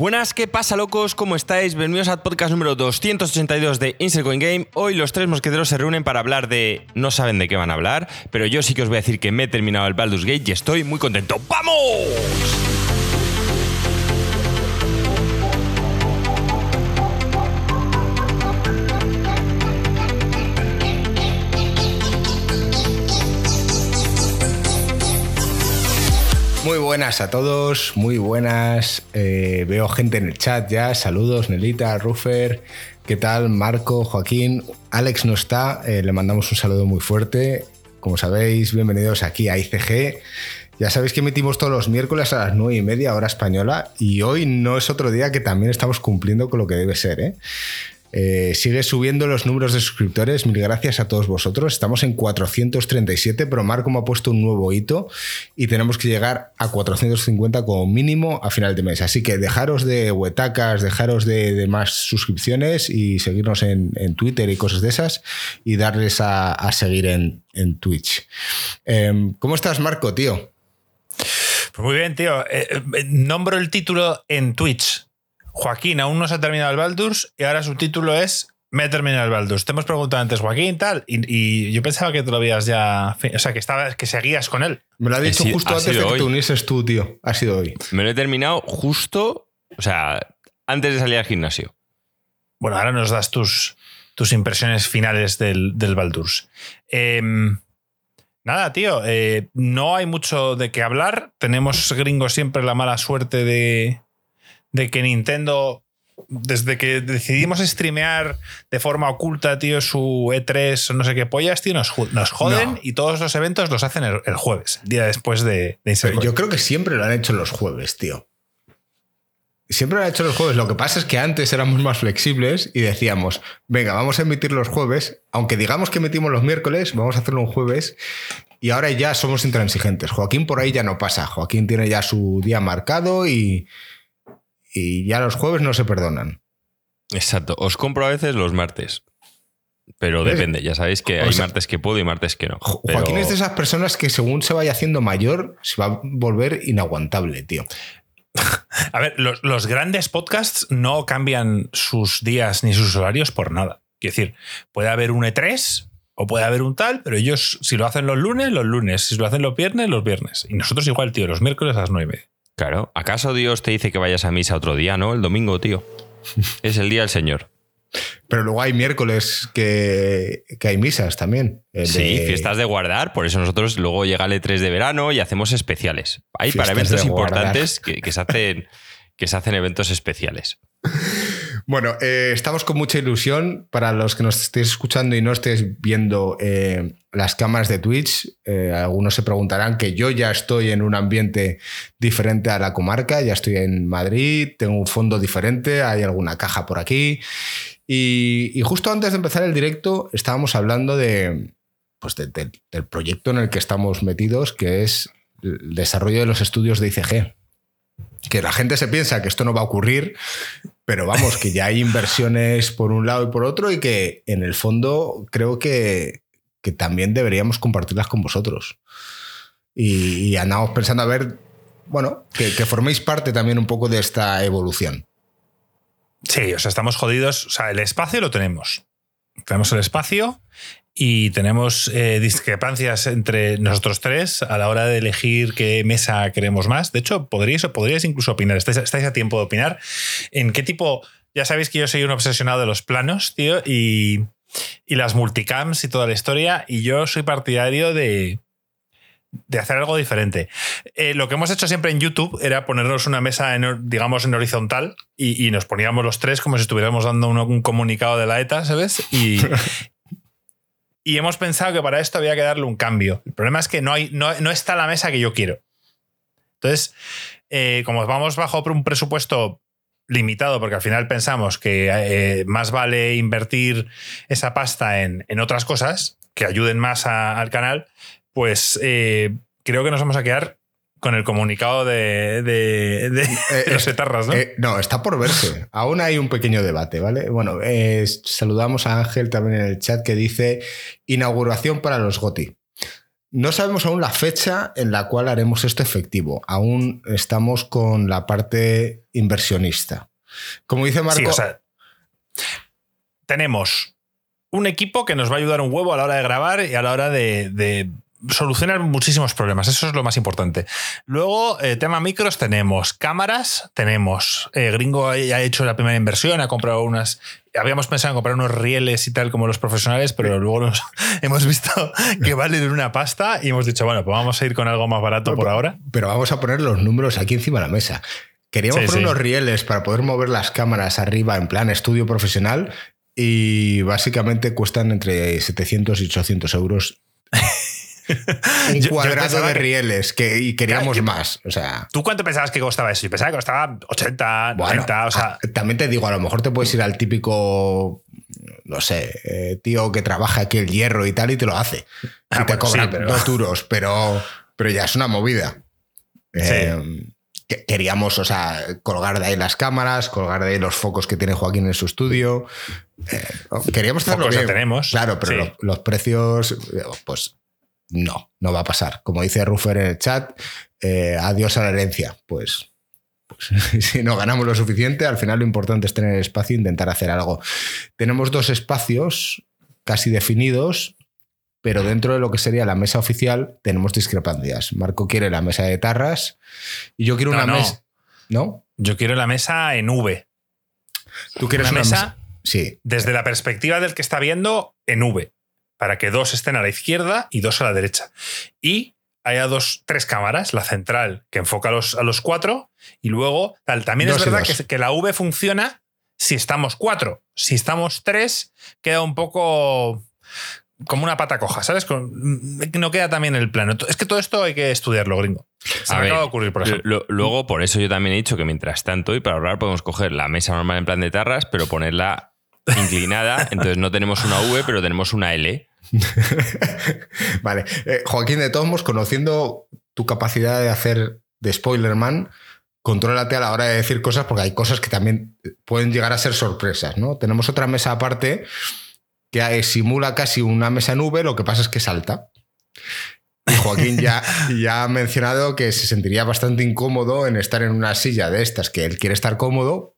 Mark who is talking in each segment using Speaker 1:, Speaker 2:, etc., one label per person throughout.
Speaker 1: Buenas, ¿qué pasa, locos? ¿Cómo estáis? Bienvenidos al podcast número 282 de Insert Coin Game. Hoy los tres mosqueteros se reúnen para hablar de. No saben de qué van a hablar, pero yo sí que os voy a decir que me he terminado el Baldur's Gate y estoy muy contento. ¡Vamos!
Speaker 2: Muy buenas a todos, muy buenas. Eh, veo gente en el chat ya. Saludos, Nelita, Rufer. ¿Qué tal? Marco, Joaquín. Alex no está. eh, le mandamos un saludo muy fuerte. Como sabéis, bienvenidos aquí a ICG. Ya sabéis que emitimos todos los miércoles a las 9 y media hora española y hoy no es otro día que también estamos cumpliendo con lo que debe ser. ¿eh? Eh, sigue subiendo los números de suscriptores, mil gracias a todos vosotros. Estamos en 437, pero Marco me ha puesto un nuevo hito y tenemos que llegar a 450 como mínimo a final de mes. Así que dejaros de huetacas, dejaros de, más suscripciones y seguirnos en, Twitter y cosas de esas y darles a, seguir en, Twitch. Eh, ¿Cómo estás, Marco, tío?
Speaker 3: Pues muy bien, tío. Eh, eh, nombro el título en Twitch. Joaquín aún no se ha terminado el Baldur's y ahora su título es Me he terminado el Baldur's. Te hemos preguntado antes, Joaquín, tal, y, y yo pensaba que te lo habías ya. O sea, que, estabas, que seguías con él.
Speaker 2: Me lo ha dicho
Speaker 1: Sí,
Speaker 2: justo
Speaker 1: ha
Speaker 2: antes de que te unieses tú, tío. Ha sido hoy.
Speaker 1: Me lo he terminado justo, o sea, antes de salir al gimnasio.
Speaker 3: Bueno, ahora nos das tus, tus impresiones finales del, del Baldur's. Em, nada, tío, eh, no hay mucho de qué hablar. Tenemos gringos siempre la mala suerte de, de que Nintendo, desde que decidimos streamear de forma oculta, tío, su E3 o no sé qué pollas, tío, nos, nos joden
Speaker 2: No.
Speaker 3: y todos los eventos los hacen el, el jueves, día después de, de
Speaker 2: Pero yo creo que siempre lo han hecho los jueves, tío. Siempre lo han hecho los jueves. Lo que pasa es que antes éramos más flexibles y decíamos, venga, vamos a emitir los jueves, aunque digamos que emitimos los miércoles, vamos a hacerlo un jueves. Y ahora ya somos intransigentes. Joaquín por ahí ya no pasa. Joaquín tiene ya su día marcado y, y ya los jueves no se perdonan.
Speaker 1: Exacto. Os compro a veces los martes. Pero
Speaker 2: ¿Ves?
Speaker 1: depende, ya sabéis que
Speaker 2: O
Speaker 1: hay
Speaker 2: sea-
Speaker 1: martes que puedo y martes que no. Pero-
Speaker 2: Joaquín es de esas personas que según se vaya haciendo mayor, se va a volver inaguantable, tío.
Speaker 3: A ver, los, los grandes podcasts no cambian sus días ni sus horarios por nada. Quiero decir, puede haber un E3 o puede haber un tal, pero ellos, si lo hacen los lunes, los lunes. Si lo hacen los viernes, los viernes. Y nosotros igual, tío, los miércoles a las nueve.
Speaker 1: Claro. ¿Acaso Dios te dice que vayas a misa otro día, no? El domingo, tío. Es el día del Señor.
Speaker 2: Pero luego hay miércoles que, que hay misas también.
Speaker 1: Sí, fiestas de guardar. Por eso nosotros luego llega el E3 de verano y hacemos especiales. Hay para eventos importantes que, que se hacen, que se hacen eventos especiales.
Speaker 2: Bueno, eh, estamos con mucha ilusión. Para los que nos estéis escuchando y no estéis viendo eh, las cámaras de Twitch, eh, algunos se preguntarán que yo ya estoy en un ambiente diferente a la comarca. Ya estoy en Madrid, tengo un fondo diferente, hay alguna caja por aquí. Y, justo antes de empezar el directo estábamos hablando de, pues de- de- del proyecto en el que estamos metidos, que es el desarrollo de los estudios de ICG. Que la gente se piensa que esto no va a ocurrir, pero vamos, que ya hay inversiones por un lado y por otro y que en el fondo creo que, que también deberíamos compartirlas con vosotros. Y, andamos pensando a ver, bueno, que, que forméis parte también un poco de esta evolución.
Speaker 3: Sí, o sea, estamos jodidos. O sea, el espacio lo tenemos. Tenemos el espacio y tenemos eh, discrepancias entre nosotros tres a la hora de elegir qué mesa queremos más. De hecho, podríais, podríais incluso opinar, estáis, estáis a tiempo de opinar, en qué tipo... Ya sabéis que yo soy un obsesionado de los planos, tío, y, y las multicams y toda la historia, y yo soy partidario de, de hacer algo diferente. Eh, lo que hemos hecho siempre en YouTube era ponernos una mesa, en, digamos, en horizontal y, y nos poníamos los tres como si estuviéramos dando un, un comunicado de la ETA, ¿sabes? Y, y hemos pensado que para esto había que darle un cambio. El problema es que no, hay, no, no está la mesa que yo quiero. Entonces, eh, como vamos bajo un presupuesto limitado, porque al final pensamos que eh, más vale invertir esa pasta en, en otras cosas que ayuden más al canal, pues eh, creo que nos vamos a quedar con el comunicado de, de- de-
Speaker 2: Eh,
Speaker 3: los etarras, ¿no?
Speaker 2: Eh, no, está por verse. Aún hay un pequeño debate, ¿vale? Bueno, eh, saludamos a Ángel también en el chat que dice inauguración para los GOTI. No sabemos aún la fecha en la cual haremos esto efectivo. Aún estamos con la parte inversionista. Como dice Marco.
Speaker 3: Sí, o sea, tenemos un equipo que nos va a ayudar un huevo a la hora de grabar y a la hora de, de solucionar muchísimos problemas. Eso es lo más importante. Luego, eh, tema micros, tenemos cámaras, tenemos. eh, Gringo ya ha hecho la primera inversión, ha comprado unas. Habíamos pensado en comprar unos rieles y tal como los profesionales, pero luego nos hemos visto que valen una pasta y hemos dicho, bueno, pues vamos a ir con algo más barato por ahora.
Speaker 2: Pero vamos a poner los números aquí encima de la mesa. Queríamos
Speaker 3: Sí,
Speaker 2: poner
Speaker 3: sí.
Speaker 2: unos rieles para poder mover las cámaras arriba en plan estudio profesional y básicamente cuestan entre 700 y 800 euros. Un
Speaker 3: Yo- yo
Speaker 2: cuadrado de
Speaker 3: que-
Speaker 2: rieles que, y queríamos más. O sea,
Speaker 3: ¿Tú cuánto pensabas que costaba eso? Yo pensaba que costaba 80,
Speaker 2: bueno,
Speaker 3: 90, o sea.
Speaker 2: ah, también te digo, a lo mejor te puedes ir al típico, no sé, eh, tío que trabaja aquí el hierro y tal y te lo hace. Y
Speaker 3: Ah,
Speaker 2: te
Speaker 3: bueno,
Speaker 2: cobra
Speaker 3: sí, pero-
Speaker 2: dos duros, pero, pero ya es una movida. Eh, que- queríamos, o sea, colgar de ahí las cámaras, colgar de ahí los focos que tiene Joaquín en su estudio. Eh, queríamos hacerlo bien.
Speaker 3: tenemos,
Speaker 2: Claro, pero
Speaker 3: sí.
Speaker 2: los, los precios, pues no, no va a pasar. Como dice Ruffer en el chat, eh, adiós a la herencia. Pues, pues si no ganamos lo suficiente, al final lo importante es tener espacio e intentar hacer algo. Tenemos dos espacios casi definidos, pero dentro de lo que sería la mesa oficial tenemos discrepancias. Marco quiere la mesa de tarras y yo quiero
Speaker 3: No,
Speaker 2: una
Speaker 3: no.
Speaker 2: mesa. ¿No?
Speaker 3: Yo quiero la mesa en V.
Speaker 2: ¿Tú quieres
Speaker 3: Una
Speaker 2: una,
Speaker 3: mesa-
Speaker 2: mesa? Sí.
Speaker 3: desde la perspectiva del que está viendo en V, para que dos estén a la izquierda y dos a la derecha. Y haya dos, tres cámaras, la central que enfoca a los, a los cuatro, y luego tal. También
Speaker 2: Dos
Speaker 3: es verdad que, que la V funciona si estamos cuatro. Si estamos tres, queda un poco como una pata coja, ¿sabes? No queda también el plano. Es que todo esto hay que estudiarlo, gringo. Se
Speaker 1: A
Speaker 3: me
Speaker 1: ver,
Speaker 3: acaba de ocurrir, por ejemplo.
Speaker 1: Lo- luego, por eso yo también he dicho que mientras tanto, y para ahorrar, podemos coger la mesa normal en plan de tarras, pero ponerla inclinada. entonces no tenemos una V, pero tenemos una L.
Speaker 2: vale. Eh, Joaquín, de todos modos, conociendo tu capacidad de hacer de Spoilerman, contrólate a la hora de decir cosas porque hay cosas que también pueden llegar a ser sorpresas, ¿no? Tenemos otra mesa aparte que simula casi una mesa nube, lo que pasa es que salta. Y Joaquín ya, ya ha mencionado que se sentiría bastante incómodo en estar en una silla de estas, que él quiere estar cómodo,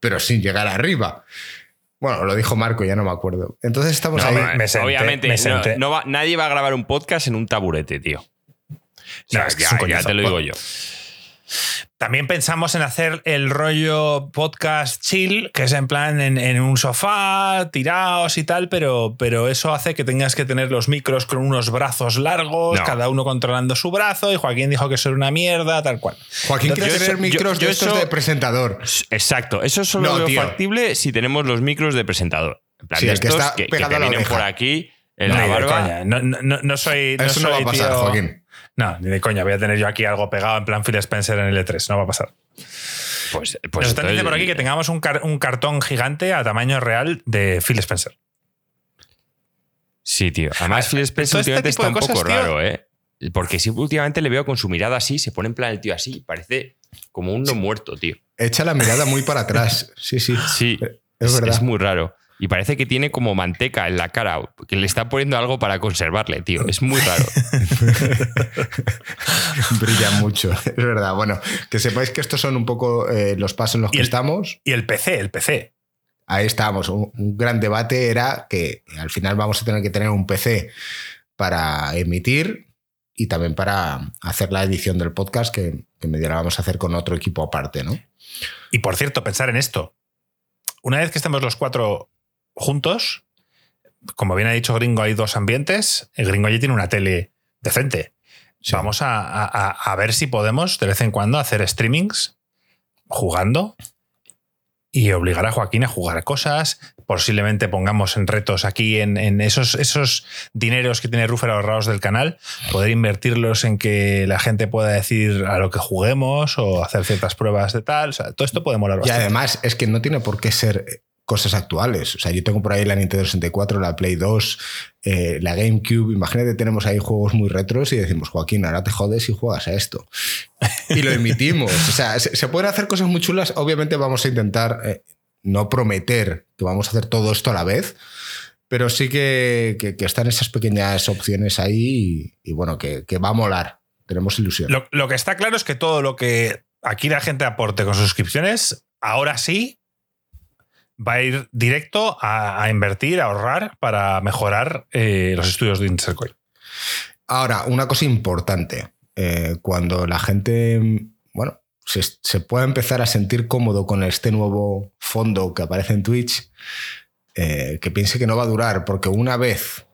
Speaker 2: pero sin llegar arriba. Bueno, lo dijo Marco, ya no me acuerdo. Entonces estamos
Speaker 3: No,
Speaker 2: ahí.
Speaker 3: me- me senté,
Speaker 1: Obviamente,
Speaker 3: me
Speaker 1: no-
Speaker 3: senté.
Speaker 1: no va- nadie va a grabar un podcast en un taburete, tío. O sea,
Speaker 3: No, es que
Speaker 1: ya,
Speaker 3: es un
Speaker 1: ya
Speaker 3: coñazo.
Speaker 1: te lo digo yo.
Speaker 3: También pensamos en hacer el rollo podcast chill, que es en plan en, en un sofá, tirados y tal, pero, pero eso hace que tengas que tener los micros con unos brazos largos,
Speaker 1: No.
Speaker 3: cada uno controlando su brazo, y Joaquín dijo que eso era una mierda, tal cual.
Speaker 2: Joaquín quiere tener micros
Speaker 1: yo- yo
Speaker 2: de estos
Speaker 1: eso-
Speaker 2: de presentador.
Speaker 1: Exacto, eso solo
Speaker 2: No,
Speaker 1: lo veo
Speaker 2: tío.
Speaker 1: factible si tenemos los micros de presentador. En plan,
Speaker 2: Sí,
Speaker 1: de
Speaker 2: el que está
Speaker 1: que, que
Speaker 2: pegado
Speaker 1: te
Speaker 2: a la
Speaker 1: vienen
Speaker 2: oreja.
Speaker 1: por aquí en
Speaker 3: No,
Speaker 1: la barba.
Speaker 3: No, no- no- soy. no
Speaker 2: Eso no va a pasar,
Speaker 3: tío-
Speaker 2: Joaquín.
Speaker 3: No, ni de coña. Voy a tener yo aquí algo pegado en plan Phil Spencer en el E3. No va a pasar.
Speaker 1: Pues, pues
Speaker 3: Nos están diciendo por aquí que tengamos un, car- un cartón gigante a tamaño real de Phil Spencer.
Speaker 1: Sí, tío. Además, Phil Spencer
Speaker 3: este
Speaker 1: últimamente está un
Speaker 3: cosas,
Speaker 1: poco
Speaker 3: tío.
Speaker 1: raro, ¿eh? Porque sí, últimamente le veo con su mirada así, se pone en plan el tío así, parece como un no muerto, tío.
Speaker 2: Echa la mirada muy para atrás. Sí, sí.
Speaker 1: Sí,
Speaker 2: Es verdad.
Speaker 1: es muy raro. Y parece que tiene como manteca en la cara, que le está poniendo algo para conservarle, tío. Es muy raro.
Speaker 2: Brilla mucho. Es verdad. Bueno, que sepáis que estos son un poco eh, los pasos en los que
Speaker 3: el-
Speaker 2: estamos.
Speaker 3: Y el PC, el PC.
Speaker 2: Ahí estábamos. Un, un gran debate era que al final vamos a tener que tener un PC para emitir y también para hacer la edición del podcast que, que medio la vamos a hacer con otro equipo aparte, ¿no?
Speaker 3: Y por cierto, pensar en esto. Una vez que estemos los cuatro juntos, como bien ha dicho Gringo, hay dos ambientes. El Gringo allí tiene una tele decente.
Speaker 2: Sí.
Speaker 3: Vamos a, a- a- a ver si podemos de vez en cuando hacer streamings jugando y obligar a Joaquín a jugar cosas. Posiblemente pongamos en retos aquí en, en esos, esos dineros que tiene Ruffer ahorrados del canal, poder invertirlos en que la gente pueda decir a lo que juguemos o hacer ciertas pruebas de tal. O sea, todo esto puede molar
Speaker 2: Y además es que no tiene por qué ser cosas actuales. O sea, yo tengo por ahí la Nintendo 64, la Play 2, eh, la GameCube. Imagínate, tenemos ahí juegos muy retros y decimos, Joaquín, ahora te jodes y juegas a esto. Y lo emitimos. o sea, se, se pueden hacer cosas muy chulas. Obviamente vamos a intentar eh, no prometer que vamos a hacer todo esto a la vez. Pero sí que, que- que están esas pequeñas opciones ahí y, y bueno, que, que va a molar. Tenemos ilusión.
Speaker 3: Lo, lo que está claro es que todo lo que aquí la gente aporte con suscripciones, ahora sí va a ir directo a, invertir, a ahorrar para mejorar eh, los estudios de Insercoin.
Speaker 2: Ahora, una cosa importante. eh, cuando la gente, bueno, se, se pueda empezar a sentir cómodo con este nuevo fondo que aparece en Twitch, eh, que piense que no va a durar, porque una vez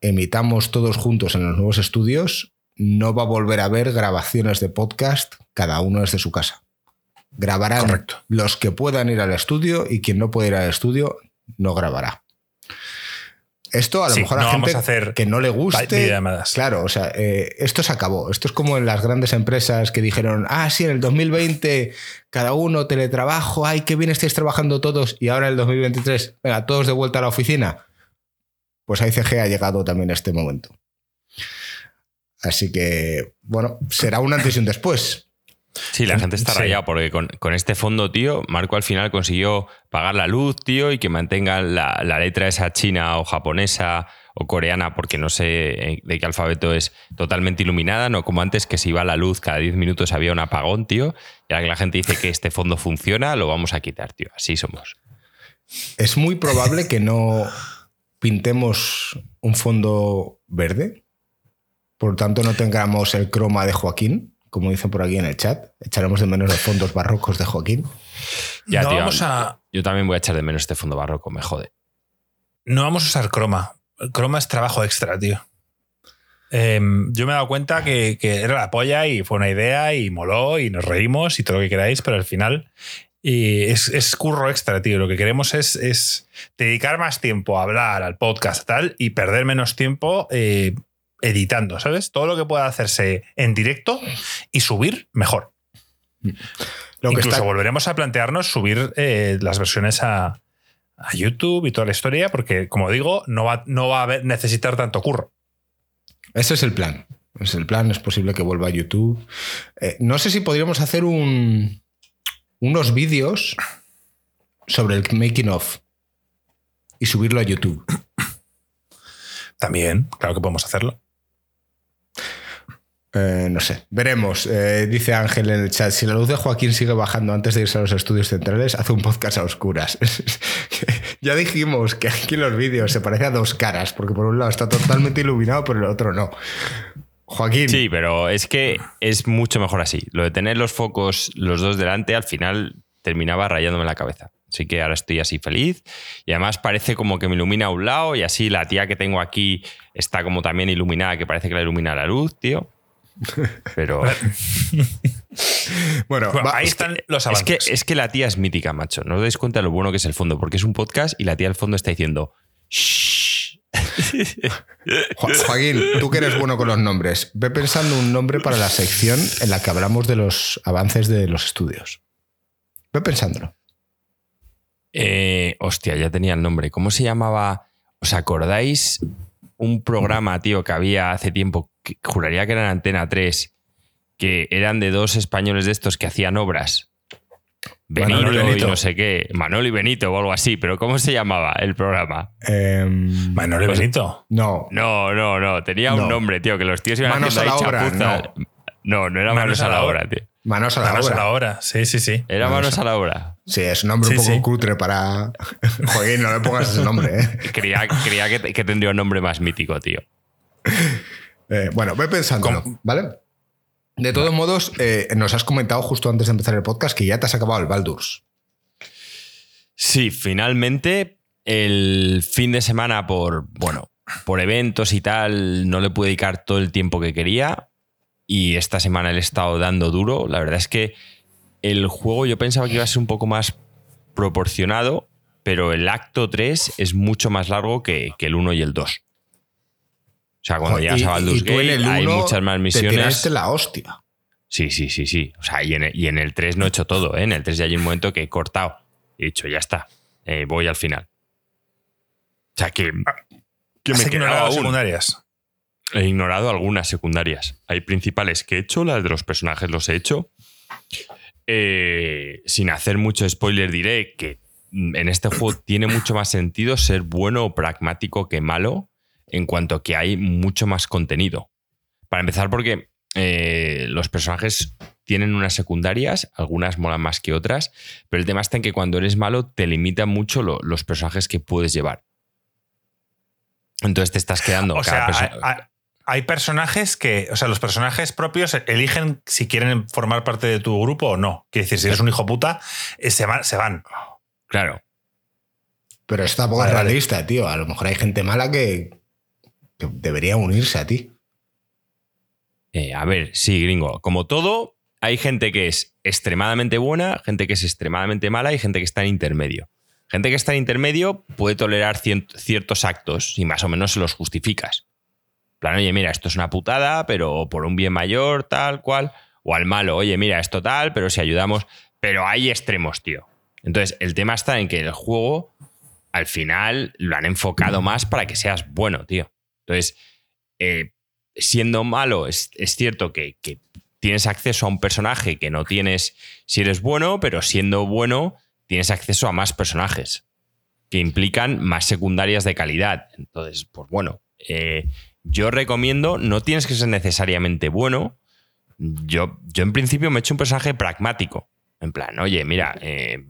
Speaker 2: emitamos todos juntos en los nuevos estudios, no va a volver a haber grabaciones de podcast cada uno desde su casa. Grabarán
Speaker 3: Correcto.
Speaker 2: los que puedan ir al estudio y quien no pueda ir al estudio no grabará. Esto a lo
Speaker 3: Sí,
Speaker 2: mejor a
Speaker 3: no
Speaker 2: gente
Speaker 3: a hacer
Speaker 2: que no le guste. Claro, o sea, eh, esto se acabó. Esto es como en las grandes empresas que dijeron, ah, sí, en el 2020 cada uno teletrabajo, ay, qué bien estáis trabajando todos, y ahora en el 2023, venga, todos de vuelta a la oficina. Pues a ICG ha llegado también este momento. Así que, bueno, será un antes y un después.
Speaker 1: Sí, la gente está
Speaker 3: Sí.
Speaker 1: rayada porque con, con este fondo, tío, Marco al final consiguió pagar la luz, tío, y que mantengan la, la letra esa china o japonesa o coreana, porque no sé eh, de qué alfabeto es, totalmente iluminada, no como antes que se iba la luz cada 10 minutos había un apagón, tío, y ahora que la gente dice que este fondo funciona, lo vamos a quitar, tío. Así somos.
Speaker 2: Es muy probable que no pintemos un fondo verde. Por tanto, no tengamos el croma de Joaquín, como dicen por aquí en el chat. Echaremos de menos los fondos barrocos de Joaquín.
Speaker 1: Ya,
Speaker 3: no,
Speaker 1: tío,
Speaker 3: vamos a,
Speaker 1: Yo también voy a echar de menos este fondo barroco, me jode.
Speaker 3: no vamos a usar croma. Croma es trabajo extra, tío. Em, yo me he dado cuenta que, que era la polla y fue una idea y moló y nos reímos y todo lo que queráis, pero al final y es, es curro extra, tío. Lo que queremos es, es dedicar más tiempo a hablar, al podcast tal, y perder menos tiempo eh, editando, ¿sabes? Todo lo que pueda hacerse en directo y subir, mejor.
Speaker 2: Lo que
Speaker 3: Incluso
Speaker 2: está,
Speaker 3: volveremos a plantearnos subir eh, las versiones a, a YouTube y toda la historia, porque, como digo, no va, no va a necesitar tanto curro.
Speaker 2: ese es el plan. Es el plan, es posible que vuelva a YouTube. Eh, no sé si podríamos hacer un, unos vídeos sobre el making of y subirlo a YouTube.
Speaker 3: También, claro que podemos hacerlo.
Speaker 2: Eh, no sé, veremos. Eh, dice Ángel en el chat, si la luz de Joaquín sigue bajando antes de irse a los estudios centrales, hace un podcast a oscuras. ya dijimos que aquí en los vídeos se parece a dos caras, porque por un lado está totalmente iluminado, pero el otro no. Joaquín,
Speaker 1: Sí, pero es que es mucho mejor así. Lo de tener los focos los dos delante al final terminaba rayándome la cabeza. Así que ahora estoy así feliz y además parece como que me ilumina a un lado y así la tía que tengo aquí está como también iluminada, que parece que la ilumina la luz, tío. Pero
Speaker 2: bueno,
Speaker 3: Bueno,
Speaker 2: va-
Speaker 3: ahí están los
Speaker 1: es que,
Speaker 3: avances.
Speaker 1: es que la tía es mítica, macho. No os dais cuenta de lo bueno que es el fondo, porque es un podcast y la tía al fondo está diciendo "Shh".
Speaker 2: Jo- Joaquín, tú que eres bueno con los nombres, ve pensando un nombre para la sección en la que hablamos de los avances de los estudios. Ve pensándolo.
Speaker 1: Eh, hostia, ya tenía el nombre. ¿Cómo se llamaba? ¿Os acordáis un programa, tío, que había hace tiempo, que juraría que era en Antena 3, que eran de dos españoles de estos que hacían obras? Benito,
Speaker 2: Manolo y Benito.
Speaker 1: y no sé qué. Manolo y Benito o algo así, pero ¿cómo se llamaba el programa?
Speaker 2: Em,
Speaker 3: Manolo y
Speaker 1: pues-
Speaker 3: Benito.
Speaker 2: no,
Speaker 1: No, no, no. Tenía
Speaker 2: No.
Speaker 1: un nombre, tío, que los tíos iban
Speaker 2: Manos
Speaker 1: haciendo
Speaker 2: a
Speaker 1: ahí
Speaker 2: la obra,
Speaker 1: chapuza. No. no, era manos, a la obra, tío.
Speaker 2: manos a la
Speaker 3: Manos a
Speaker 2: obra.
Speaker 3: la obra. Sí, sí, sí.
Speaker 1: Era
Speaker 2: Manos
Speaker 1: manos a la obra.
Speaker 2: Sí, es un nombre
Speaker 3: Sí,
Speaker 2: un poco
Speaker 3: sí.
Speaker 2: cutre para. Joaquín, no le pongas ese nombre, ¿eh?
Speaker 1: Creía, creía que, que tendría un nombre más mítico, tío.
Speaker 2: Eh, bueno, ve pensándolo,
Speaker 3: ¿Cómo?
Speaker 2: ¿vale? De todos modos, eh, nos has comentado justo antes de empezar el podcast que ya te has acabado el Baldur's.
Speaker 1: Sí, finalmente el fin de semana por, bueno, por eventos y tal, no le pude dedicar todo el tiempo que quería y esta semana le he estado dando duro. La verdad es que el juego yo pensaba que iba a ser un poco más proporcionado, pero el acto 3 es mucho más largo que, que el 1 y el 2. O sea, cuando llegas a Baldur's Gate hay muchas más
Speaker 2: Te
Speaker 1: misiones.
Speaker 2: tiraste la hostia.
Speaker 1: Sí, sí, sí, sí. O sea, y en, el, y en el 3 no he hecho todo, ¿eh? En el 3 ya hay un momento que he cortado. He dicho, ya está. eh, voy al final. O sea, que, que me
Speaker 3: ignorado
Speaker 1: quedaba
Speaker 3: las
Speaker 1: aún.
Speaker 3: secundarias.
Speaker 1: He ignorado algunas secundarias. Hay principales que he hecho, las de los personajes los he hecho. Eh, sin hacer mucho spoiler diré que en este juego tiene mucho más sentido ser bueno o pragmático que malo en cuanto que hay mucho más contenido. Para empezar, porque eh, los personajes tienen unas secundarias, algunas molan más que otras, pero el tema está en que cuando eres malo te limitan mucho los personajes que puedes llevar. Entonces te estás quedando.
Speaker 3: O sea, hay, personajes que, o sea, los personajes propios eligen si quieren formar parte de tu grupo o no. Quiere decir, si eres un hijo puta, eh, se van. Se van.
Speaker 1: Claro.
Speaker 2: Pero está poco realista, tío. A lo mejor hay gente mala que, debería unirse a ti.
Speaker 1: Eh, a ver, sí, gringo. Como todo, hay gente que es extremadamente buena, gente que es extremadamente mala y gente que está en intermedio. Gente que está en intermedio puede tolerar ciertos actos y más o menos se los justificas. plan, oye, mira, esto es una putada, pero por un bien mayor, tal cual. O al malo, oye, mira, esto tal, pero si ayudamos. Pero hay extremos, tío. Entonces, el tema está en que el juego, al final, lo han enfocado más para que seas bueno, tío. Entonces, eh, siendo malo, es, cierto que, tienes acceso a un personaje que no tienes si eres bueno, pero siendo bueno, tienes acceso a más personajes que implican más secundarias de calidad. Entonces, pues bueno, eh, yo recomiendo, no tienes que ser necesariamente bueno. Yo, yo en principio me he hecho un personaje pragmático. En plan, oye, mira, eh,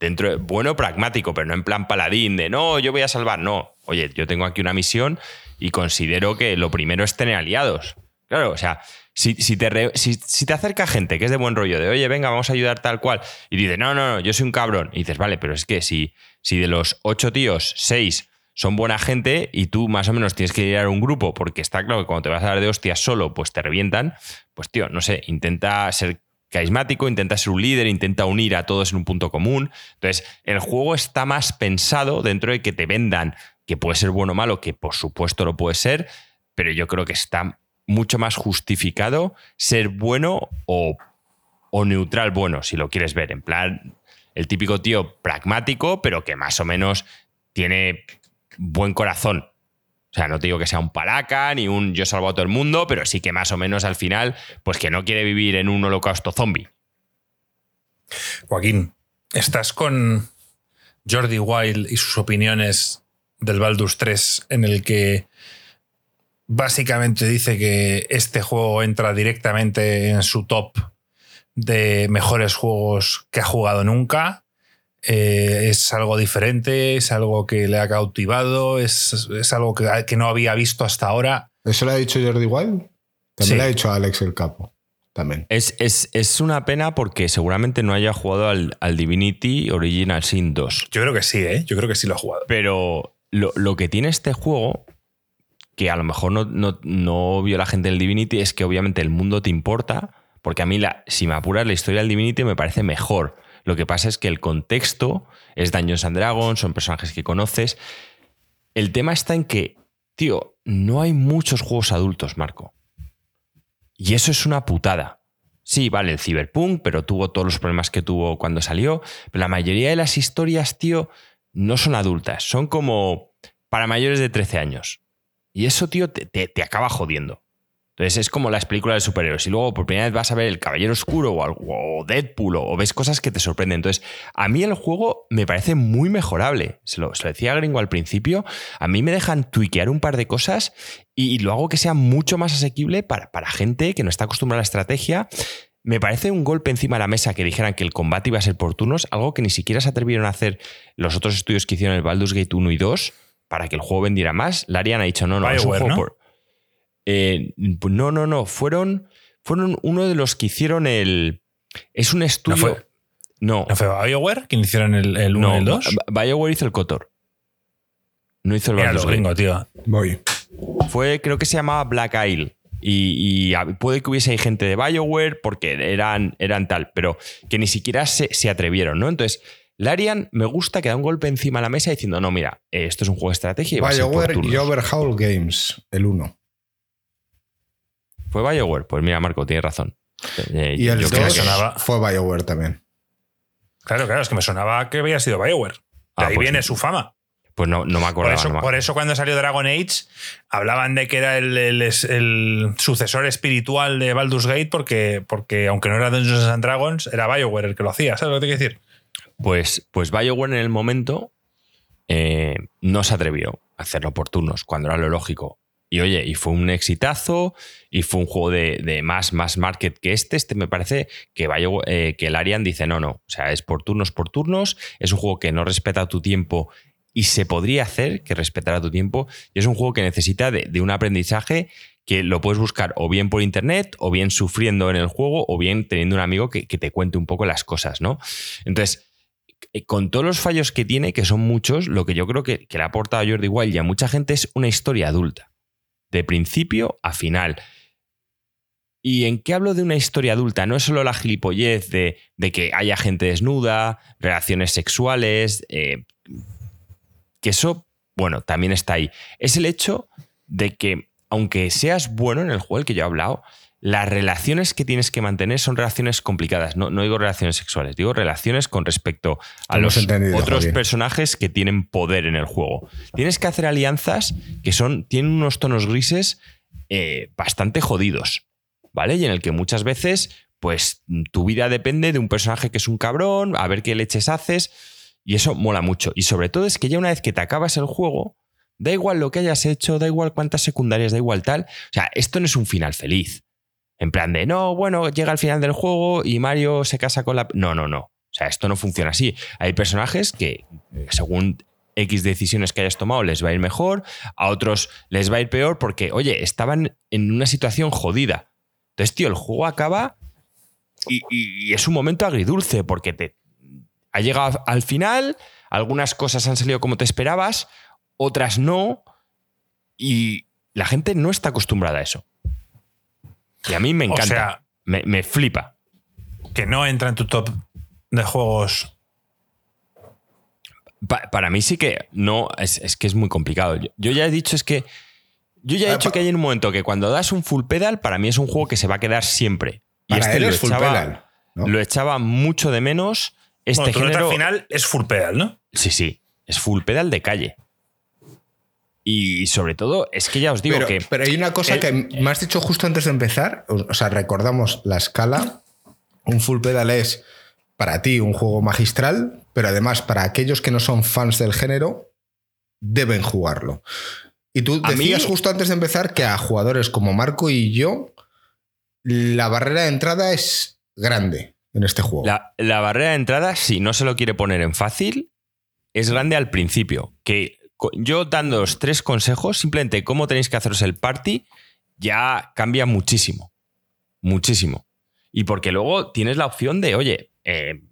Speaker 1: dentro bueno pragmático, pero no en plan paladín de no, yo voy a salvar. No, oye, yo tengo aquí una misión y considero que lo primero es tener aliados. Claro, o sea, si, te si, te acerca gente que es de buen rollo, de oye, venga, vamos a ayudar tal cual, y dice, no, no, no, yo soy un cabrón, y dices, vale, pero es que si, si de los ocho tíos, seis son buena gente y tú más o menos tienes que liderar un grupo, porque está claro que cuando te vas a dar de hostias solo, pues te revientan, pues tío, no sé, intenta ser carismático, intenta ser un líder, intenta unir a todos en un punto común. Entonces, el juego está más pensado dentro de que te vendan que puede ser bueno o malo, que por supuesto lo puede ser, pero yo creo que está mucho más justificado ser bueno o, neutral bueno, si lo quieres ver. En plan, el típico tío pragmático, pero que más o menos tiene buen corazón. O sea, no te digo que sea un palaca ni un yo salvo a todo el mundo, pero sí que más o menos al final, pues que no quiere vivir en un holocausto zombie.
Speaker 3: Joaquín, estás con Jordi Wild y sus opiniones del Baldur's 3 en el que básicamente dice que este juego entra directamente en su top de mejores juegos que ha jugado nunca. Eh, es algo diferente, es algo que le ha cautivado, es, algo que, no había visto hasta ahora.
Speaker 2: ¿Eso le ha dicho Jordi Wild? También le ha dicho Alex el Capo. También.
Speaker 1: Es, es, una pena porque seguramente no haya jugado al, al, Divinity Original Sin 2.
Speaker 3: Yo creo que sí, ¿eh? Yo creo que sí lo ha jugado.
Speaker 1: Pero lo, lo que tiene este juego que a lo mejor no, vio la gente del Divinity es que obviamente el mundo te importa, porque a mí, la, si me apuras, la historia del Divinity me parece mejor. Lo que pasa es que el contexto es Dungeons and Dragons, son personajes que conoces. El tema está en que, tío, no hay muchos juegos adultos, Marco. Y eso es una putada. Sí, vale, el Cyberpunk, pero tuvo todos los problemas que tuvo cuando salió. Pero la mayoría de las historias, tío, no son adultas. Son como para mayores de 13 años. Y eso, tío, te, acaba jodiendo. Entonces es como las películas de superhéroes. Y luego por primera vez vas a ver El Caballero Oscuro o, algo, o Deadpool o, ves cosas que te sorprenden. Entonces, a mí el juego me parece muy mejorable. Se lo, decía Gringo al principio. A mí me dejan tuiquear un par de cosas y, lo hago que sea mucho más asequible para, para gente que no está acostumbrada a la estrategia. Me parece un golpe encima de la mesa que dijeran que el combate iba a ser por turnos, algo que ni siquiera se atrevieron a hacer los otros estudios que hicieron el Baldur's Gate 1 y 2 para que el juego vendiera más. Larian ha dicho, no, no, es un juego por... Eh, no, no, no, fueron, fueron uno de los que hicieron el... Es un estudio...
Speaker 3: No, fue, ¿No. BioWare quien hicieron el, el 1 y el 2?
Speaker 1: BioWare hizo el Cotor. No hizo el Baldur's
Speaker 3: gringo, tío.
Speaker 2: Voy.
Speaker 1: Fue, creo que se llamaba Black Isle. Y, puede que hubiese gente de BioWare porque eran, eran tal, pero que ni siquiera se, se atrevieron, ¿no? Entonces, Larian me gusta que da un golpe encima de la mesa diciendo, no, mira, eh, esto es un juego de estrategia y va
Speaker 2: BioWare y Overhaul Games, el 1.
Speaker 1: ¿Fue BioWare? Pues mira, Marco, tienes razón.
Speaker 2: Eh, y el 2 fue BioWare también.
Speaker 3: Claro, claro, es que me sonaba que había sido BioWare. De ah, ahí pues viene su fama.
Speaker 1: Pues no, no me acordaba.
Speaker 3: Por eso, cuando salió Dragon Age hablaban de que era el, sucesor espiritual de Baldur's Gate porque, porque aunque no era Dungeons and Dragons, era BioWare el que lo hacía. ¿Sabes lo que te quiero decir?
Speaker 1: Pues, pues BioWare en el momento eh, no se atrevió a hacerlo por turnos, cuando era lo lógico. Y oye, y fue un exitazo, y fue un juego de, más, más market que este. Este me parece que, eh, que el Arian dice, no, no, o sea, es por turnos, por turnos, es un juego que no respeta tu tiempo y se podría hacer que respetara tu tiempo. Y es un juego que necesita de, un aprendizaje que lo puedes buscar o bien por internet, o bien sufriendo en el juego, o bien teniendo un amigo que, te cuente un poco las cosas, ¿no? Entonces, eh, con todos los fallos que tiene, que son muchos, lo que yo creo que, le ha aportado a Jordi Wild y a mucha gente es una historia adulta de principio a final. ¿Y en qué hablo de una historia adulta? No es solo la gilipollez de, que haya gente desnuda, relaciones sexuales, eh, que eso, bueno, también está ahí. Es el hecho de que, aunque seas bueno en el juego el que yo he hablado, las relaciones que tienes que mantener son relaciones complicadas. No, no digo relaciones sexuales, digo relaciones con respecto a los otros personajes que tienen poder en el juego. Tienes que hacer alianzas que son, tienen unos tonos grises eh, bastante jodidos, ¿vale? Y en el que muchas veces, pues, tu vida depende de un personaje que es un cabrón, a ver qué leches haces, y eso mola mucho. Y sobre todo es que ya una vez que te acabas el juego, da igual lo que hayas hecho, da igual cuántas secundarias, da igual tal. O sea, esto no es un final feliz. En plan de, no, bueno, llega al final del juego y Mario se casa con la... No, no, no. O sea, esto no funciona así. Hay personajes que, según X decisiones que hayas tomado, les va a ir mejor, a otros les va a ir peor porque, oye, estaban en una situación jodida. Entonces, tío, el juego acaba y, es un momento agridulce porque te ha llegado al final, algunas cosas han salido como te esperabas, otras no, y la gente no está acostumbrada a eso. Y a mí me encanta. O sea, me, flipa.
Speaker 3: Que no entra en tu top de juegos.
Speaker 1: para mí sí que no, es, que es muy complicado. Yo, ya he dicho, es que. Yo ya he dicho que hay un momento que cuando das un full pedal, para mí es un juego que se va a quedar siempre. Y este lo echaba, lo echaba mucho de menos. Este
Speaker 3: género. al final es full pedal, ¿no?
Speaker 1: Sí, sí. Es full pedal de calle. Y sobre todo, es que ya os digo que.
Speaker 2: Pero hay una cosa que me has dicho justo antes de empezar. O sea, recordamos la escala. Un full pedal es para ti un juego magistral, pero además para aquellos que no son fans del género, deben jugarlo. Y tú decías justo antes de empezar que a jugadores como Marco y yo, la barrera de entrada es grande en este juego.
Speaker 1: La, barrera de entrada, si no se lo quiere poner en fácil, es grande al principio. Que yo dándoos tres consejos, simplemente cómo tenéis que haceros el party, ya cambia muchísimo. Muchísimo. Y porque luego tienes la opción de, oye, eh,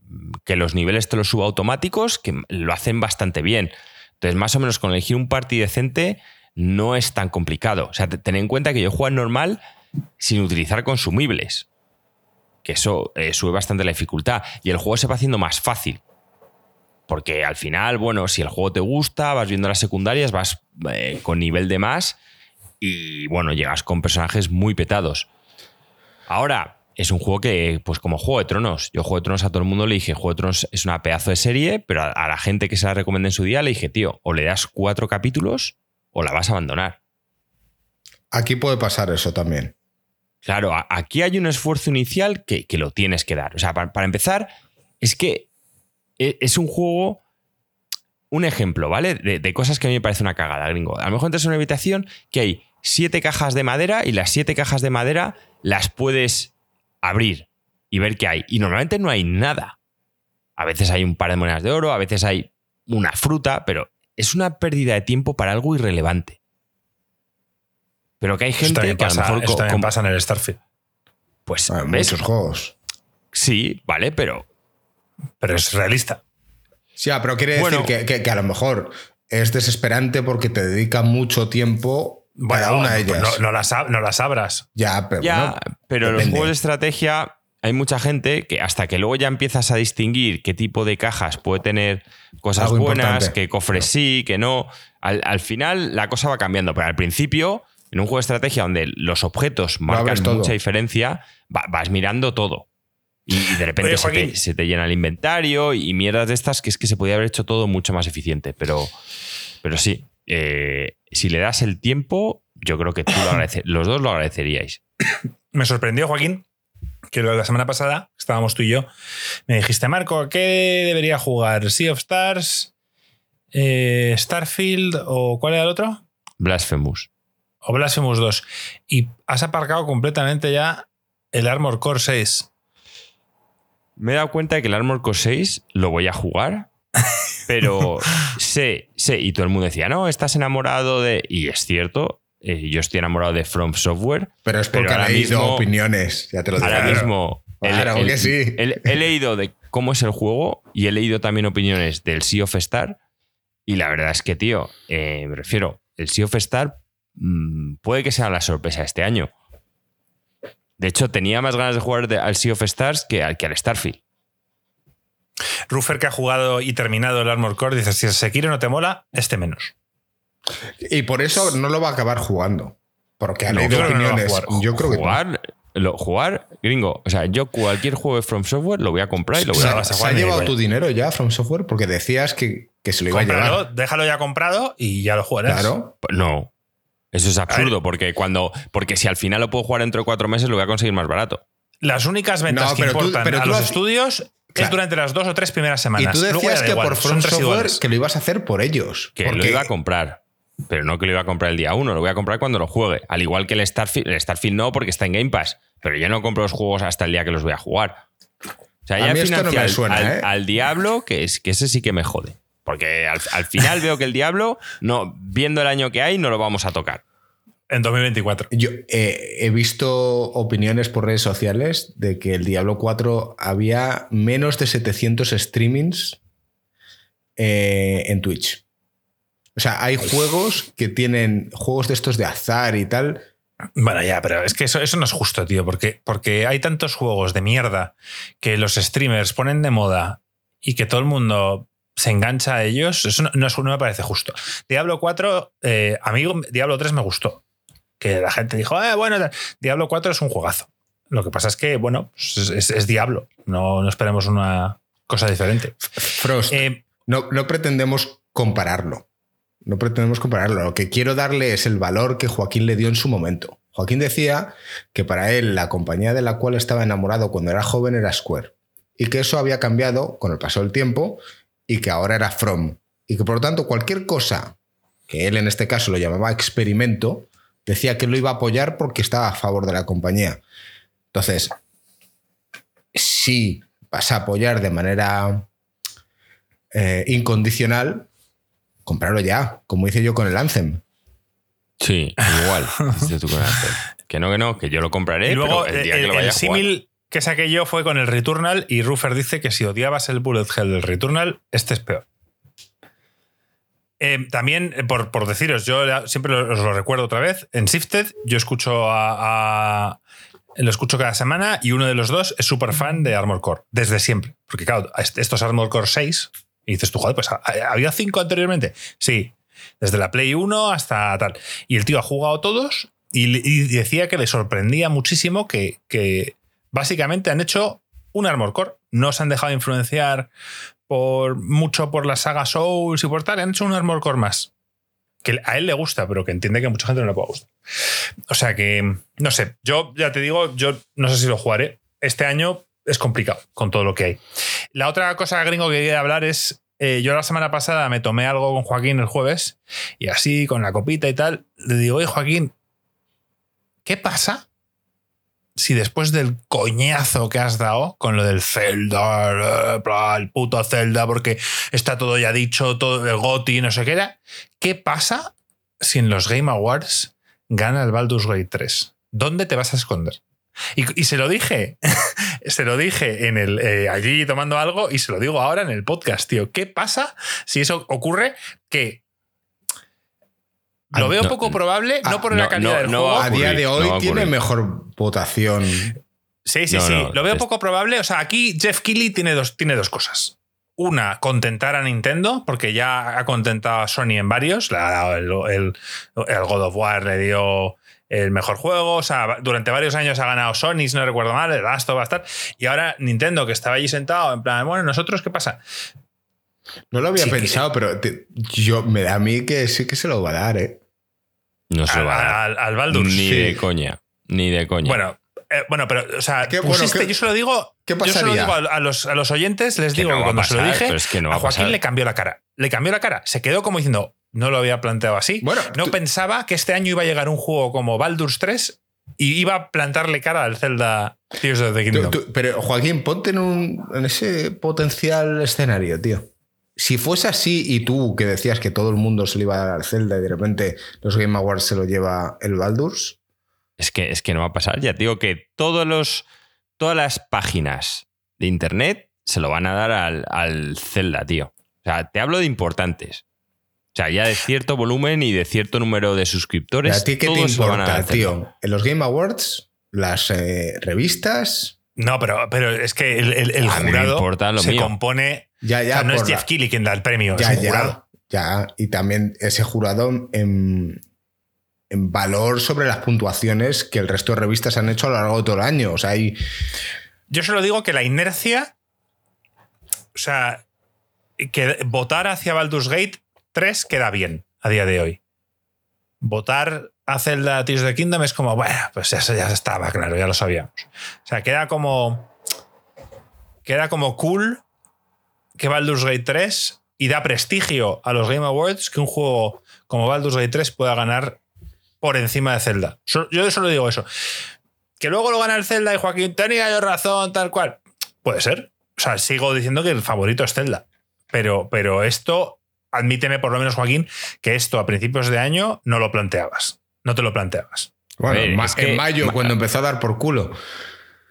Speaker 1: que los niveles te los suba automáticos, que lo hacen bastante bien. Entonces, más o menos con elegir un party decente no es tan complicado. O sea, ten en cuenta que yo juego normal sin utilizar consumibles. Que eso eh, sube bastante la dificultad. Y el juego se va haciendo más fácil. Porque al final, bueno, si el juego te gusta, vas viendo las secundarias, vas eh, con nivel de más y bueno, llegas con personajes muy petados. Ahora, es un juego que, pues como Juego de Tronos, yo Juego de Tronos a todo el mundo le dije, Juego de Tronos es una pedazo de serie, pero a, la gente que se la recomendé en su día le dije, tío, o le das cuatro capítulos o la vas a abandonar.
Speaker 2: Aquí puede pasar eso también.
Speaker 1: Claro, aquí hay un esfuerzo inicial que, lo tienes que dar. O sea, para empezar, es que e, es un juego, un ejemplo, ¿vale? De, cosas que a mí me parece una cagada, gringo. A lo mejor entras en una habitación que hay siete cajas de madera y las siete cajas de madera las puedes abrir y ver qué hay. Y normalmente no hay nada. A veces hay un par de monedas de oro, a veces hay una fruta, pero es una pérdida de tiempo para algo irrelevante. Pero que hay gente que a lo mejor.
Speaker 3: Esto pasa en el Starfield.
Speaker 1: Pues.
Speaker 2: Hay muchos juegos.
Speaker 1: Sí, vale, pero
Speaker 3: pero es realista.
Speaker 2: Sí, ah, pero quiere decir que, a lo mejor es desesperante porque te dedica mucho tiempo para una de
Speaker 3: pues
Speaker 2: ellas.
Speaker 3: No, las, no las abras.
Speaker 2: Ya, pero,
Speaker 1: ya, pero en los juegos de estrategia hay mucha gente que hasta que luego ya empiezas a distinguir qué tipo de cajas puede tener cosas buenas, qué cofres sí, que no. Al, final la cosa va cambiando, pero al principio, en un juego de estrategia donde los objetos marcan mucha diferencia, vas mirando todo. Y, de repente se, te, llena el inventario y mierdas de estas que es que se podía haber hecho todo mucho más eficiente. Pero, pero sí, eh, si le das el tiempo, yo creo que tú lo los dos lo agradeceríais.
Speaker 3: Me sorprendió, Joaquín, que la semana pasada estábamos tú y yo, me dijiste, Marco, ¿qué debería jugar? ¿Sea of Stars? Eh, ¿Starfield? ¿O cuál era el otro?
Speaker 1: Blasphemous.
Speaker 3: O Blasphemous 2. Y has aparcado completamente ya el Armor Core 6.
Speaker 1: Me he dado cuenta de que el Armor Core 6 lo voy a jugar, pero sé, sé, y todo el mundo decía, no, estás enamorado de... Y es cierto, eh, yo estoy enamorado de From Software.
Speaker 2: Pero es porque
Speaker 1: ahora
Speaker 2: ha leído
Speaker 1: mismo-
Speaker 2: opiniones, ya te lo digo.
Speaker 1: Ahora mismo... el-
Speaker 2: Claro
Speaker 1: el-
Speaker 2: que sí.
Speaker 1: el- he leído de cómo es el juego y he leído también opiniones del Sea of Star. Y la verdad es que, tío, eh, me refiero, el Sea of Star mm, puede que sea la sorpresa este año. De hecho, tenía más ganas de jugar de- al Sea of Stars que al, que al Starfield.
Speaker 3: Ruffer, que ha jugado y terminado el Armor Core, dice: si Sekiro no te mola, este menos.
Speaker 2: Y por eso no lo va a acabar jugando. Porque ha
Speaker 3: No,
Speaker 2: leído
Speaker 3: no
Speaker 2: opiniones.
Speaker 3: jugar.
Speaker 2: yo creo que no.
Speaker 1: jugar, lo- jugar, gringo. O sea, yo cualquier juego de From Software lo voy a comprar y lo voy a
Speaker 2: sea,
Speaker 3: a
Speaker 2: ¿Se
Speaker 3: jugar
Speaker 2: ha
Speaker 3: ni
Speaker 2: llevado tu dinero ya From Software? Porque decías que, que se lo iba a llevar.
Speaker 3: déjalo ya comprado y ya lo jugarás.
Speaker 2: Claro.
Speaker 1: No. Eso es absurdo, porque cuando. Porque si al final lo puedo jugar dentro de cuatro meses, lo voy a conseguir más barato.
Speaker 3: Las únicas ventas
Speaker 2: No,
Speaker 3: que
Speaker 2: tú-
Speaker 3: importan
Speaker 2: pero
Speaker 3: a
Speaker 2: tú
Speaker 3: los estudios es durante las dos o tres primeras
Speaker 2: Y
Speaker 3: semanas.
Speaker 2: tú
Speaker 3: Luego ya
Speaker 2: decías que
Speaker 3: igual,
Speaker 2: por From Software que lo ibas a hacer por ellos.
Speaker 1: Que
Speaker 2: porque
Speaker 1: lo iba a comprar. Pero no que lo iba a comprar el día uno, lo voy a comprar cuando lo juegue. Al igual que el Starfield. El Starfield no, porque está en Game Pass. Pero yo no compro los juegos hasta el día que los voy a jugar. O sea,
Speaker 2: A
Speaker 1: ya
Speaker 2: mí esto no me
Speaker 1: al-
Speaker 2: suena,
Speaker 1: al,
Speaker 2: ¿eh?
Speaker 1: al Diablo, que, es, que ese sí que me jode. Porque al, al final veo que el Diablo, no, viendo el año que hay, no lo vamos a tocar.
Speaker 3: En 2024.
Speaker 2: Yo eh, he visto opiniones por redes sociales de que el Diablo 4 había menos de 700 streamings eh, en Twitch. O sea, hay juegos que tienen juegos de estos de azar y tal.
Speaker 3: Bueno, ya, pero es que eso, eso no es justo, tío, porque, porque hay tantos juegos de mierda que los streamers ponen de moda y que todo el mundo se engancha a ellos. Eso no, no es- no me parece justo. Diablo 4, eh, amigo, Diablo 3 me gustó. Que la gente dijo, eh, bueno. Diablo 4 es un juegazo. Lo que pasa es que, bueno, es, es- es Diablo. No, no esperemos una cosa diferente.
Speaker 2: Frost,
Speaker 3: Eh,
Speaker 2: no, no pretendemos compararlo. No pretendemos compararlo. Lo que quiero darle es el valor que Joaquín le dio en su momento. Joaquín decía que para él la compañía de la cual estaba enamorado cuando era joven era Square. Y que eso había cambiado con el paso del tiempo y que ahora era From. Y que por lo tanto cualquier cosa que él en este caso lo llamaba experimento, decía que lo iba a apoyar porque estaba a favor de la compañía. Entonces, si vas a apoyar de manera eh, incondicional, comprarlo ya, como hice yo con el Anthem.
Speaker 1: Sí, igual. dices tú con el Anthem. que no, que no, que yo lo compraré,
Speaker 3: y luego
Speaker 1: pero el día
Speaker 3: el,
Speaker 1: que lo
Speaker 3: el
Speaker 1: vaya a jugar.
Speaker 3: símil que saqué yo fue con el Returnal y Ruffer dice que si odiabas el Bullet Hell del Returnal, este es peor. Eh, también, eh, por, por deciros, yo siempre os lo recuerdo otra vez, en Sifted yo escucho a, lo escucho cada semana y uno de los dos es súper fan de Armor Core, desde siempre. Porque claro, est- esto es Armor Core 6 y dices tú, joder, pues ¿ha- había cinco anteriormente. Sí, desde la Play 1 hasta tal. Y el tío ha jugado todos y, decía que le sorprendía muchísimo que básicamente han hecho un Armor Core. No se han dejado influenciar por mucho por la saga Souls y por tal. Han hecho un Armor Core más. Que a él le gusta, pero que entiende que mucha gente no le puede gustar. O sea que, no sé, yo ya te digo, yo no sé si lo jugaré. Este año es complicado con todo lo que hay. La otra cosa, gringo, que quería hablar es, eh, yo la semana pasada me tomé algo con Joaquín el jueves y así, con la copita y tal, le digo, oye, Joaquín, ¿qué pasa si después del coñazo que has dado con lo del Zelda, eh, el puto Zelda, porque está todo ya dicho, todo el GOTI, no sé qué era, ¿qué pasa si en los Game Awards gana el Baldur's Gate 3? ¿Dónde te vas a esconder? Y, y se lo dije, se lo dije en el, eh, allí tomando algo y se lo digo ahora en el podcast, tío. ¿Qué pasa si eso ocurre? Que lo
Speaker 2: Ah,
Speaker 3: veo
Speaker 1: no,
Speaker 3: poco probable,
Speaker 2: ah,
Speaker 3: no por
Speaker 1: no,
Speaker 3: la calidad
Speaker 1: no,
Speaker 3: del
Speaker 1: no
Speaker 3: juego.
Speaker 2: A día de hoy tiene mejor votación.
Speaker 3: Sí, sí,
Speaker 1: No,
Speaker 3: sí.
Speaker 1: no,
Speaker 3: lo veo
Speaker 1: es-
Speaker 3: poco probable. O sea, aquí Jeff Keighley tiene dos, tiene dos cosas. Una, contentar a Nintendo, porque ya ha contentado a Sony en varios. La- el, el- el God of War le dio el mejor juego. O sea, durante varios años ha ganado Sony, si no recuerdo mal, el Last va a estar. Y ahora Nintendo, que estaba allí sentado, en plan, bueno, ¿nosotros qué pasa?
Speaker 2: No lo había
Speaker 3: Sí, que-
Speaker 2: pensado, pero te- yo me da a mí que sí que se lo va a dar, ¿eh?
Speaker 1: No se va a dar.
Speaker 3: al, al Baldur's.
Speaker 1: Ni
Speaker 2: sí.
Speaker 1: de coña. Ni de coña.
Speaker 3: Bueno, eh, bueno, pero, o sea,
Speaker 2: ¿Qué- bueno,
Speaker 3: pusiste-
Speaker 2: qué-
Speaker 3: yo se lo digo,
Speaker 2: qué
Speaker 3: yo se lo digo a, a los, a los oyentes, les
Speaker 1: Que
Speaker 3: digo
Speaker 1: no
Speaker 3: que cuando se lo dije,
Speaker 1: es que no
Speaker 3: a Joaquín
Speaker 1: pasar.
Speaker 3: le cambió la cara. Le cambió la cara. Se quedó como diciendo, no lo había planteado así.
Speaker 2: Bueno,
Speaker 3: no
Speaker 2: tú-
Speaker 3: pensaba que este año iba a llegar un juego como Baldur's 3 y iba a plantarle cara al Zelda Tears of the
Speaker 2: Tú-
Speaker 3: Kingdom.
Speaker 2: tú- pero Joaquín, ponte en, un- en ese potencial escenario, tío. Si fuese así y tú que decías que todo el mundo se le iba a dar al Zelda y de repente los Game Awards se lo lleva el Baldur's,
Speaker 1: Es que, es que no va a pasar. Ya te digo que todos los, todas las páginas de internet se lo van a dar al, al Zelda, tío. O sea, te hablo de importantes. O sea, ya de cierto volumen y de cierto número de suscriptores.
Speaker 2: ¿a ti qué te
Speaker 1: lo van a
Speaker 2: importa, tío? En los Game Awards, las eh, revistas,
Speaker 3: No, pero, pero es que el, el- el jurado
Speaker 1: importa lo
Speaker 3: se
Speaker 1: mío.
Speaker 3: compone.
Speaker 2: ya,
Speaker 3: o
Speaker 2: ya.
Speaker 3: sea, no es
Speaker 2: la-
Speaker 3: Jeff Keighley quien da el premio,
Speaker 2: ya,
Speaker 3: es
Speaker 2: ya,
Speaker 3: jurado.
Speaker 2: ya. Y también ese jurado en, en valor sobre las puntuaciones que el resto de revistas han hecho a lo largo de todo el año. O sea, hay.
Speaker 3: Yo solo digo que la inercia. O sea, que votar hacia Baldur's Gate 3 queda bien a día de hoy. Votar a Zelda Tears of the Kingdom es como, bueno, pues eso ya estaba claro, ya lo sabíamos. O sea, queda como. Queda como cool que Baldur's Gate 3 y da prestigio a los Game Awards que un juego como Baldur's Gate 3 pueda ganar por encima de Zelda. Yo solo digo eso. Que luego lo gana el Zelda y Joaquín tenía yo razón, tal cual. Puede ser. O sea, sigo diciendo que el favorito es Zelda. Pero, pero esto, admíteme por lo menos, Joaquín, que esto a principios de año no lo planteabas. No te lo planteabas.
Speaker 2: Bueno,
Speaker 1: ver,
Speaker 2: en ma-
Speaker 1: es que-
Speaker 2: en mayo,
Speaker 1: ma-
Speaker 2: cuando empezó a dar por culo.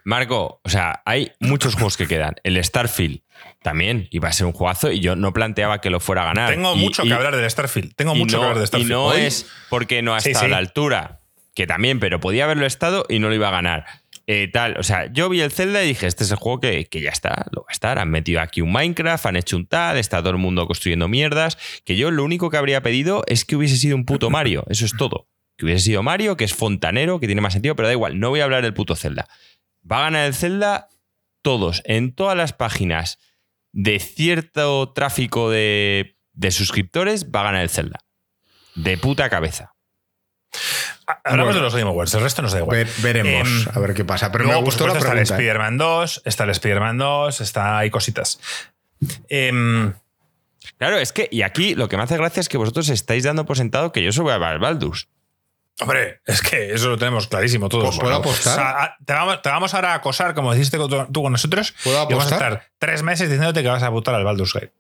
Speaker 1: Marco, o sea, hay muchos juegos que quedan. El Starfield también iba a ser un juegazo y yo no planteaba que lo fuera a ganar.
Speaker 3: Tengo
Speaker 1: Y-
Speaker 3: mucho
Speaker 1: y-
Speaker 3: que hablar del Starfield. Tengo
Speaker 1: y
Speaker 3: mucho
Speaker 1: no,
Speaker 3: que hablar de
Speaker 1: y
Speaker 3: Starfield.
Speaker 1: no
Speaker 3: Hoy-
Speaker 1: es porque no ha
Speaker 3: Sí,
Speaker 1: estado
Speaker 3: sí.
Speaker 1: a la altura, que también, pero podía haberlo estado y no lo iba a ganar. Eh, tal, o sea, yo vi el Zelda y dije, este es el juego que, que ya está, lo va a estar. Han metido aquí un Minecraft, han hecho un tal, está todo el mundo construyendo mierdas. Que yo lo único que habría pedido es que hubiese sido un puto Mario, eso es todo. Que hubiese sido Mario, que es fontanero, que tiene más sentido, pero da igual, no voy a hablar del puto Zelda. Va a ganar el Zelda todos, en todas las páginas de cierto tráfico de, de suscriptores, va a ganar el Zelda. De puta cabeza.
Speaker 3: Hablamos
Speaker 2: Bueno.
Speaker 3: de los Game Awards, el resto nos da igual.
Speaker 2: Ver- veremos
Speaker 3: Em,
Speaker 2: a ver qué pasa. Pero
Speaker 3: Luego,
Speaker 2: me gustó la pregunta.
Speaker 3: Está el
Speaker 2: ¿eh?
Speaker 3: Spider-Man 2, está el Spider-Man 2, está, hay cositas. Em,
Speaker 1: Claro, es que, y aquí lo que me hace gracia es que vosotros estáis dando por sentado que yo soy a Baldur's.
Speaker 3: Hombre, es que eso lo tenemos clarísimo todos.
Speaker 2: Pues, ¿puedo apostar?
Speaker 3: O sea, a- te, vamos, te vamos ahora a acosar, como tu- tú con nosotros.
Speaker 2: ¿Puedo
Speaker 3: y vamos a
Speaker 2: apostar?
Speaker 3: estar tres meses diciéndote que vas a votar al Baldur's Gate.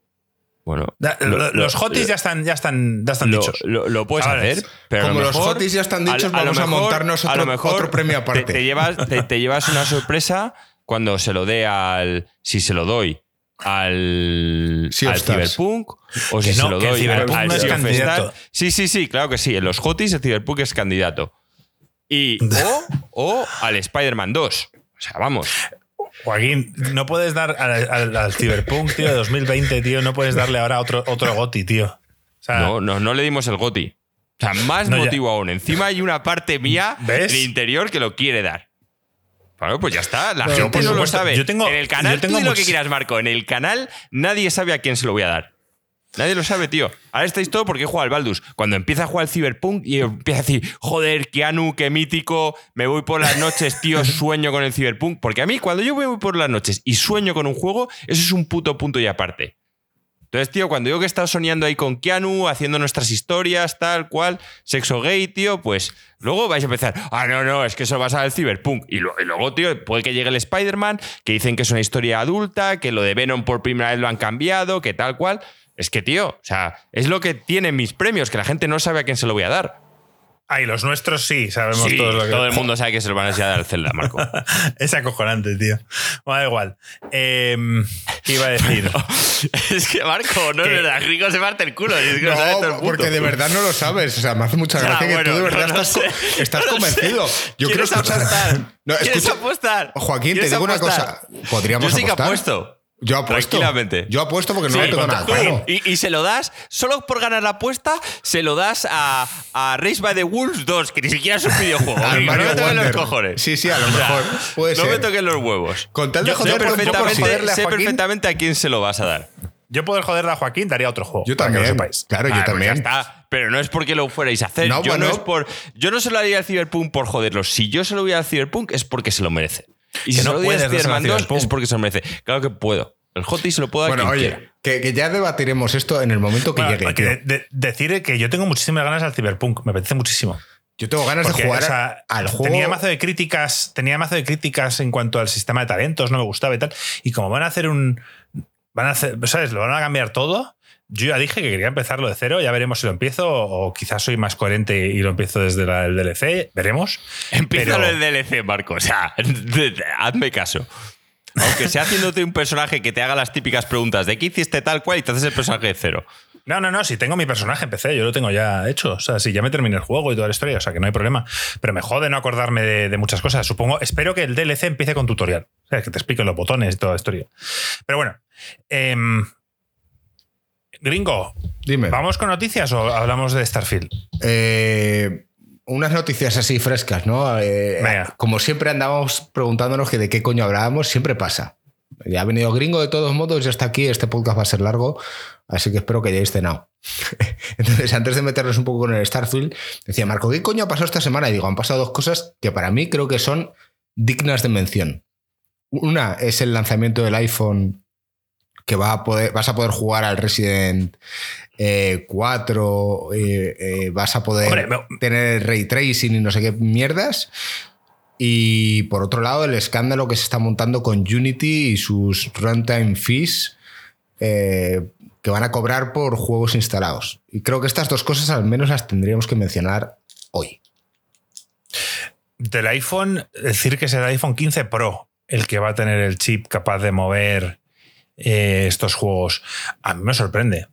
Speaker 1: Bueno,
Speaker 3: Da-
Speaker 1: lo-
Speaker 3: lo-
Speaker 1: lo-
Speaker 3: los hotis ya están, ya están, ya están
Speaker 1: lo,
Speaker 3: dichos.
Speaker 1: lo- lo puedes
Speaker 3: Chavales,
Speaker 1: hacer, pero a lo
Speaker 2: como los hotis ya están dichos,
Speaker 1: a- lo
Speaker 2: vamos a
Speaker 1: mejor-
Speaker 2: montarnos
Speaker 1: a lo
Speaker 2: otro-
Speaker 1: mejor
Speaker 2: otro premio
Speaker 1: te-
Speaker 2: aparte.
Speaker 1: Te, llevas, te, te llevas una sorpresa cuando se lo dé al. Si se lo doy al, al. Cyberpunk o si
Speaker 3: Que no,
Speaker 1: se lo
Speaker 3: que el
Speaker 1: doy al,
Speaker 3: no es candidato.
Speaker 1: Sí, sí, sí, claro que sí. En los Hotis el Cyberpunk es candidato. Y, o, o al Spider-Man 2. O sea, vamos.
Speaker 3: Joaquín, no puedes dar al, al- al Cyberpunk, tío, de 2020, tío, no puedes darle ahora otro, otro Goti, tío. O sea,
Speaker 1: No, no, no le dimos el GOTI. O sea, más
Speaker 3: No, ya.
Speaker 1: motivo aún. Encima hay una parte mía
Speaker 3: ¿Ves?
Speaker 1: en el interior que lo quiere dar. Bueno, pues ya está. La gente
Speaker 2: por
Speaker 1: no lo
Speaker 3: supuesto,
Speaker 1: sabe.
Speaker 3: yo tengo-
Speaker 1: en el canal,
Speaker 3: yo tengo
Speaker 1: tú di lo que
Speaker 3: muchis-
Speaker 1: quieras, Marco. En el canal nadie sabe a quién se lo voy a dar. Nadie lo sabe, tío. Ahora estáis todo porque juega al Baldus. Cuando empieza a jugar al Cyberpunk y empieza a decir, joder, Keanu, qué mítico, me voy por las noches, tío, sueño con el Cyberpunk. Porque a mí, cuando yo voy por las noches y sueño con un juego, eso es un puto punto y aparte. Entonces, tío, cuando yo que he estado soñando ahí con Keanu, haciendo nuestras historias, tal cual, sexo gay, tío, pues luego vais a empezar, ah, no, no, es que eso va a ser el Cyberpunk. Y, lo- y luego, tío, puede que llegue el Spider-Man, que dicen que es una historia adulta, que lo de Venom por primera vez lo han cambiado, que tal cual. Es que, tío, o sea, es lo que tienen mis premios, que la gente no sabe a quién se lo voy a dar.
Speaker 3: Ay, los nuestros sí, sabemos
Speaker 1: Sí,
Speaker 3: todos lo que.
Speaker 1: todo el mundo sabe que se lo van a al Zelda, Marco.
Speaker 3: Es acojonante, tío. Bueno, da igual. Em, ¿Qué iba a decir?
Speaker 1: es que, Marco, no
Speaker 3: ¿Qué?
Speaker 1: es verdad, Rico se parte el culo. es que lo sabe todo el
Speaker 2: No, porque de verdad no lo sabes. O sea, me hace mucha
Speaker 1: Ya,
Speaker 2: gracia que
Speaker 1: bueno,
Speaker 2: tú de verdad
Speaker 1: no lo
Speaker 2: estás,
Speaker 1: sé. No
Speaker 2: convencido.
Speaker 1: sé.
Speaker 2: Yo quiero
Speaker 1: ¿Quieres
Speaker 2: escuchar.
Speaker 1: apostar?
Speaker 2: No,
Speaker 1: ¿Quieres
Speaker 2: escucha-
Speaker 1: apostar?
Speaker 2: Joaquín, te
Speaker 1: ¿Quieres
Speaker 2: digo una
Speaker 1: apostar?
Speaker 2: cosa. Podríamos
Speaker 1: Yo sí que
Speaker 2: apostar.
Speaker 1: apuesto.
Speaker 2: Yo apuesto.
Speaker 1: Tranquilamente.
Speaker 2: Yo apuesto porque no
Speaker 1: Sí,
Speaker 2: lo tengo nada claro.
Speaker 1: y, y se lo das, solo por ganar la apuesta, se lo das a, a Race by the Wolves 2, que ni siquiera es un videojuego.
Speaker 2: Al
Speaker 1: Rico,
Speaker 2: Mario
Speaker 1: no me toquen los cojones.
Speaker 2: Sí, sí, a lo
Speaker 1: O sea,
Speaker 2: mejor. Puede
Speaker 1: no
Speaker 2: ser.
Speaker 1: me toquen los huevos.
Speaker 2: Con tal de
Speaker 1: Yo sé
Speaker 2: joder, por- yo por
Speaker 1: perfectamente,
Speaker 2: joderle a
Speaker 1: sé perfectamente a quién se lo vas a dar.
Speaker 3: Yo poder joderle a Joaquín daría otro juego.
Speaker 2: Yo
Speaker 3: para que lo
Speaker 2: también.
Speaker 3: sepáis.
Speaker 2: Claro, yo
Speaker 1: Ah, pues
Speaker 2: también.
Speaker 1: ya está. pero no es porque lo fuerais a hacer.
Speaker 2: No,
Speaker 1: yo, no es por, yo no se lo haría al Cyberpunk por joderlo. Si yo se lo voy al Cyberpunk es porque se lo merece. Y
Speaker 3: Que
Speaker 1: si
Speaker 3: no puedes
Speaker 1: Spider-Man 2
Speaker 3: Cyberpunk.
Speaker 1: es porque se lo merece. Claro que puedo. El Hottie se lo puedo dar
Speaker 2: Bueno, oye,
Speaker 1: quiera.
Speaker 2: que, que ya debatiremos esto en el momento que
Speaker 3: Bueno,
Speaker 2: llegue.
Speaker 3: que de- de- decir que yo tengo muchísimas ganas al Cyberpunk, me apetece muchísimo.
Speaker 2: Yo tengo ganas
Speaker 3: Porque,
Speaker 2: de jugar
Speaker 3: o sea,
Speaker 2: al juego.
Speaker 3: Tenía mazo de críticas, tenía mazo de críticas en cuanto al sistema de talentos, no me gustaba y tal. Y como van a hacer un. Van a hacer, ¿sabes? Lo van a cambiar todo. Yo ya dije que quería empezarlo de cero, ya veremos si lo empiezo o quizás soy más coherente y lo empiezo desde la- el DLC, veremos.
Speaker 1: Empieza
Speaker 3: Pero-
Speaker 1: el DLC, Marco. O sea, hazme caso. Aunque sea haciéndote un personaje que te haga las típicas preguntas de qué hiciste tal cual y te haces el personaje de cero.
Speaker 3: No, no, no, si tengo mi personaje en PC, yo lo tengo ya hecho. O sea, si ya me terminé el juego y toda la historia, o sea, que no hay problema. Pero me jode no acordarme de, de muchas cosas. Supongo, espero que el DLC empiece con tutorial. O sea, que te explique los botones y toda la historia. Pero bueno. em, gringo,
Speaker 2: Dime.
Speaker 3: ¿vamos con noticias o hablamos de Starfield?
Speaker 2: Eh, unas noticias así frescas, ¿no? Eh, como siempre andábamos preguntándonos que de qué coño hablábamos, siempre pasa. Ya ha venido gringo de todos modos, ya está aquí, este podcast va a ser largo, así que espero que hayáis cenado. Entonces, antes de meternos un poco con el Starfield, decía Marco, ¿qué coño ha pasado esta semana? Y digo, han pasado dos cosas que para mí creo que son dignas de mención. Una es el lanzamiento del iPhone que va a poder, vas a poder jugar al Resident eh, 4, eh, eh, vas a poder
Speaker 3: Hombre, me-
Speaker 2: tener ray tracing y no sé qué mierdas. Y por otro lado, el escándalo que se está montando con Unity y sus runtime fees eh, que van a cobrar por juegos instalados. Y creo que estas dos cosas al menos las tendríamos que mencionar hoy.
Speaker 3: Del iPhone, decir que es el iPhone 15 Pro el que va a tener el chip capaz de mover eh, estos juegos. A mí me sorprende.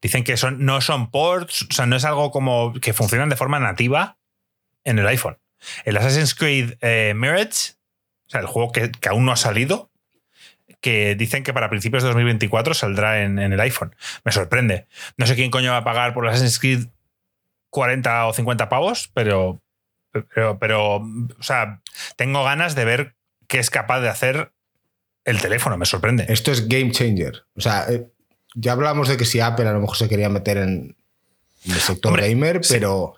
Speaker 3: Dicen que son, no son ports, o sea, no es algo como que funcionan de forma nativa en el iPhone. El Assassin's Creed eh, Mirage, o sea, el juego que, que aún no ha salido, que dicen que para principios de 2024 saldrá en, en el iPhone. Me sorprende. No sé quién coño va a pagar por el Assassin's Creed 40 o 50 pavos, pero, pero, pero, o sea, tengo ganas de ver qué es capaz de hacer el teléfono, me sorprende.
Speaker 2: Esto es game changer. O sea, eh, ya hablamos de que si Apple a lo mejor se quería meter en, el sector
Speaker 3: Hombre,
Speaker 2: gamer,
Speaker 3: sí.
Speaker 2: pero,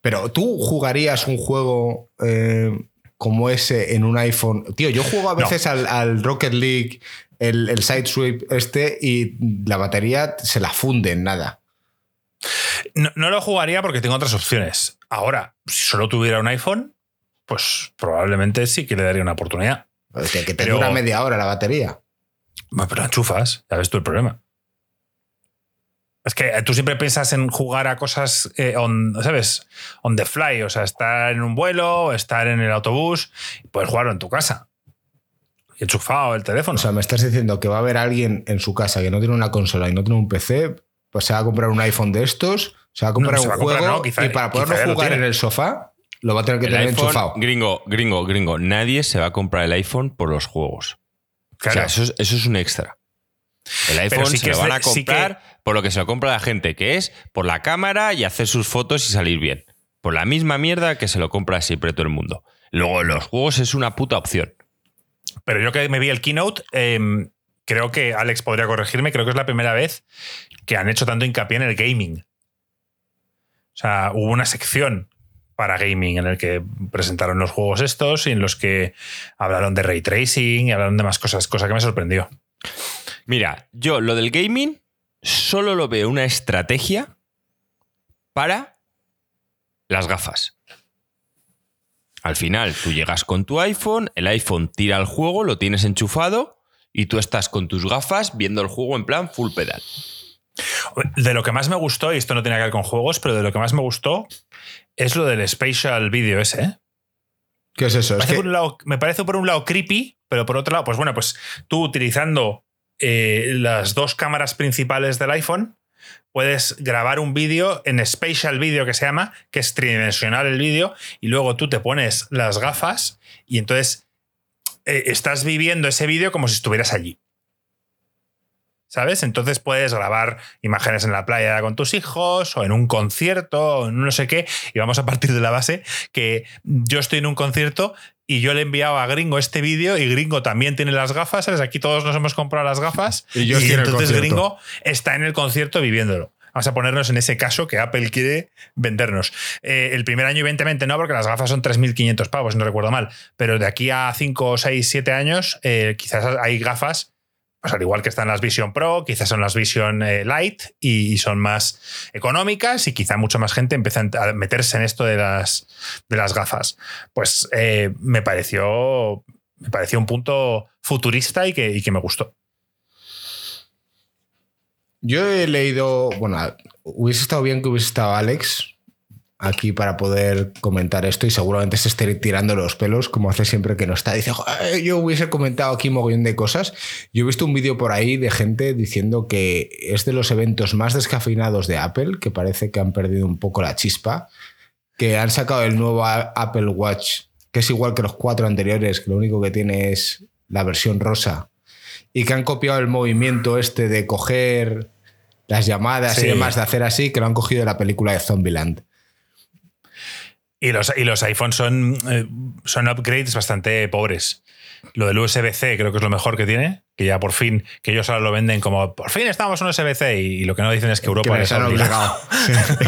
Speaker 2: pero tú jugarías un juego eh, como ese en un iPhone. Tío, yo juego a
Speaker 3: No.
Speaker 2: veces al, al Rocket League, el, el Side Sweep este, y la batería se la funde en nada.
Speaker 3: No, no lo jugaría porque tengo otras opciones. Ahora, si solo tuviera un iPhone, pues probablemente sí que le daría una oportunidad.
Speaker 2: Que, que te
Speaker 3: Pero-
Speaker 2: dura media hora la batería.
Speaker 3: Pero enchufas, ya ves tú el problema. Es que tú siempre piensas en jugar a cosas eh, on, ¿sabes? On the fly, o sea, estar en un vuelo, estar en el autobús, puedes jugarlo en tu casa. Y enchufado el teléfono.
Speaker 2: O sea, me estás diciendo que va a haber alguien en su casa que no tiene una consola y no tiene un PC, pues se va a comprar un iPhone de estos, se va a comprar
Speaker 3: No,
Speaker 2: un
Speaker 3: comprar,
Speaker 2: juego
Speaker 3: no, quizá-
Speaker 2: y para poderlo jugar en el sofá lo va a tener que
Speaker 1: El
Speaker 2: tener
Speaker 1: iPhone,
Speaker 2: enchufado.
Speaker 1: gringo, gringo, gringo. Nadie se va a comprar el iPhone por los juegos.
Speaker 3: Claro.
Speaker 1: O sea, eso es, eso es un extra. El iPhone
Speaker 3: sí
Speaker 1: se
Speaker 3: que
Speaker 1: lo van a
Speaker 3: sí que-
Speaker 1: comprar por lo que se lo compra la gente, que es por la cámara y hacer sus fotos y salir bien. Por la misma mierda que se lo compra siempre todo el mundo. Luego, los juegos es una puta opción.
Speaker 3: Pero yo que me vi el keynote, eh, creo que Alex podría corregirme, creo que es la primera vez que han hecho tanto hincapié en el gaming. O sea, hubo una sección para gaming en el que presentaron los juegos estos y en los que hablaron de ray tracing y hablaron de más cosas, cosa que me sorprendió.
Speaker 1: Mira, yo lo del gaming solo lo veo una estrategia para las gafas. Al final, tú llegas con tu iPhone, el iPhone tira el juego, lo tienes enchufado y tú estás con tus gafas viendo el juego en plan full pedal.
Speaker 3: De lo que más me gustó, y esto no tiene que ver con juegos, pero de lo que más me gustó es lo del spatial video ese. ¿eh?
Speaker 2: ¿Qué es eso?
Speaker 3: Me
Speaker 2: Es
Speaker 3: parece,
Speaker 2: que-
Speaker 3: por un lado, me parece por un lado creepy, pero por otro lado, pues bueno, pues tú utilizando eh, las dos cámaras principales del iPhone, puedes grabar un vídeo en spatial video que se llama, que es tridimensional el vídeo, y luego tú te pones las gafas y entonces eh, estás viviendo ese vídeo como si estuvieras allí. ¿Sabes? Entonces puedes grabar imágenes en la playa con tus hijos o en un concierto o en un no sé qué. Y vamos a partir de la base que yo estoy en un concierto y yo le he enviado a Gringo este vídeo y Gringo también tiene las gafas. ¿sabes? Aquí todos nos hemos comprado las gafas
Speaker 2: Y yo estoy en el
Speaker 3: entonces
Speaker 2: concierto.
Speaker 3: Gringo está en el concierto viviéndolo. Vamos a ponernos en ese caso que Apple quiere vendernos. Eh, el primer año, evidentemente, no, porque las gafas son 3.500 pavos, no recuerdo mal. Pero de aquí a 5, 6, 7 años, eh, quizás hay gafas al igual que están las Vision Pro, quizás son las Vision eh, Lite y, son más económicas y quizá mucha más gente empieza a meterse en esto de las, de las gafas. Pues me pareció me pareció un punto futurista y que, y que me gustó.
Speaker 2: Yo he leído, bueno, hubiese estado bien que hubiese estado Alex aquí para poder comentar esto y seguramente se esté tirando los pelos, como hace siempre que no está. Dice, yo hubiese comentado aquí un mogollón de cosas. Yo he visto un vídeo por ahí de gente diciendo que es de los eventos más descafeinados de Apple, que parece que han perdido un poco la chispa, que han sacado el nuevo Apple Watch, que es igual que los cuatro anteriores, que lo único que tiene es la versión rosa, y que han copiado el movimiento este de coger las llamadas y demás de hacer así, que lo han cogido de la película de Zombieland.
Speaker 3: Y los, y los iPhones son, eh, son upgrades bastante pobres. Lo del USB-C creo que es lo mejor que tiene, que ya por fin, que ellos ahora lo venden como por fin estamos en USB-C y, lo que no dicen es que Europa les ha obligado.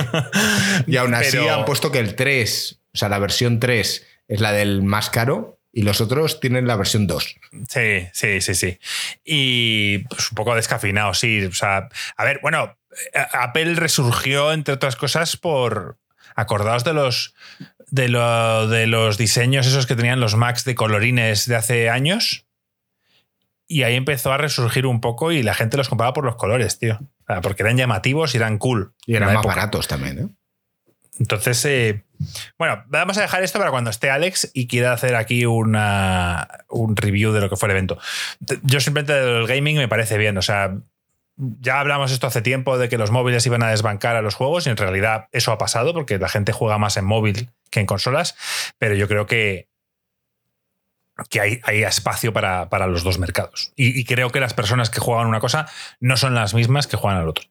Speaker 2: y aún así han puesto que el 3, o sea, la versión 3 es la del más caro y los otros tienen la versión 2.
Speaker 3: Sí, sí, sí, sí. Y pues, un poco descafinado, sí. O sea, a ver, bueno, Apple resurgió, entre otras cosas, por. Acordaos de los. De, de los diseños esos que tenían los Macs de colorines de hace años. Y ahí empezó a resurgir un poco y la gente los compraba por los colores, tío. porque eran llamativos y eran cool.
Speaker 2: Y eran más baratos también, ¿eh?
Speaker 3: Entonces, eh, bueno, vamos a dejar esto para cuando esté Alex y quiera hacer aquí una, un review de lo que fue el evento. Yo simplemente del gaming me parece bien, o sea, ya hablamos esto hace tiempo de que los móviles iban a desbancar a los juegos y en realidad eso ha pasado porque la gente juega más en móvil que en consolas, pero yo creo que, que hay, hay espacio para, los dos mercados. Y, y creo que las personas que juegan una cosa no son las mismas que juegan al otro.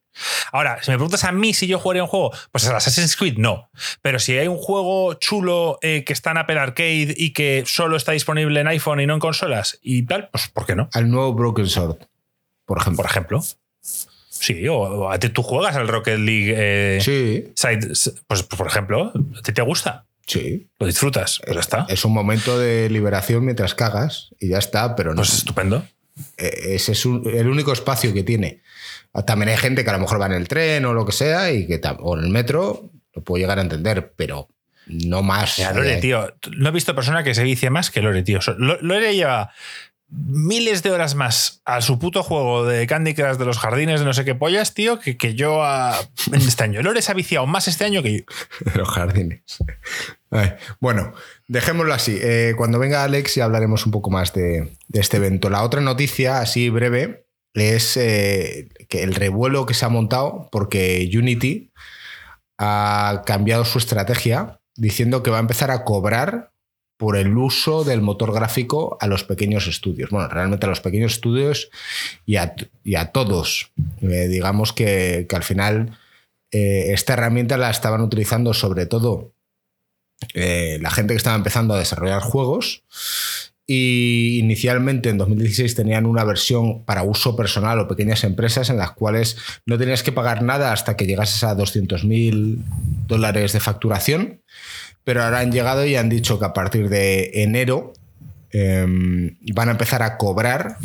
Speaker 3: Ahora, si me preguntas a mí si yo jugaría un juego, pues a Assassin's Creed no. Pero si hay un juego chulo eh, que está en Apple Arcade y que solo está disponible en iPhone y no en consolas y tal, pues ¿por qué no?
Speaker 2: Al nuevo Broken Sword, por ejemplo.
Speaker 3: Por ejemplo. Sí, o, a ti tú juegas al Rocket League. Eh,
Speaker 2: sí.
Speaker 3: pues por ejemplo, ¿a ti te gusta?
Speaker 2: Sí.
Speaker 3: Lo disfrutas, pues ya está.
Speaker 2: Es un momento de liberación mientras cagas y ya está, pero no.
Speaker 3: Pues estupendo.
Speaker 2: Eh, ese es el único espacio que tiene. También hay gente que a lo mejor va en el tren o lo que sea, y que, o en el metro, lo puedo llegar a entender, pero no más.
Speaker 3: Lore, tío, no he visto persona que se vicie más que Lore, tío. Lore lleva miles de horas más a su puto juego de Candy Crush de los jardines de no sé qué pollas, tío, que, que yo en este año. Lore se ha viciado más este año que yo.
Speaker 2: los jardines. bueno, dejémoslo así. Eh, cuando venga Alex ya hablaremos un poco más de, de, este evento. La otra noticia, así breve, es eh, que el revuelo que se ha montado porque Unity ha cambiado su estrategia diciendo que va a empezar a cobrar por el uso del motor gráfico a los pequeños estudios. Bueno, realmente a los pequeños estudios y a, todos. Eh, digamos que, al final eh, esta herramienta la estaban utilizando sobre todo la gente que estaba empezando a desarrollar juegos y inicialmente en 2016 tenían una versión para uso personal o pequeñas empresas en las cuales no tenías que pagar nada hasta que llegases a 200 mil dólares de facturación, pero ahora han llegado y han dicho que a partir de enero em, van a empezar a cobrar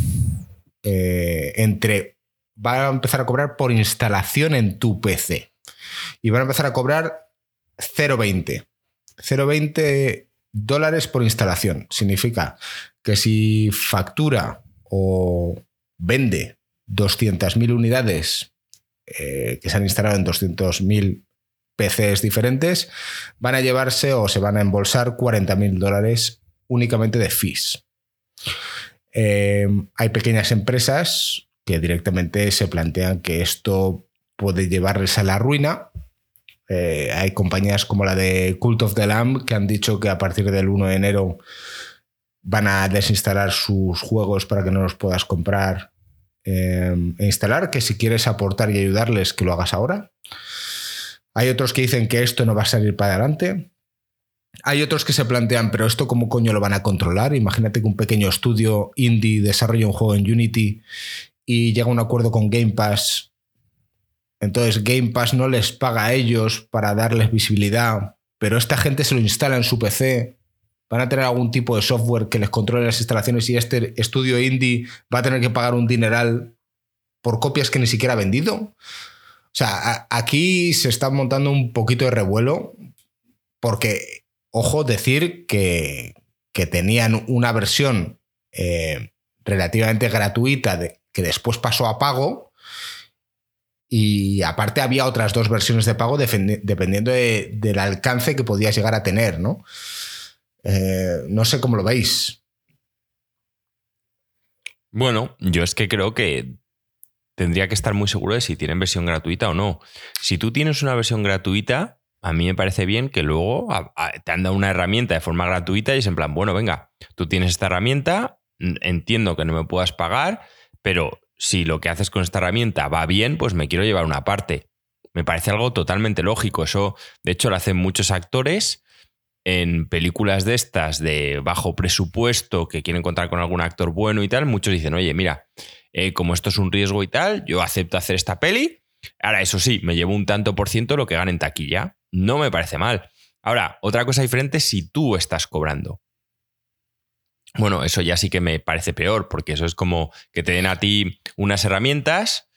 Speaker 2: eh, entre... Van a empezar a cobrar por instalación en tu PC. Y van a empezar a cobrar 0,20. 0,20 dólares por instalación. Significa que si factura o vende 200.000 unidades eh, que se han instalado en 200.000 PCs diferentes, van a llevarse o se van a embolsar 40.000 dólares únicamente de fees. Eh, hay pequeñas empresas que directamente se plantean que esto puede llevarles a la ruina eh, hay compañías como la de Cult of the Lamb que han dicho que a partir del 1 de enero van a desinstalar sus juegos para que no los puedas comprar eh, e instalar, que si quieres aportar y ayudarles, que lo hagas ahora. Hay otros que dicen que esto no va a salir para adelante. Hay otros que se plantean, pero esto cómo coño lo van a controlar. Imagínate que un pequeño estudio indie desarrolla un juego en Unity y llega a un acuerdo con Game Pass Entonces Game Pass no les paga a ellos para darles visibilidad, pero esta gente se lo instala en su PC. Van a tener algún tipo de software que les controle las instalaciones y este estudio indie va a tener que pagar un dineral por copias que ni siquiera ha vendido. O sea, aquí se está montando un poquito de revuelo porque, ojo, decir que, tenían una versión eh, relativamente gratuita de, que después pasó a pago y aparte había otras dos versiones de pago dependiendo del alcance que podías llegar a tener, ¿no? Eh, no sé cómo lo veis.
Speaker 1: Bueno, yo es que creo que tendría que estar muy seguro de si tienen versión gratuita o no. Si tú tienes una versión gratuita, a mí me parece bien que luego te han dado una herramienta de forma gratuita y es en plan, bueno, venga, tú tienes esta herramienta, entiendo que no me puedas pagar, pero si lo que haces con esta herramienta va bien, pues me quiero llevar una parte. Me parece algo totalmente lógico. Eso, de hecho, lo hacen muchos actores en películas de estas de bajo presupuesto que quieren contar con algún actor bueno y tal. Muchos dicen, oye, mira, eh, como esto es un riesgo y tal, yo acepto hacer esta peli. Ahora, eso sí, me llevo un tanto por ciento lo que gane en taquilla. No me parece mal. Ahora, otra cosa diferente si tú estás cobrando. Bueno, eso ya sí que me parece peor, porque eso es como que te den a ti unas herramientas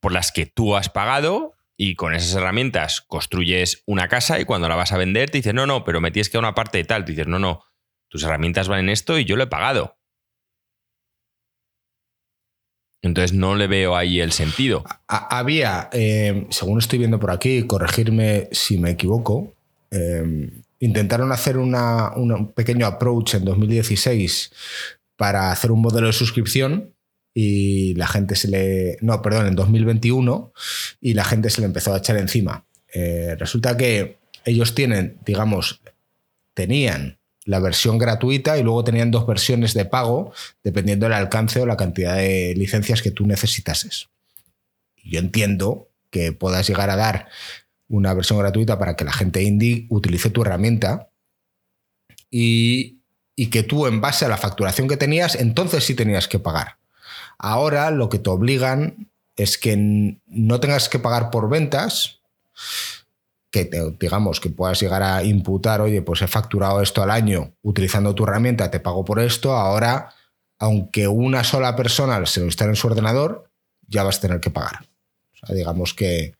Speaker 1: por las que tú has pagado y con esas herramientas construyes una casa y cuando la vas a vender te dicen, no, no, pero me tienes que dar una parte de tal. Te dices, no, no, tus herramientas van en esto y yo lo he pagado. Entonces no le veo ahí el sentido.
Speaker 2: Había, eh, según estoy viendo por aquí, corregirme si me equivoco, eh, intentaron hacer un pequeño approach en 2016 para hacer un modelo de suscripción y la gente se le... No, perdón, en 2021 y la gente se le empezó a echar encima. Eh, resulta que ellos tienen, digamos, tenían la versión gratuita y luego tenían dos versiones de pago dependiendo del alcance o la cantidad de licencias que tú necesitases. Yo entiendo que puedas llegar a dar una versión gratuita para que la gente indie utilice tu herramienta y, que tú en base a la facturación que tenías, entonces sí tenías que pagar. Ahora lo que te obligan es que no tengas que pagar por ventas, que digamos que puedas llegar a imputar, oye, pues he facturado esto al año utilizando tu herramienta, te pago por esto, ahora, aunque una sola persona se lo instale en su ordenador, ya vas a tener que pagar. O sea, digamos que,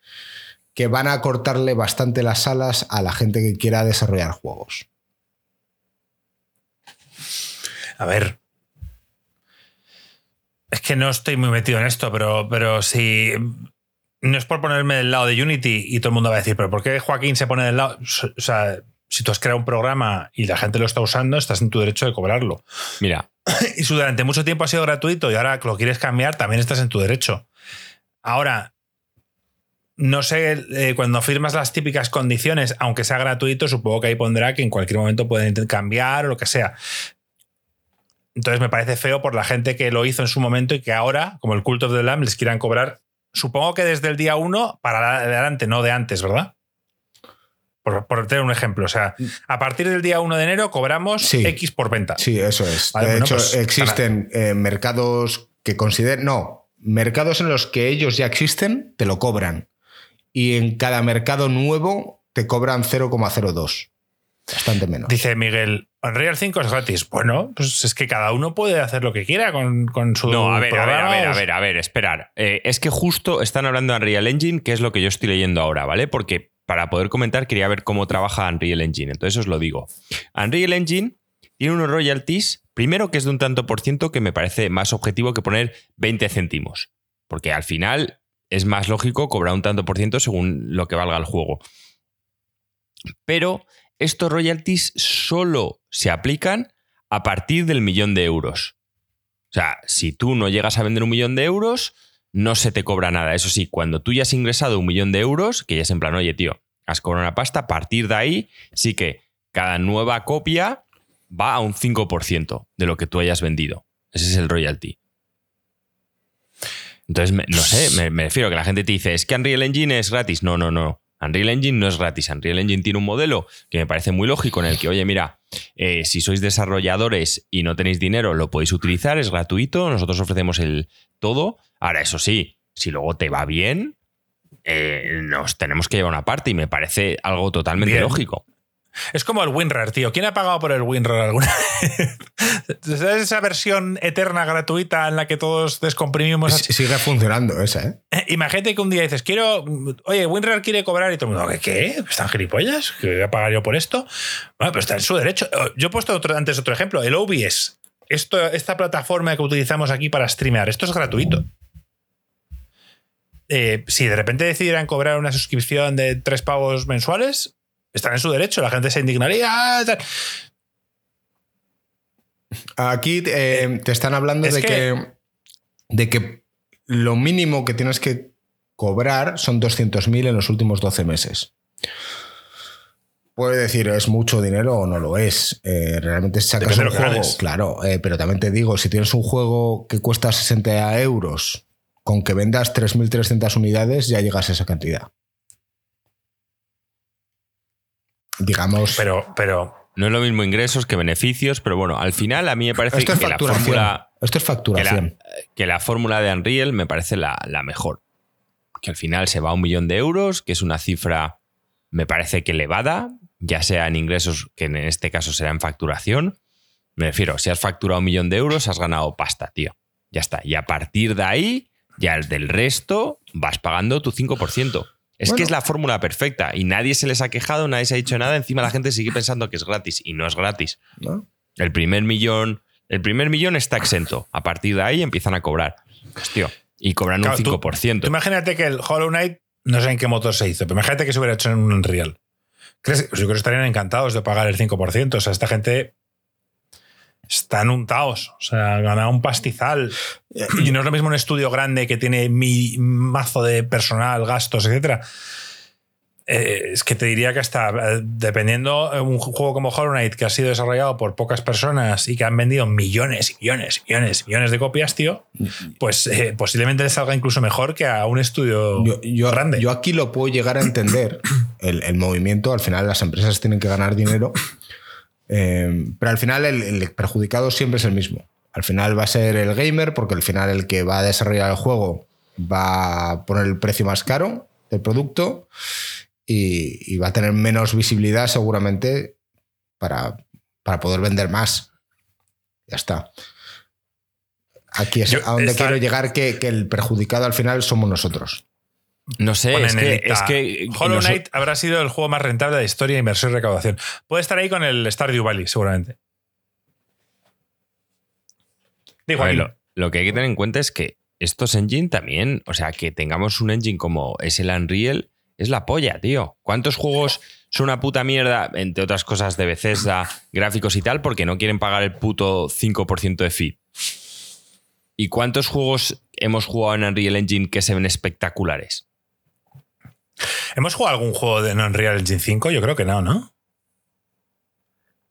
Speaker 2: que van a cortarle bastante las alas a la gente que quiera desarrollar juegos.
Speaker 3: A ver. Es que no estoy muy metido en esto, pero, pero si. No es por ponerme del lado de Unity y todo el mundo va a decir, pero ¿por qué Joaquín se pone del lado? O sea, si tú has creado un programa y la gente lo está usando, estás en tu derecho de cobrarlo.
Speaker 1: Mira.
Speaker 3: y si durante mucho tiempo ha sido gratuito y ahora lo quieres cambiar, también estás en tu derecho. Ahora, no sé, eh, cuando firmas las típicas condiciones, aunque sea gratuito, supongo que ahí pondrá que en cualquier momento pueden cambiar o lo que sea. Entonces me parece feo por la gente que lo hizo en su momento y que ahora, como el culto of the Lamb, les quieran cobrar, supongo que desde el día 1 para adelante, no de antes, ¿verdad? Por, tener un ejemplo, o sea, a partir del día 1 de enero cobramos X por venta.
Speaker 2: Sí, eso es. de hecho, pues, existen eh, mercados que consideren, no, mercados en los que ellos ya existen, te lo cobran y en cada mercado nuevo te cobran 0,02. Bastante menos.
Speaker 3: Dice Miguel, Unreal 5 es gratis. Bueno, pues es que cada uno puede hacer lo que quiera con, su.
Speaker 1: No, a ver, a ver, a ver, a ver, a ver, esperar. Eh, es que justo están hablando de Unreal Engine, que es lo que yo estoy leyendo ahora, ¿vale? Porque para poder comentar quería ver cómo trabaja Unreal Engine. Entonces os lo digo. Unreal Engine tiene unos royalties, primero que es de un tanto por ciento que me parece más objetivo que poner 20 céntimos. Porque al final es más lógico cobrar un tanto por ciento según lo que valga el juego. Pero estos royalties solo se aplican a partir del millón de euros. O sea, si tú no llegas a vender un millón de euros, no se te cobra nada. Eso sí, cuando tú ya has ingresado un millón de euros, que ya es en plan, oye, tío, has cobrado una pasta, a partir de ahí sí que cada nueva copia va a un 5% de lo que tú hayas vendido. Ese es el royalty. Entonces, no sé, me, refiero a que la gente te dice, es que Unreal Engine es gratis. No, no, no. Unreal Engine no es gratis. Unreal Engine tiene un modelo que me parece muy lógico en el que, oye, mira, eh, si sois desarrolladores y no tenéis dinero, lo podéis utilizar, es gratuito, nosotros ofrecemos el todo. Ahora, eso sí, si luego te va bien, eh, nos tenemos que llevar una parte y me parece algo totalmente
Speaker 3: Bien.
Speaker 1: lógico.
Speaker 3: Es como el WinRAR, tío. ¿Quién ha pagado por el WinRAR alguna vez? ¿Sabes esa versión eterna gratuita en la que todos descomprimimos?
Speaker 2: S- Sigue funcionando esa, ¿eh?
Speaker 3: Eh, Imagínate que un día dices, quiero, oye, WinRAR quiere cobrar y todo el mundo, ¿qué? ¿Qué? ¿Están gilipollas? ¿Que voy a pagar yo por esto? Bueno, pero está en su derecho. Eh, Yo he puesto otro, antes otro ejemplo, el OBS. Esto, esta plataforma que utilizamos aquí para streamear, esto es gratuito. Eh, si de repente decidieran cobrar una suscripción de tres pavos mensuales, están en su derecho. La gente se indignaría. ah, tal.
Speaker 2: Aquí eh, te están hablando
Speaker 3: es
Speaker 2: de
Speaker 3: que-
Speaker 2: que... de que lo mínimo que tienes que cobrar son 200.000 en los últimos 12 meses. Puede decir, ¿es mucho dinero o no lo es? Eh, realmente sacas un juego, claro, eh, pero también te digo, si tienes un juego que cuesta 60 euros, con que vendas 3.300 unidades, ya llegas a esa cantidad. Digamos,
Speaker 3: Pero, pero
Speaker 1: No es lo mismo ingresos que beneficios, pero bueno, al final a mí me parece
Speaker 2: esto es
Speaker 1: que la fórmula
Speaker 2: Esto es
Speaker 1: que la,
Speaker 2: facturación.
Speaker 1: que la fórmula de Unreal me parece la, la mejor. Que al final se va a un millón de euros, que es una cifra, me parece que elevada, ya sea en ingresos, que en este caso será en facturación. Me refiero, si has facturado un millón de euros, has ganado pasta, tío. Ya está. Y a partir de ahí, ya el del resto, vas pagando tu 5%. Es
Speaker 2: Bueno.
Speaker 1: que es la fórmula perfecta y nadie se les ha quejado, nadie se ha dicho nada. Encima la gente sigue pensando que es gratis y no es gratis.
Speaker 2: ¿no?
Speaker 1: El primer millón, el primer millón está exento. A partir de ahí empiezan a cobrar. Hostia, y cobran
Speaker 3: Claro,
Speaker 1: un
Speaker 3: tú-
Speaker 1: 5%.
Speaker 3: Tú imagínate que el Hollow Knight, no sé en qué motor se hizo, pero imagínate que se hubiera hecho en un Unreal. ¿Crees? Yo creo que estarían encantados de pagar el 5%. O sea, esta gente están untados. O sea, ganan un pastizal. Y no es lo mismo un estudio grande que tiene mi mazo de personal, gastos, etcétera. Eh, es que te diría que hasta eh, dependiendo de un juego como Hollow Knight que ha sido desarrollado por pocas personas y que han vendido millones y millones y millones millones de copias, tío, pues eh, posiblemente les salga incluso mejor que a un estudio
Speaker 2: Yo, yo-
Speaker 3: grande.
Speaker 2: yo aquí lo puedo llegar a entender, el, el movimiento, al final las empresas tienen que ganar dinero, eh, pero al final el, el perjudicado siempre es el mismo. Al final va a ser el gamer, porque al final el que va a desarrollar el juego va a poner el precio más caro del producto y, y va a tener menos visibilidad seguramente para, para poder vender más. Ya está. Aquí es
Speaker 3: Yo-
Speaker 2: a donde quiero llegar, que, que el perjudicado al final somos nosotros.
Speaker 1: No sé, es que,
Speaker 3: Elita.
Speaker 1: es que
Speaker 3: Hollow Knight habrá sido el juego más rentable de la historia, inversión y recaudación. Puede estar ahí con el Stardew Valley, seguramente. Digo,
Speaker 1: ver, lo que hay que tener en cuenta es que estos engine también, o sea, que tengamos un engine como es el Unreal, es la polla, tío. ¿Cuántos juegos son una puta mierda, entre otras cosas de Bethesda, gráficos y tal, porque no quieren pagar el puto 5% de fee? ¿Y cuántos juegos hemos jugado en Unreal Engine que se ven espectaculares?
Speaker 3: ¿Hemos jugado algún juego de Unreal Engine 5? Yo creo que no, ¿no?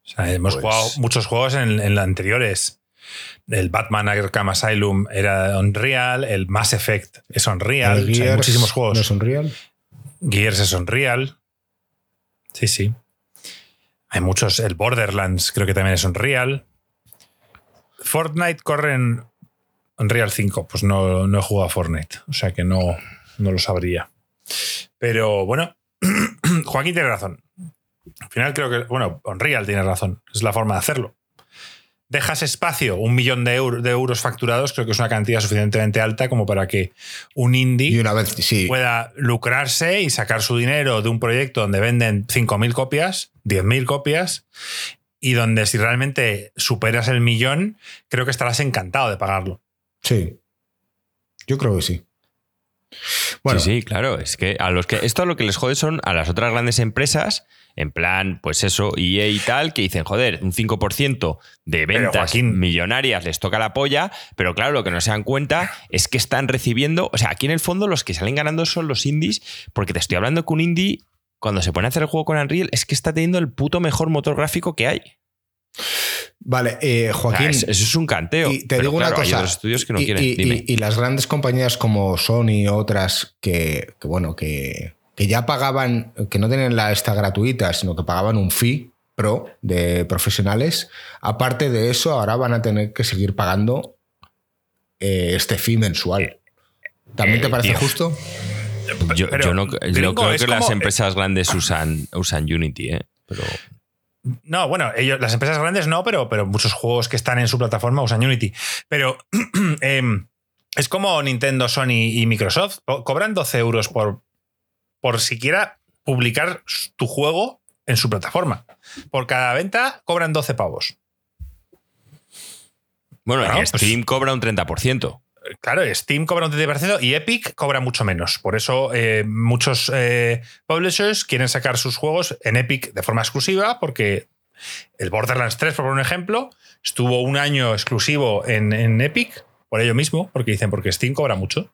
Speaker 3: O sea, hemos
Speaker 1: Pues-
Speaker 3: jugado muchos juegos en, en los anteriores. El Batman Arkham Asylum era Unreal, el Mass Effect es Unreal,
Speaker 2: El
Speaker 3: o sea, hay muchísimos juegos.
Speaker 2: ¿No es Unreal?
Speaker 3: Gears es Unreal. Sí, sí. Hay muchos. El Borderlands creo que también es Unreal. Fortnite corre en Unreal 5. Pues no, no he jugado a Fortnite. O sea que no, no lo sabría. Pero bueno, Joaquín tiene razón. Al final creo que, bueno, Unreal tiene razón. Es la forma de hacerlo. Dejas espacio, un millón de, euro- de euros facturados, creo que es una cantidad suficientemente alta como para que un indie
Speaker 2: Y una vez, sí.
Speaker 3: pueda lucrarse y sacar su dinero de un proyecto donde venden 5.000 copias, 10.000 copias, y donde si realmente superas el millón, creo que estarás encantado de pagarlo.
Speaker 2: Sí. Yo creo que sí. Bueno,
Speaker 1: sí, sí, claro. Es que a los que esto lo que les jode son a las otras grandes empresas, en plan, pues eso, EA y tal, que dicen, joder, un 5% de ventas
Speaker 3: Joaquín-
Speaker 1: millonarias les toca la polla, pero claro, lo que no se dan cuenta es que están recibiendo, o sea, aquí en el fondo los que salen ganando son los indies, porque te estoy hablando que un indie, cuando se pone a hacer el juego con Unreal, es que está teniendo el puto mejor motor gráfico que hay.
Speaker 2: Vale, eh,
Speaker 1: O sea,
Speaker 2: Joaquín.
Speaker 1: es- eso es un canteo.
Speaker 2: Y te
Speaker 1: Pero
Speaker 2: digo una
Speaker 1: claro,
Speaker 2: cosa.
Speaker 1: Hay otros estudios que no
Speaker 2: y,
Speaker 1: quieren.
Speaker 2: y-
Speaker 1: Dime.
Speaker 2: y- y las grandes compañías como Sony y otras que, que, bueno, que, que ya pagaban, que no tenían la esta gratuita, sino que pagaban un fee pro de profesionales. Aparte de eso, ahora van a tener que seguir pagando eh, este fee mensual. ¿También
Speaker 1: Eh,
Speaker 2: te parece
Speaker 1: tío.
Speaker 2: justo?
Speaker 1: Yo,
Speaker 3: Pero,
Speaker 1: yo no, yo
Speaker 3: gringo,
Speaker 1: creo
Speaker 3: es
Speaker 1: que las empresas grandes usan, usan Unity, ¿eh? Pero
Speaker 3: No, bueno, ellos, las empresas grandes no, pero, pero muchos juegos que están en su plataforma usan Unity. Pero em, es como Nintendo, Sony y Microsoft. Co- Cobran 12 euros por, por siquiera publicar tu juego en su plataforma. Por cada venta cobran 12 pavos.
Speaker 1: bueno,
Speaker 3: Bueno,
Speaker 1: y
Speaker 3: pues-
Speaker 1: Steam cobra un 30%.
Speaker 3: Claro, Steam cobra un 30% y Epic cobra mucho menos. Por eso eh, muchos eh, publishers quieren sacar sus juegos en Epic de forma exclusiva porque el Borderlands 3, por un ejemplo, estuvo un año exclusivo en, en Epic por ello mismo, porque dicen porque Steam cobra mucho.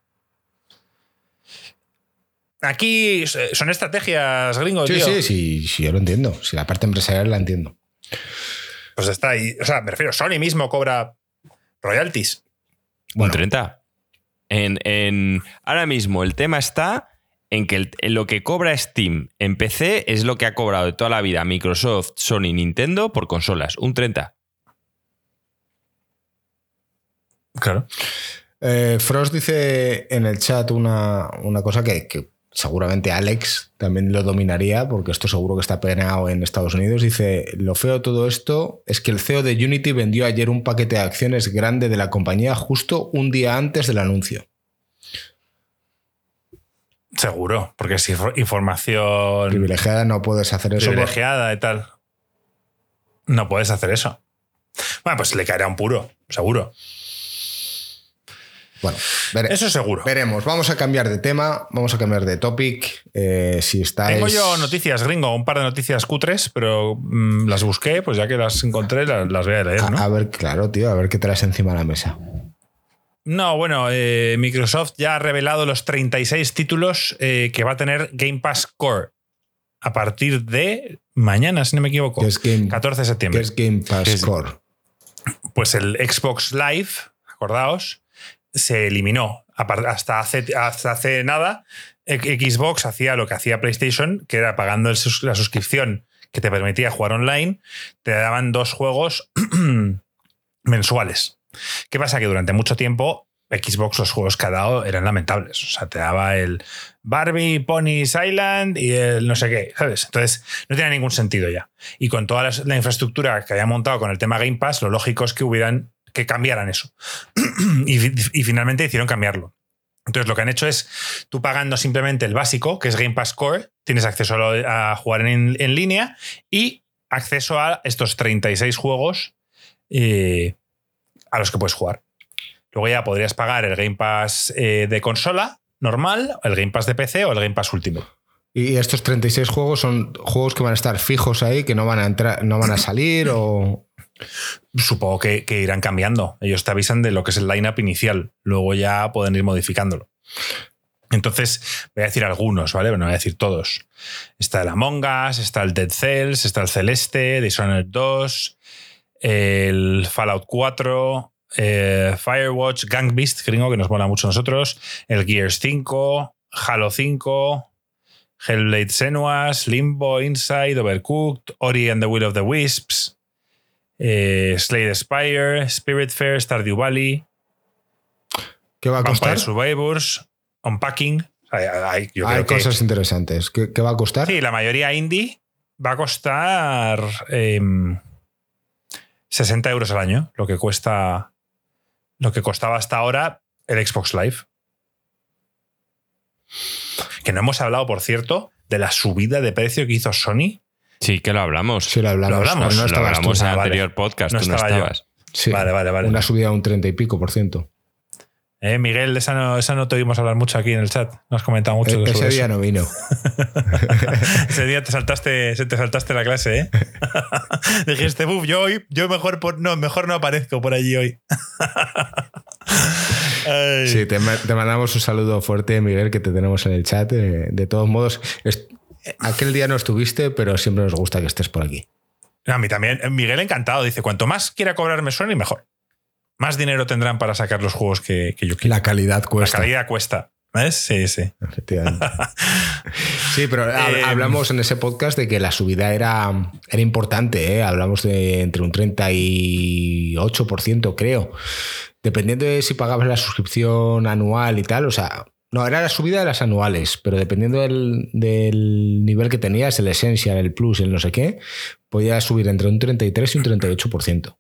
Speaker 3: Aquí eh, son estrategias gringos,
Speaker 2: Sí,
Speaker 3: tío.
Speaker 2: sí, sí, sí, yo lo entiendo. Si la parte empresarial la entiendo.
Speaker 3: Pues está ahí. O sea, me refiero, Sony mismo cobra royalties.
Speaker 2: Bueno.
Speaker 1: un 30. En, en- ahora mismo el tema está en que el- en lo que cobra Steam en PC es lo que ha cobrado de toda la vida Microsoft, Sony, Nintendo por consolas. Un 30.
Speaker 3: Claro.
Speaker 2: Eh, Frost dice en el chat una, una cosa que, que seguramente Alex también lo dominaría, porque esto seguro que está penado en Estados Unidos. Dice: Lo feo de todo esto es que el CEO de Unity vendió ayer un paquete de acciones grande de la compañía justo un día antes del anuncio.
Speaker 3: Seguro, porque es infor- información
Speaker 2: Privilegiada, no puedes hacer eso. por-
Speaker 3: privilegiada y tal. No puedes hacer eso. Bueno, pues le caerá un puro, seguro.
Speaker 2: Bueno, vere-
Speaker 3: Eso seguro.
Speaker 2: veremos. Vamos a cambiar de tema, vamos a cambiar de topic. Eh, si estáis.
Speaker 3: Tengo yo noticias, gringo, un par de noticias cutres, pero mm, las busqué, pues ya que las encontré, las, las voy a leer,
Speaker 2: A,
Speaker 3: ¿no?
Speaker 2: a ver, claro, tío, a ver qué traes encima de la mesa.
Speaker 3: No, bueno, eh, Microsoft ya ha revelado los 36 títulos eh, que va a tener Game Pass Core a partir de mañana, si no me equivoco.
Speaker 2: ¿Qué es Game,
Speaker 3: 14 de
Speaker 2: qué
Speaker 3: septiembre.
Speaker 2: es Game Pass
Speaker 1: ¿Qué
Speaker 2: Core?
Speaker 3: Pues el Xbox Live, acordaos, se eliminó. Hasta hace, hasta hace nada, Xbox hacía lo que hacía PlayStation, que era pagando la suscripción que te permitía jugar online, te daban dos juegos mensuales. ¿Qué pasa? Que durante mucho tiempo Xbox los juegos que ha dado eran lamentables. O sea, te daba el Barbie, Ponies Island y el no sé qué, ¿sabes? Entonces, no tenía ningún sentido ya. Y con toda la infraestructura que había montado con el tema Game Pass, lo lógico es que hubieran que cambiaran eso. y, fi- y finalmente hicieron cambiarlo. Entonces, lo que han hecho es, tú pagando simplemente el básico, que es Game Pass Core, tienes acceso a, a jugar en, en línea y acceso a estos 36 juegos eh, a los que puedes jugar. Luego ya podrías pagar el Game Pass eh, de consola normal, el Game Pass de PC o el Game Pass Ultimate.
Speaker 2: Y estos 36 juegos son juegos que van a estar fijos ahí, que no van a entrar, no van a salir o.
Speaker 3: Supongo que, irán cambiando. Ellos te avisan de lo que es el lineup inicial. Luego ya pueden ir modificándolo. Entonces, voy a decir algunos, ¿vale? No voy a decir todos. Está el Among Us, está el Dead Cells, está el Celeste, Dishonored 2, el Fallout 4, eh, Firewatch, Gang Beast, gringo, que nos mola mucho a nosotros, el Gears 5, Halo 5, Hellblade Senuas, Limbo, Inside, Overcooked, Ori and the Will of the Wisps, eh, Slay the Spire, Spiritfarer, Stardew Valley,
Speaker 2: ¿Qué va a
Speaker 3: Vampire
Speaker 2: costar?
Speaker 3: Survivors, Unpacking. Hay, hay- yo
Speaker 2: Hay
Speaker 3: creo que-
Speaker 2: cosas interesantes. ¿Qué, qué va a costar?
Speaker 3: Sí, la mayoría indie va a costar em, 60 euros al año, lo que cuesta. Lo que costaba hasta ahora el Xbox Live. Que no hemos hablado, por cierto, de la subida de precio que hizo Sony.
Speaker 1: Sí, que lo hablamos.
Speaker 2: Sí, lo hablamos.
Speaker 3: Lo hablamos,
Speaker 2: pero no
Speaker 1: lo
Speaker 2: estabas tú.
Speaker 1: hablamos en
Speaker 3: Ah,
Speaker 1: el
Speaker 3: vale.
Speaker 1: anterior podcast.
Speaker 3: No
Speaker 1: tú no estabas.
Speaker 2: Sí.
Speaker 3: Vale, vale, vale.
Speaker 2: Una subida de un 30 y pico por ciento.
Speaker 3: Eh, Miguel, esa no, esa no te oímos hablar mucho aquí en el chat. No has comentado mucho
Speaker 2: E- ese
Speaker 3: eso.
Speaker 2: día no vino.
Speaker 3: Ese día te saltaste, se te saltaste la clase, ¿eh? Dijiste, buf, yo hoy, yo mejor por, no, mejor no aparezco por allí hoy.
Speaker 2: Sí, te, ma- te mandamos un saludo fuerte, Miguel, que te tenemos en el chat. Eh, De todos modos, aquel día no estuviste, pero siempre nos gusta que estés por aquí.
Speaker 3: A mí también. Miguel encantado. Dice, cuanto más quiera cobrarme Sony, mejor. Más dinero tendrán para sacar los juegos que, que yo quiero.
Speaker 2: La calidad
Speaker 3: La
Speaker 2: cuesta.
Speaker 3: calidad cuesta. ¿Ves? Sí, sí.
Speaker 2: Efectivamente. Sí, pero
Speaker 3: Eh,
Speaker 2: hablamos en ese podcast de que la subida era, era importante. ¿eh? Hablamos de entre un 38%, creo. Dependiendo de si pagabas la suscripción anual y tal, o sea, No, era la subida de las anuales, pero dependiendo del, del nivel que tenías, el Essential, el Plus, el no sé qué, podía subir entre un 33 y un 38%.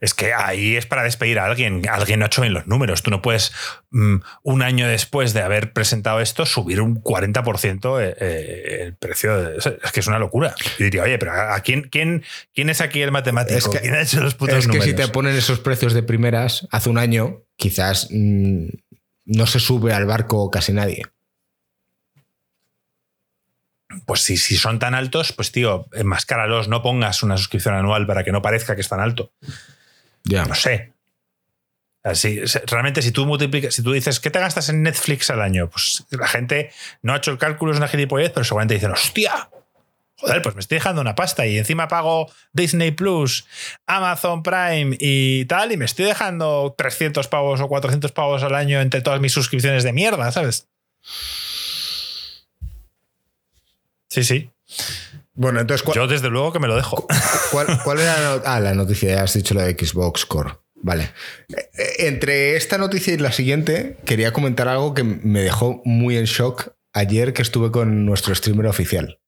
Speaker 3: Es que ahí es para despedir a alguien. Alguien no ha hecho bien los números. Tú no puedes, mm, un año después de haber presentado esto, subir un 40% eh, eh, el precio. de- es que es una locura. Y diría, oye, pero ¿a quién, quién, quién es aquí el matemático?
Speaker 2: Es que-
Speaker 3: ¿Quién ha hecho los putos
Speaker 2: Es que
Speaker 3: números?
Speaker 2: si te ponen esos precios de primeras hace un año, quizás mm, no se sube al barco casi nadie.
Speaker 3: Pues si, si son tan altos, pues tío, enmascáralos, no pongas una suscripción anual para que no parezca que es tan alto.
Speaker 2: Ya.
Speaker 3: No sé. Así, realmente, si tú multiplicas, si tú dices, ¿qué te gastas en Netflix al año? Pues la gente no ha hecho el cálculo, es una gilipollez, pero seguramente dicen, ¡hostia! Joder, pues me estoy dejando una pasta y encima pago Disney Plus, Amazon Prime y tal, y me estoy dejando 300 pavos o 400 pavos al año entre todas mis suscripciones de mierda, ¿sabes? Sí, sí.
Speaker 2: Bueno, entonces, ¿cuál,
Speaker 3: Yo desde luego que me lo dejo.
Speaker 2: cuál- cuál era la, ah, la noticia? Ya has dicho la de Xbox Core. Vale. Eh, eh, Entre esta noticia y la siguiente, quería comentar algo que me dejó muy en shock ayer que estuve con nuestro streamer oficial.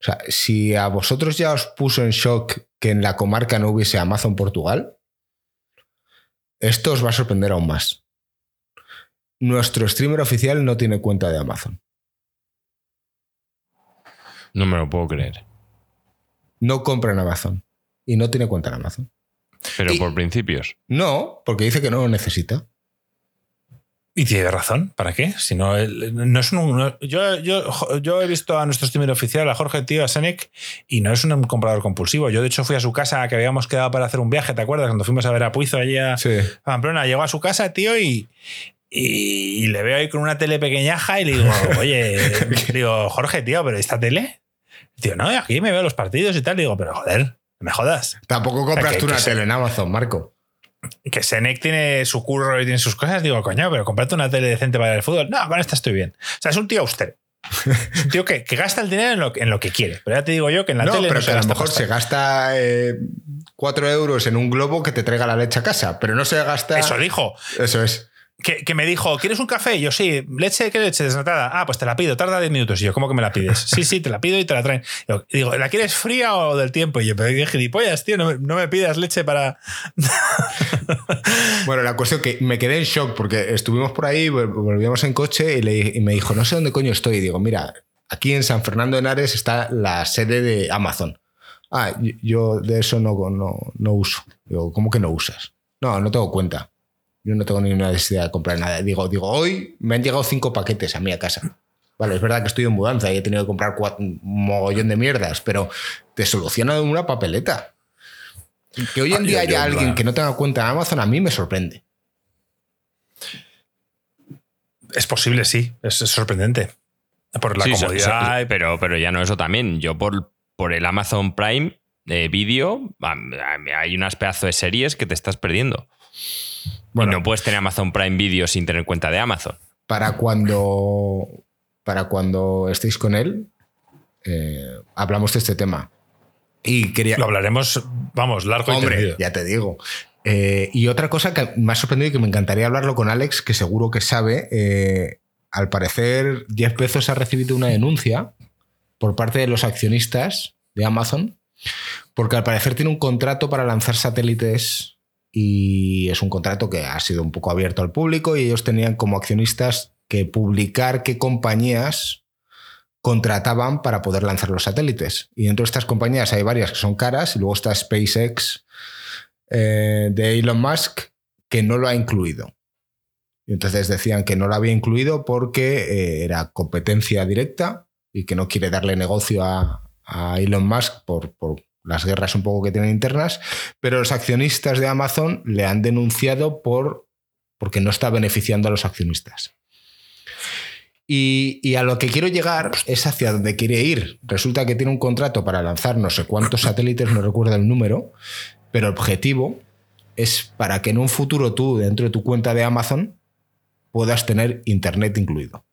Speaker 2: O sea, si a vosotros ya os puso en shock que en la comarca no hubiese Amazon Portugal, esto os va a sorprender aún más. Nuestro streamer oficial no tiene cuenta de Amazon.
Speaker 1: No me lo puedo creer.
Speaker 2: No compra en Amazon. Y no tiene cuenta en Amazon.
Speaker 1: Pero
Speaker 2: Y-
Speaker 1: por principios.
Speaker 2: No, porque dice que no lo necesita.
Speaker 3: Y tiene razón, ¿para qué? Si no, no es un. no- yo, yo, yo he visto a nuestro streamer oficial, a Jorge Tío, a Senec, y no es un comprador compulsivo. Yo, de hecho, fui a su casa que habíamos quedado para hacer un viaje, ¿te acuerdas? Cuando fuimos a ver a Puizo allí a,
Speaker 2: Sí.
Speaker 3: a Pamplona. Llegó a su casa, tío, y, y, le veo ahí con una tele pequeñaja y le digo, oye, le digo, Jorge, tío, ¿pero esta tele? Tío, no, aquí me veo los partidos y tal. Le digo, pero joder, me jodas.
Speaker 2: Tampoco compras
Speaker 3: que-
Speaker 2: tú una tele en Amazon, Marco.
Speaker 3: Que Senec tiene su curro y tiene sus cosas, digo, coño, pero comprate una tele decente para el fútbol. No, con esta estoy bien. O sea, es un tío austero. Es un tío que, que gasta el dinero en lo, en lo que quiere. Pero ya te digo yo que en la
Speaker 2: no,
Speaker 3: tele
Speaker 2: pero
Speaker 3: no
Speaker 2: que
Speaker 3: se
Speaker 2: a lo mejor se gasta 4 euros en un globo que te traiga la leche a casa, pero no se gasta.
Speaker 3: Eso dijo.
Speaker 2: Eso es.
Speaker 3: Que, me dijo, ¿quieres un café? Y yo, sí, leche, ¿qué leche? Desnatada. Ah, pues te la pido, tarda 10 minutos. Y yo, ¿cómo que me la pides? Sí, sí, te la pido y te la traen. Digo, ¿la quieres fría o del tiempo? Y yo, pero qué gilipollas, tío, no no me pidas leche para.
Speaker 2: Bueno, la cuestión que me quedé en shock porque estuvimos por ahí, vol- volvíamos en coche y, me dijo, no sé dónde coño estoy. Y digo, mira, aquí en San Fernando de Henares está la sede de Amazon. Ah, yo de eso no, no, no uso. Digo, ¿cómo que no usas? No, no tengo cuenta. Yo no tengo ninguna necesidad de comprar nada. Digo, digo, hoy me han llegado cinco paquetes a mí a casa. Vale, es verdad que estoy en mudanza y he tenido que comprar un mogollón de mierdas, pero te soluciona una papeleta. Que hoy en
Speaker 3: Ah,
Speaker 2: día
Speaker 3: yo- yo
Speaker 2: haya alguien que no tenga cuenta en Amazon, a mí me sorprende.
Speaker 3: Es posible, sí. Es, es sorprendente. Por la
Speaker 1: Sí,
Speaker 3: comodidad.
Speaker 1: so- pero, pero ya no eso también. Yo por, por el Amazon Prime de vídeo, am- am- hay unas pedazos de series que te estás perdiendo.
Speaker 2: Bueno.
Speaker 1: no puedes tener Amazon Prime Video sin tener cuenta de Amazon.
Speaker 2: Para cuando, para cuando estéis con él, eh, hablamos de este tema. Y quería.
Speaker 3: Lo hablaremos, vamos, largo y tendido.
Speaker 2: ya te digo. Eh, y otra cosa que me ha sorprendido y que me encantaría hablarlo con Alex, que seguro que sabe, eh, al parecer Jeff Bezos ha recibido una denuncia por parte de los accionistas de Amazon, porque al parecer tiene un contrato para lanzar satélites y es un contrato que ha sido un poco abierto al público y ellos tenían como accionistas que publicar qué compañías contrataban para poder lanzar los satélites. Y dentro de estas compañías hay varias que son caras y luego está SpaceX eh, de Elon Musk que no lo ha incluido. Y entonces decían que no lo había incluido porque eh, era competencia directa y que no quiere darle negocio a, Elon Musk por las guerras un poco que tienen internas, pero los accionistas de Amazon le han denunciado por porque no está beneficiando a los accionistas. Y, a lo que quiero llegar es hacia donde quiere ir. Resulta que tiene un contrato para lanzar no sé cuántos satélites, no recuerdo el número, pero el objetivo es para que en un futuro tú, dentro de tu cuenta de Amazon, puedas tener Internet incluido.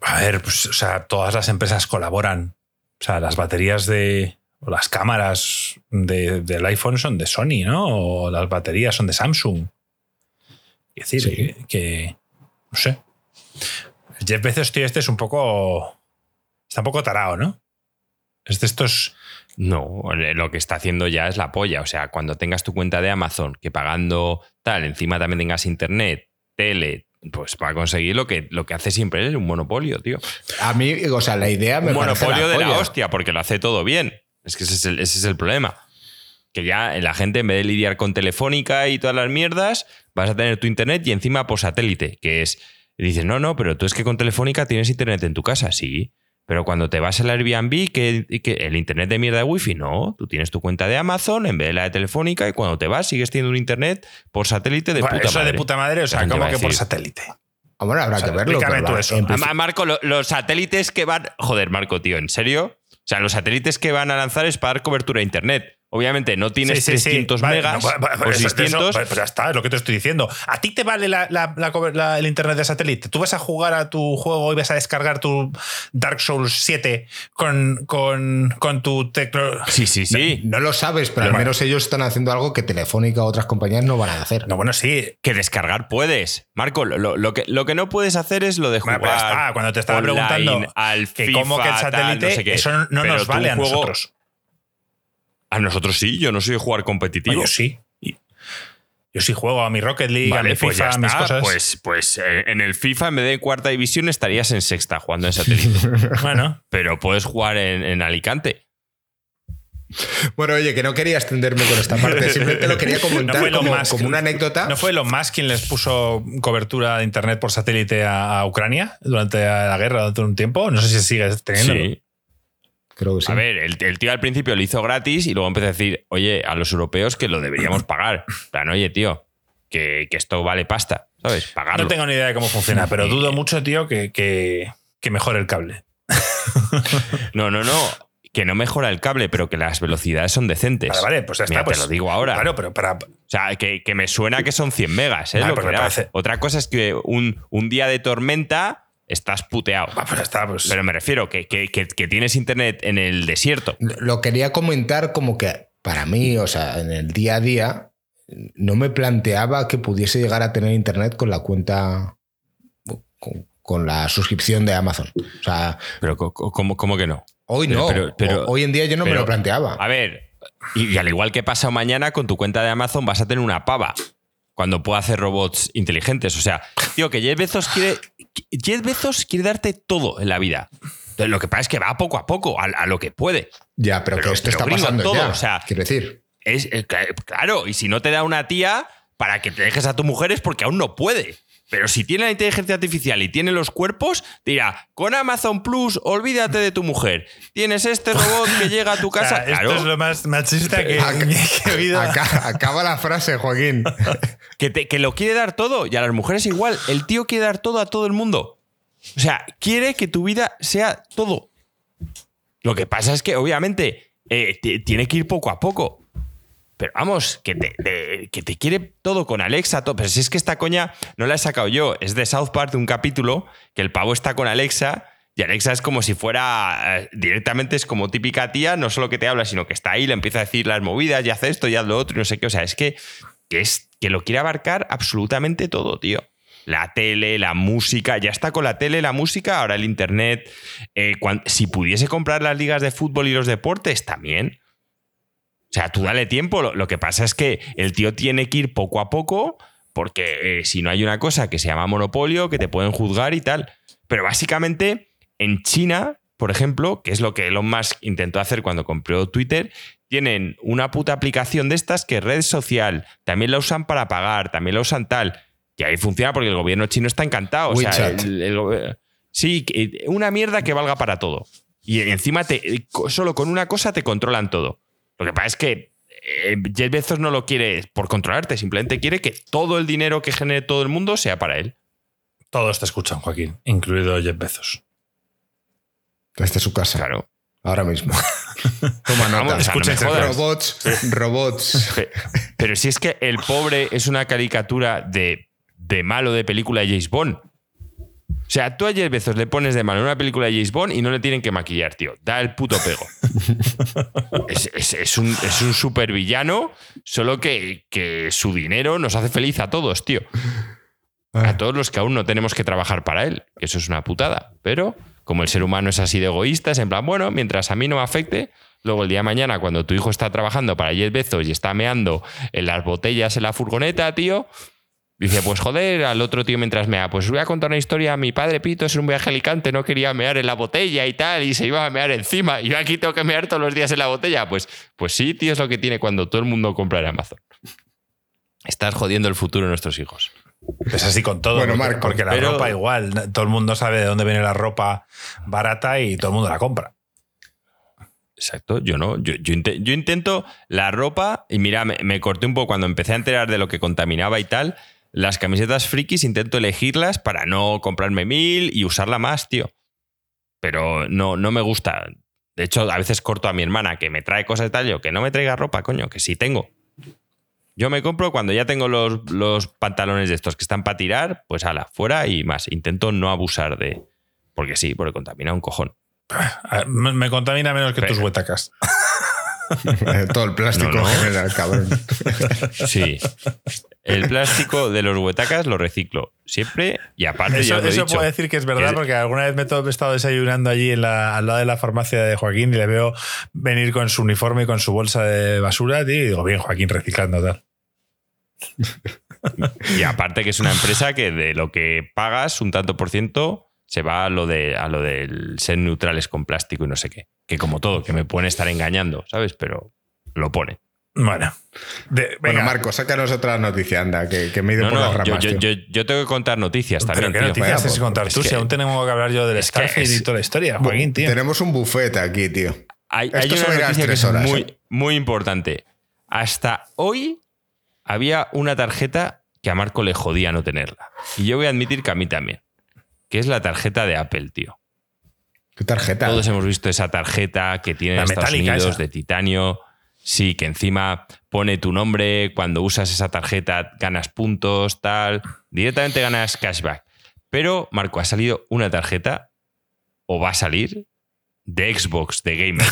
Speaker 3: A ver, pues, o sea, todas las empresas colaboran. O sea, las baterías de. o las cámaras de- del iPhone son de Sony, ¿no? O las baterías son de Samsung. Es decir, que, que- No sé. Jeff Bezos, tío, este es un poco. Está un poco tarado, ¿no? Es de estos.
Speaker 1: No, lo que está haciendo ya es la polla. O sea, cuando tengas tu cuenta de Amazon, que pagando tal, encima también tengas internet, tele, pues para conseguir lo que, lo que hace siempre es un monopolio, tío.
Speaker 2: A mí, o sea, la idea me
Speaker 1: un monopolio de la hostia, porque lo hace todo bien. Es que ese es el, ese es el problema. Que ya la gente, en vez de lidiar con Telefónica y todas las mierdas, vas a tener tu internet y encima por satélite, que es. y dices, no, no, pero tú es que con Telefónica tienes internet en tu casa, sí. Pero cuando te vas al Airbnb, que, que el internet de mierda de wifi, no. Tú tienes tu cuenta de Amazon en vez de la de Telefónica y cuando te vas sigues teniendo un internet por satélite de
Speaker 3: Bueno,
Speaker 1: puta
Speaker 3: eso
Speaker 1: madre.
Speaker 3: de puta madre, o sea,
Speaker 1: La gente
Speaker 3: ¿cómo
Speaker 1: va a
Speaker 3: que por satélite?
Speaker 2: Bueno, habrá
Speaker 3: O sea,
Speaker 2: que verlo.
Speaker 3: explícame tú eso.
Speaker 1: Ah, Marco, lo- los satélites que van. Joder, Marco, tío, ¿en serio? O sea, los satélites que van a lanzar es para dar cobertura a internet. Obviamente no tienes
Speaker 3: Sí, sí, sí.
Speaker 1: 300
Speaker 3: Vale,
Speaker 1: megas
Speaker 3: no,
Speaker 1: o
Speaker 3: eso- eso-
Speaker 1: 600.
Speaker 3: pues ya está, es lo que te estoy diciendo. ¿A ti te vale la- la- la cober- la- el internet de satélite? ¿Tú vas a jugar a tu juego y vas a descargar tu Dark Souls 7 con, con, con tu tecno?
Speaker 1: Sí, sí, sí.
Speaker 2: No lo sabes, pero al menos ellos están haciendo algo que Telefónica o otras compañías no van a hacer.
Speaker 3: No, bueno, sí.
Speaker 1: Que descargar puedes. Marco, lo, lo que, lo que no puedes hacer es lo de
Speaker 3: Bueno,
Speaker 1: jugar.
Speaker 3: pero ya está, cuando te estaba
Speaker 1: online,
Speaker 3: preguntando
Speaker 1: al
Speaker 3: que
Speaker 1: FIFA,
Speaker 3: cómo que el
Speaker 1: tal,
Speaker 3: satélite,
Speaker 1: no sé qué.
Speaker 3: eso no
Speaker 1: Pero
Speaker 3: nos vale a
Speaker 1: juego-
Speaker 3: nosotros.
Speaker 1: A nosotros sí, yo no soy de jugar competitivo.
Speaker 3: Yo sí. Yo sí juego a mi Rocket League, a mi
Speaker 1: pues
Speaker 3: FIFA,
Speaker 1: ya
Speaker 3: a mis cosas.
Speaker 1: Pues, pues eh, en el FIFA, en vez de cuarta división, estarías en sexta jugando en satélite.
Speaker 3: Bueno,
Speaker 1: pero puedes jugar en, en Alicante.
Speaker 2: Bueno, oye, que no quería extenderme con esta parte, simplemente lo quería comentar
Speaker 3: No fue
Speaker 2: como,
Speaker 3: Musk.
Speaker 2: como una anécdota.
Speaker 3: ¿no fue Elon Musk quien les puso cobertura de internet por satélite a, a Ucrania durante la guerra durante un tiempo? No sé si sigue teniendo.
Speaker 1: Sí.
Speaker 2: Creo que sí.
Speaker 1: A ver, el, el tío al principio lo hizo gratis y luego empezó a decir, oye, a los europeos que lo deberíamos pagar. Plan, oye, tío, que, que esto vale pasta, ¿sabes? Pagarlo.
Speaker 3: No tengo ni idea de cómo funciona, pero dudo mucho, tío, que, que, que mejore el cable.
Speaker 1: No, no, no. Que no mejora el cable, pero que las velocidades son decentes.
Speaker 3: Vale, vale, pues ya está.
Speaker 1: Mira,
Speaker 3: pues,
Speaker 1: te lo digo ahora.
Speaker 3: Claro, pero para.
Speaker 1: O sea, que, que me suena que son 100 megas, ¿eh?
Speaker 3: Vale,
Speaker 1: lo
Speaker 3: pues
Speaker 1: que
Speaker 3: me
Speaker 1: Otra cosa es que un, un día de tormenta estás puteado.
Speaker 3: Ah, pues está, pues.
Speaker 1: Pero me refiero que, que- que- que tienes internet en el desierto.
Speaker 2: Lo quería comentar como que para mí, o sea, en el día a día, no me planteaba que pudiese llegar a tener internet con la cuenta, con, con la suscripción de Amazon. O sea,
Speaker 1: Pero ¿cómo, cómo que no?
Speaker 2: hoy
Speaker 1: Pero-
Speaker 2: no.
Speaker 1: pero-
Speaker 2: hoy en día yo no me lo planteaba.
Speaker 1: A ver, y, y al igual que pasa mañana, con tu cuenta de Amazon vas a tener una pava cuando pueda hacer robots inteligentes. O sea, tío, que Jeff Bezos quiere. Jeff Bezos quiere darte todo en la vida. Entonces, Lo que pasa es que va poco a poco, a, a lo que puede.
Speaker 2: ya, pero,
Speaker 1: pero-
Speaker 2: que esto
Speaker 1: pero
Speaker 2: está pasando
Speaker 1: todo,
Speaker 2: ya.
Speaker 1: o sea,
Speaker 2: quiero decir.
Speaker 1: Es, eh, cla- claro, y si no te da una tía para que te dejes a tu mujer es porque aún no puede. Pero si tiene la inteligencia artificial y tiene los cuerpos, dirá, con Amazon Plus, olvídate de tu mujer. Tienes este robot que llega a tu
Speaker 3: O sea,
Speaker 1: casa.
Speaker 3: esto
Speaker 1: claro,
Speaker 3: es lo más machista que,
Speaker 2: Ac-
Speaker 3: que he oído.
Speaker 2: Acá- acaba la frase, Joaquín.
Speaker 1: que, te- que lo quiere dar todo. Y a las mujeres igual. El tío quiere dar todo a todo el mundo. O sea, quiere que tu vida sea todo. Lo que pasa es que, obviamente, eh, tiene que ir poco a poco. Pero vamos, que te, que te quiere todo con Alexa. Todo. Pero si es que esta coña no la he sacado yo. Es de South Park, un capítulo, que el pavo está con Alexa. Y Alexa es como si fuera. eh, directamente es como típica tía, no solo que te habla, sino que está ahí, le empieza a decir las movidas, y hace esto, y haz lo otro, y no sé qué. O sea, es que, es, que lo quiere abarcar absolutamente todo, tío. La tele, la música, ya está con la tele, la música, ahora el internet. Eh, si pudiese comprar las ligas de fútbol y los deportes, también. O sea, tú dale tiempo. Lo, lo que pasa es que el tío tiene que ir poco a poco, porque eh, si no hay una cosa que se llama monopolio, que te pueden juzgar y tal. Pero básicamente, en China, por ejemplo, que es lo que Elon Musk intentó hacer cuando compró Twitter, tienen una puta aplicación de estas que es red social, también la usan para pagar, también la usan tal. Y ahí funciona porque el gobierno chino está encantado. O sea, el- el sí, que- una mierda que valga para todo. Y encima te, solo con una cosa te controlan todo. Lo que pasa es que eh, Jeff Bezos no lo quiere por controlarte, simplemente quiere que todo el dinero que genere todo el mundo sea para él.
Speaker 3: Todos te escuchan, Joaquín, incluido Jeff Bezos.
Speaker 2: Desde su casa.
Speaker 1: Claro.
Speaker 2: Ahora mismo. Toma nota.
Speaker 1: Vamos, o sea, no
Speaker 2: robots, robots.
Speaker 1: Pe- Pero si es que el pobre es una caricatura de, de malo de película de James Bond. O sea, tú a Jeff Bezos le pones de malo en una película de James Bond y no le tienen que maquillar, tío. Da el puto pego. es, es- es un, es un supervillano, solo que, que su dinero nos hace feliz a todos, tío. a todos los que aún no tenemos que trabajar para él, eso es una putada. Pero como el ser humano es así de egoísta, es en plan, bueno, mientras a mí no me afecte, luego el día de mañana, cuando tu hijo está trabajando para 10 Bezos y está meando en las botellas en la furgoneta, tío, dice, pues joder, al otro tío mientras mea, pues voy a contar una historia, mi padre Pito es un viaje a Alicante, no quería mear en la botella y tal, y se iba a mear encima, y yo aquí tengo que mear todos los días en la botella. Pues, pues sí, tío, es lo que tiene cuando todo el mundo compra en Amazon. Estás jodiendo el futuro de nuestros hijos.
Speaker 3: Es así con todo,
Speaker 2: Bueno,
Speaker 3: porque,
Speaker 2: Marco,
Speaker 3: porque la
Speaker 1: pero-
Speaker 3: ropa igual, todo el mundo sabe de dónde viene la ropa barata y todo el mundo la compra.
Speaker 1: Exacto, yo no. Yo, yo yo intento la ropa, y mira, me, me corté un poco cuando empecé a enterar de lo que contaminaba y tal. Las camisetas frikis intento elegirlas para no comprarme mil y usarla más, tío. Pero no, no me gusta. De hecho, a veces corto a mi hermana que me trae cosas y tal, yo que no me traiga ropa, coño, que sí tengo. Yo me compro cuando ya tengo los, los pantalones de estos que están para tirar, pues ala, fuera y más. Intento no abusar de. Porque sí, porque contamina un cojón.
Speaker 3: A- Me me contamina menos que tus huetacas.
Speaker 2: Todo el plástico
Speaker 1: No, no.
Speaker 2: en general, cabrón.
Speaker 1: Sí. El plástico de los huetacas lo reciclo siempre y aparte
Speaker 3: Eso, eso puedo decir que es verdad,
Speaker 1: que-
Speaker 3: porque alguna vez me he estado desayunando allí en la- al lado de la farmacia de Joaquín y le veo venir con su uniforme y con su bolsa de basura, tío, y digo, bien, Joaquín, reciclando tal.
Speaker 1: Y aparte que es una empresa que de lo que pagas un tanto por ciento se va a lo de a lo del ser neutrales con plástico y no sé qué. Que como todo, que me pueden estar engañando, ¿sabes? Pero lo pone.
Speaker 3: Bueno, de-
Speaker 2: Bueno, Marco, sácanos otra noticia, anda, que, que me he ido
Speaker 1: No,
Speaker 2: por las
Speaker 1: no, yo,
Speaker 2: ramas.
Speaker 1: yo-
Speaker 2: tío.
Speaker 1: yo- yo tengo que contar noticias
Speaker 3: pero
Speaker 1: también.
Speaker 3: qué
Speaker 1: tío.
Speaker 3: noticias
Speaker 2: Vaya,
Speaker 3: tienes que
Speaker 2: pues,
Speaker 3: contar
Speaker 1: es
Speaker 3: tú,
Speaker 1: que-
Speaker 3: si aún tenemos que hablar yo del
Speaker 1: es
Speaker 3: Starfield y
Speaker 1: es-
Speaker 3: toda la historia, Joaquín, tío.
Speaker 2: Tenemos un buffet aquí, tío.
Speaker 1: Hay,
Speaker 2: Esto
Speaker 1: hay una
Speaker 2: las
Speaker 1: que
Speaker 2: tres
Speaker 1: es
Speaker 2: horas,
Speaker 1: muy,
Speaker 2: ¿eh?
Speaker 1: muy importante. Hasta hoy había una tarjeta que a Marco le jodía no tenerla. Y yo voy a admitir que a mí también. Que es la tarjeta de Apple, tío.
Speaker 2: ¿Qué tarjeta?
Speaker 1: Todos hemos visto esa tarjeta que tiene en Estados Unidos
Speaker 3: esa.
Speaker 1: de titanio. Sí, que encima pone tu nombre. Cuando usas esa tarjeta ganas puntos, tal. Directamente ganas cashback. Pero, Marco, ha salido una tarjeta, o va a salir, de Xbox, de Gamer.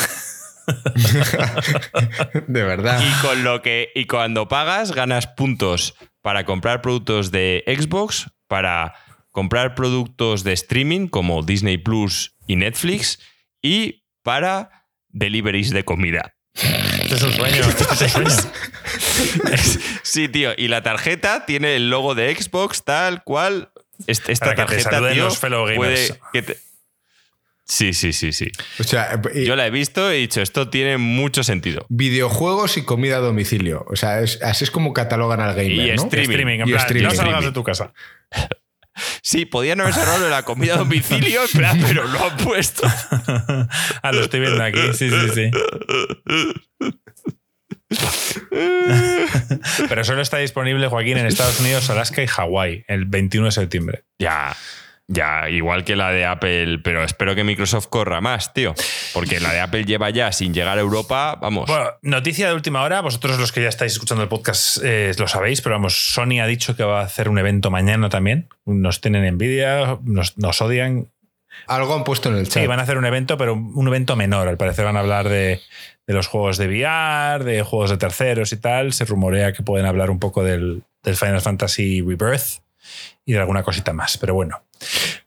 Speaker 2: de verdad.
Speaker 1: Y con lo que. Y cuando pagas, ganas puntos para comprar productos de Xbox, para comprar productos de streaming como Disney Plus y Netflix, y para deliveries de comida.
Speaker 3: Este es un sueño, este es un sueño.
Speaker 1: Sí, tío. Y la tarjeta tiene el logo de Xbox, tal cual. Est- Esta
Speaker 3: Para que te
Speaker 1: tarjeta, tío,
Speaker 3: los fellow gamers.
Speaker 1: puede que te- Sí, sí, sí, sí.
Speaker 2: O sea, y-
Speaker 1: Yo la he visto y he dicho, esto tiene mucho sentido.
Speaker 2: videojuegos y comida a domicilio. O sea, es- así es como catalogan al gamer,
Speaker 1: Y
Speaker 2: ¿no?
Speaker 1: streaming.
Speaker 3: Streaming, en
Speaker 2: Y
Speaker 3: plan,
Speaker 2: streaming.
Speaker 3: no salgas de tu casa.
Speaker 1: Sí, podían haber cerrado la comida a domicilio, pero lo han puesto.
Speaker 3: ah, lo estoy viendo aquí, sí, sí, sí. Pero solo está disponible, Joaquín, en Estados Unidos, Alaska y Hawái, el 21 de septiembre.
Speaker 1: Ya, ya, igual que la de Apple, pero espero que Microsoft corra más, tío. Porque la de Apple lleva ya sin llegar a Europa, vamos.
Speaker 3: Bueno, noticia de última hora. Vosotros los que ya estáis escuchando el podcast eh, lo sabéis, pero vamos, Sony ha dicho que va a hacer un evento mañana también. Nos tienen envidia, nos, nos odian.
Speaker 2: Algo han puesto en el chat.
Speaker 3: Sí, van a hacer un evento, pero un evento menor. Al parecer van a hablar de, de los juegos de VR, de juegos de terceros y tal. Se rumorea que pueden hablar un poco del, del Final Fantasy Rebirth y de alguna cosita más. Pero bueno.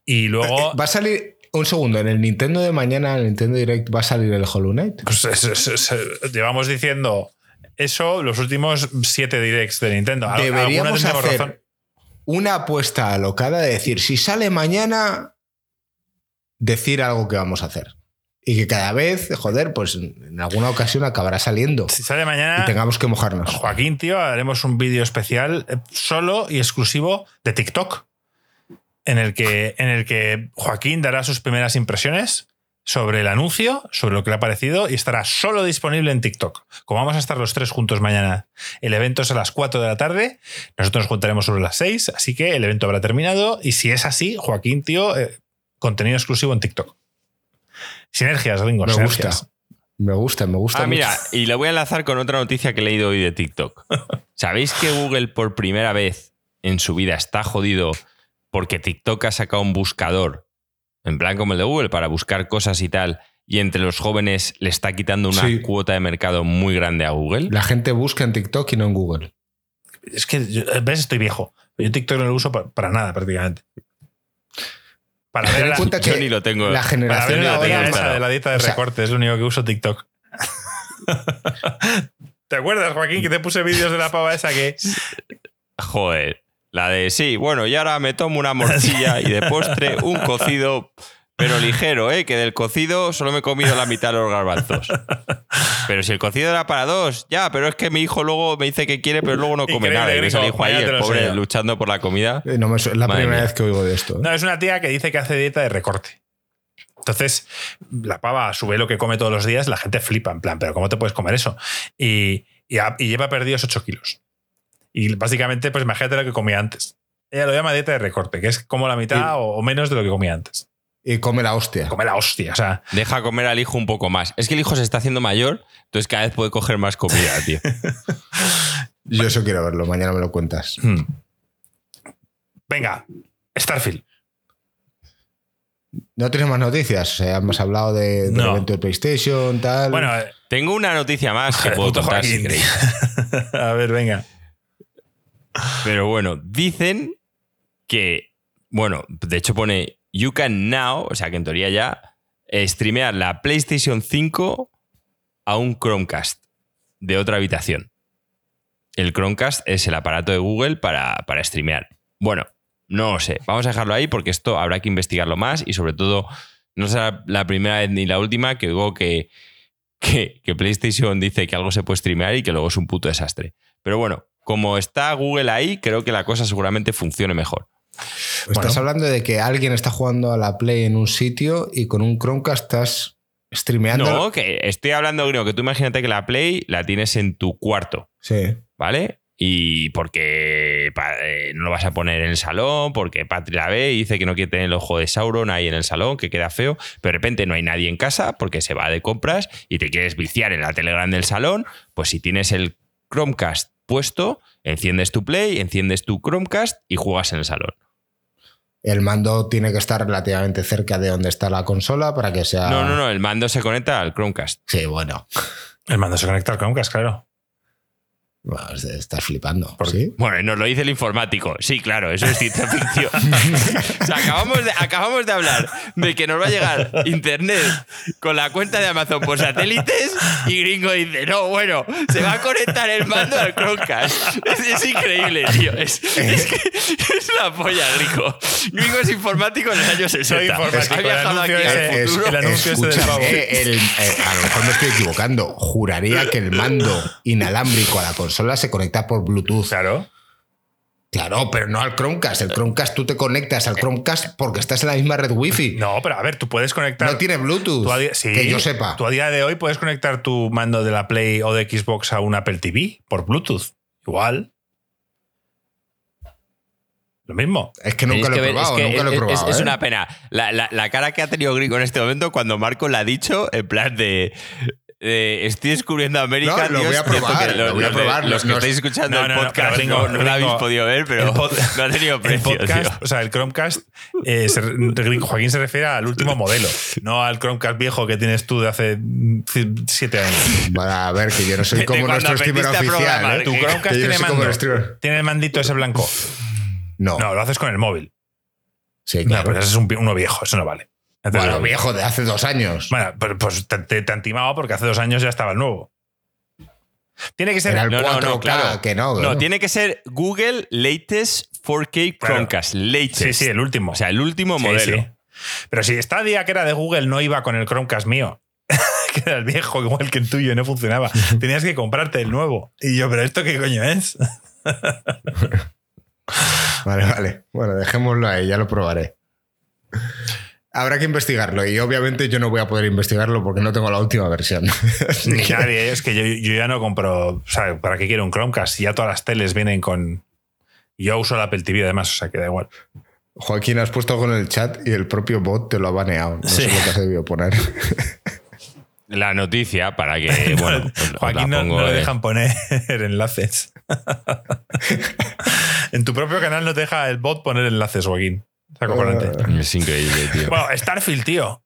Speaker 3: Y luego...
Speaker 2: Eh, Va a salir. Un segundo, en el Nintendo de mañana, en el Nintendo Direct, va a salir el Hollow Knight.
Speaker 3: Pues es- es- es- llevamos diciendo eso los últimos siete directs de Nintendo.
Speaker 2: Deberíamos hacer
Speaker 3: razón.
Speaker 2: una apuesta alocada de decir, si sale mañana, decir algo que vamos a hacer. Y que cada vez, joder, pues en alguna ocasión acabará saliendo.
Speaker 3: Si sale
Speaker 2: Y
Speaker 3: mañana,
Speaker 2: tengamos que mojarnos.
Speaker 3: Joaquín, tío, haremos un vídeo especial eh, solo y exclusivo de TikTok. En el, que, en el que Joaquín dará sus primeras impresiones sobre el anuncio, sobre lo que le ha parecido y estará solo disponible en TikTok. Como vamos a estar los tres juntos mañana, el evento es a las 4 de la tarde, nosotros nos juntaremos sobre las 6, así que el evento habrá terminado y si es así, Joaquín, tío, eh, contenido exclusivo en TikTok. Sinergias, Ringo,
Speaker 2: Me
Speaker 3: sinergias.
Speaker 2: gusta. Me gusta, me gusta.
Speaker 1: Ah, mira, y lo voy a enlazar con otra noticia que he leído hoy de TikTok. ¿Sabéis que Google por primera vez en su vida está jodido porque TikTok ha sacado un buscador, en plan como el de Google, para buscar cosas y tal, y entre los jóvenes le está quitando una
Speaker 2: Sí.
Speaker 1: cuota de mercado muy grande a Google?
Speaker 2: La gente busca en TikTok y no en Google.
Speaker 3: Es que, yo- ves, estoy viejo. Yo TikTok no lo uso pa- para, nada prácticamente. Para ver la,
Speaker 2: cuenta
Speaker 1: yo
Speaker 2: que
Speaker 1: ni lo tengo.
Speaker 2: la
Speaker 3: para
Speaker 2: generación
Speaker 3: ver
Speaker 2: de
Speaker 3: la
Speaker 1: tengo instalado.
Speaker 3: de la dieta de
Speaker 2: O sea-
Speaker 3: recorte, es lo único que uso TikTok. ¿Te acuerdas, Joaquín, que te puse vídeos de la pava esa que
Speaker 1: Joder. La de sí, bueno, y ahora me tomo una morcilla y de postre un cocido, pero ligero, ¿eh? Que del cocido solo me he comido la mitad de los garbanzos. Pero si el cocido era para dos, ya, pero es que mi hijo luego me dice que quiere, pero luego no come
Speaker 3: Increíble,
Speaker 1: nada. Y ves al
Speaker 3: gringo,
Speaker 1: hijo ahí, el pobre,
Speaker 3: enseño.
Speaker 1: luchando por la comida.
Speaker 2: Eh, no me es la
Speaker 1: Madre
Speaker 2: primera
Speaker 1: mía.
Speaker 2: vez que oigo de esto. ¿eh?
Speaker 3: No, es una tía que dice que hace dieta de recorte. Entonces, la pava sube lo que come todos los días, la gente flipa, en plan, pero ¿cómo te puedes comer eso? Y, y lleva perdidos 8 kilos. Y básicamente, pues imagínate lo que comía antes. Ella lo llama dieta de recorte, que es como la mitad
Speaker 2: Y-
Speaker 3: o, menos de lo que comía antes.
Speaker 2: Y come la hostia.
Speaker 3: Come la hostia, o sea,
Speaker 1: Deja comer al hijo un poco más. Es que el hijo se está haciendo mayor, entonces cada vez puede coger más comida, tío.
Speaker 2: Yo eso quiero verlo, mañana me lo cuentas.
Speaker 3: hmm. Venga, Starfield.
Speaker 2: ¿No tienes más noticias? O sea, hemos hablado de, del
Speaker 3: No.
Speaker 2: evento de PlayStation, tal.
Speaker 3: Bueno, eh,
Speaker 1: Tengo una noticia más que puedo contar si.
Speaker 3: A ver, venga.
Speaker 1: Pero bueno, dicen que, bueno, de hecho pone You can now, o sea que en teoría ya, eh, streamear la PlayStation 5 a un Chromecast de otra habitación. El Chromecast es el aparato de Google para, para streamear. Bueno, no lo sé. Vamos a dejarlo ahí porque esto habrá que investigarlo más y sobre todo no será la primera vez ni la última que oigo que, que, que PlayStation dice que algo se puede streamear y que luego es un puto desastre. Pero bueno, como está Google ahí, creo que la cosa seguramente funcione mejor.
Speaker 2: Estás
Speaker 3: bueno.
Speaker 2: hablando de que alguien está jugando a la Play en un sitio y con un Chromecast estás streameando.
Speaker 1: No, que estoy hablando, Grino, que tú imagínate que la Play la tienes en tu cuarto,
Speaker 2: Sí.
Speaker 1: ¿vale? Y porque eh, no lo vas a poner en el salón, porque Patri la ve y dice que no quiere tener el ojo de Sauron ahí en el salón, que queda feo, pero de repente no hay nadie en casa porque se va de compras y te quieres viciar en la tele grande del salón, pues si tienes el Chromecast puesto, enciendes tu Play, enciendes tu Chromecast y juegas en el salón.
Speaker 2: El mando tiene que estar relativamente cerca de donde está la consola para que sea.
Speaker 1: No, no, no, el mando se conecta al Chromecast.
Speaker 2: Sí, bueno.
Speaker 3: El mando se conecta al Chromecast, claro.
Speaker 2: Bueno, estás flipando.
Speaker 3: Por-
Speaker 2: ¿Sí?
Speaker 1: Bueno, nos lo dice el informático. Sí, claro, eso es ciencia ficción. o sea, acabamos de, acabamos de hablar de que nos va a llegar internet con la cuenta de Amazon por satélites y Gringo dice, no, bueno, se va a conectar el mando al Chromecast. Es, es increíble, tío. Es, es que es la polla, Gringo. Gringo es informático en los años 60.
Speaker 3: Soy informático,
Speaker 1: Ha
Speaker 3: el
Speaker 1: viajado aquí
Speaker 3: anuncio
Speaker 1: al futuro.
Speaker 3: el anuncio ese
Speaker 2: eh, el- eh, a lo mejor me estoy equivocando. Juraría que el mando inalámbrico a la consola se conecta por Bluetooth.
Speaker 3: Claro.
Speaker 2: Claro, pero no al Chromecast. El Chromecast tú te conectas al Chromecast porque estás en la misma red Wi-Fi. No,
Speaker 3: No, pero a ver, tú puedes conectar.
Speaker 2: tiene Bluetooth.
Speaker 3: tú a día- sí,
Speaker 2: que yo sepa.
Speaker 3: Tú a día de hoy puedes conectar tu mando de la Play o de Xbox a un Apple TV por Bluetooth. Igual. Lo mismo.
Speaker 2: Es que nunca lo he probado,
Speaker 1: es que
Speaker 2: nunca lo he
Speaker 1: es-
Speaker 2: probado.
Speaker 1: Es, es
Speaker 2: ¿eh?
Speaker 1: una pena. La, la- la cara que ha tenido Gringo en este momento cuando Marco la ha dicho, en plan de. De, estoy descubriendo América.
Speaker 2: No, lo
Speaker 1: Dios,
Speaker 2: voy a probar,
Speaker 1: que
Speaker 2: lo voy a
Speaker 1: los de-
Speaker 2: probar,
Speaker 1: Los que
Speaker 2: no-
Speaker 1: estáis escuchando
Speaker 3: no,
Speaker 1: el
Speaker 3: no, no,
Speaker 1: podcast no, no lo habéis podido ver, pero
Speaker 3: el pod-
Speaker 1: no ha tenido
Speaker 3: El
Speaker 1: precio.
Speaker 3: podcast,
Speaker 1: tío.
Speaker 3: o sea, el Chromecast, eh, se Joaquín se refiere al último modelo, no al Chromecast viejo que tienes tú de hace siete años.
Speaker 2: Bueno, a ver, que yo no soy como nuestro streamer oficial. ¿eh?
Speaker 3: Tu Chromecast tiene mando.
Speaker 2: el.
Speaker 3: Tiene el mandito ese blanco.
Speaker 2: No,
Speaker 3: No, lo haces con el móvil.
Speaker 2: sí,
Speaker 3: No,
Speaker 2: claro.
Speaker 3: pero ese es un, uno viejo, eso no vale. Entonces,
Speaker 2: bueno, viejo, de hace dos años.
Speaker 3: Bueno, pues, te, te, te han timado porque hace dos años ya estaba el nuevo. Tiene que ser.
Speaker 2: Era el
Speaker 1: No, no,
Speaker 2: 4K,
Speaker 1: no, claro.
Speaker 2: que no.
Speaker 1: No, tiene que ser Google Latest 4K
Speaker 3: Claro.
Speaker 1: Chromecast. Latest.
Speaker 3: Sí, sí, el último.
Speaker 1: O sea, el último
Speaker 3: Sí,
Speaker 1: modelo.
Speaker 3: sí. Pero si Stadia, que era de Google, no iba con el Chromecast mío. que era el viejo, igual que el tuyo, y no funcionaba. Tenías que comprarte el nuevo. Y yo, ¿pero esto qué coño es?
Speaker 2: Vale, vale. Bueno, dejémoslo ahí, ya lo probaré. Habrá que investigarlo y obviamente yo no voy a poder investigarlo porque no tengo la última versión.
Speaker 3: Ni nadie. Es que yo, yo ya no compro. O sea, ¿para qué quiero un Chromecast? Si ya todas las teles vienen con. Yo uso la Apple TV además, o sea que da igual.
Speaker 2: Joaquín, has puesto algo en el chat y el propio bot te lo ha baneado. No
Speaker 3: Sí.
Speaker 2: sé lo que has debido poner.
Speaker 1: La noticia para que, bueno,
Speaker 3: Joaquín no, no le
Speaker 1: de-
Speaker 3: dejan poner enlaces. en tu propio canal no te deja el bot poner enlaces, Joaquín. Es acojonante.
Speaker 1: Es increíble, tío.
Speaker 3: Bueno, Starfield, tío.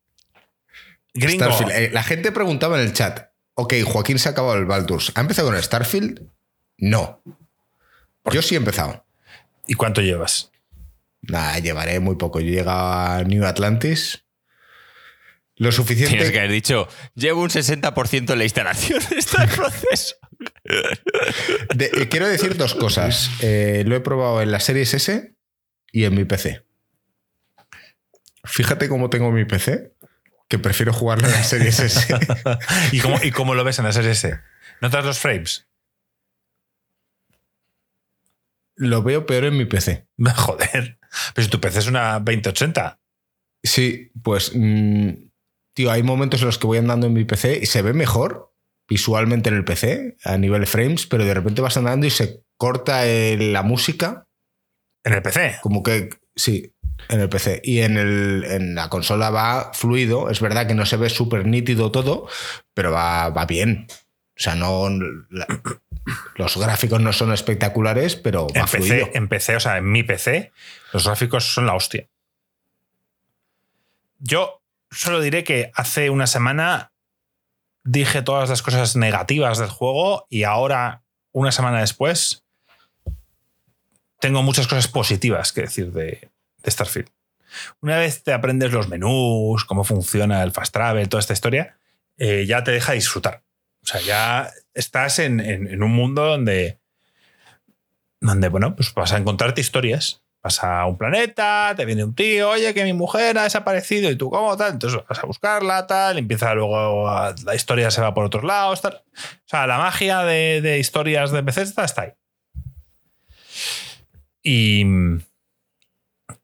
Speaker 3: Gringo.
Speaker 2: Starfield. Eh, la gente preguntaba en el chat, ok, Joaquín se ha acabado el Baldur's. ¿Ha empezado con Starfield? No. Yo sí he empezado.
Speaker 3: ¿Y cuánto llevas?
Speaker 2: Nada, llevaré muy poco. Yo he llegado a New Atlantis. Lo suficiente.
Speaker 1: Tienes que haber dicho, llevo un 60% en la instalación. Está en proceso.
Speaker 2: De- eh, quiero decir dos cosas. Eh, lo he probado en la Series S y en mi PC. Fíjate cómo tengo mi PC, que prefiero jugarlo en la Series S.
Speaker 3: ¿Y cómo, ¿Y cómo lo ves en la serie S? ¿Notas los frames?
Speaker 2: lo veo peor en mi PC.
Speaker 3: Joder. Pero si tu PC es una 2080.
Speaker 2: Sí, pues, mm, tío, hay momentos en los que voy andando en mi PC y se ve mejor visualmente en el PC a nivel de frames, pero de repente vas andando y se corta el- la música,
Speaker 3: En el PC.
Speaker 2: como que, sí, en el PC. Y en, el, en la consola va fluido, es verdad que no se ve súper nítido todo, pero va, va bien. O sea, no... la- los gráficos no son espectaculares, pero va
Speaker 3: En
Speaker 2: fluido.
Speaker 3: PC, en PC, o sea, en mi PC, los gráficos son la hostia. Yo solo diré que hace una semana dije todas las cosas negativas del juego y ahora, una semana después, tengo muchas cosas positivas que decir de, de Starfield. Una vez te aprendes los menús, cómo funciona el fast travel, toda esta historia, eh, ya te deja disfrutar. O sea, ya estás en, un mundo donde, donde, bueno, pues vas a encontrarte historias. Vas a un planeta, te viene un tío, oye, que mi mujer ha desaparecido y tú, ¿cómo tal? Entonces vas a buscarla, tal, empieza luego, a- la historia se va por otros lados, tal. O sea, la magia de, de historias de Bethesda está ahí. Y,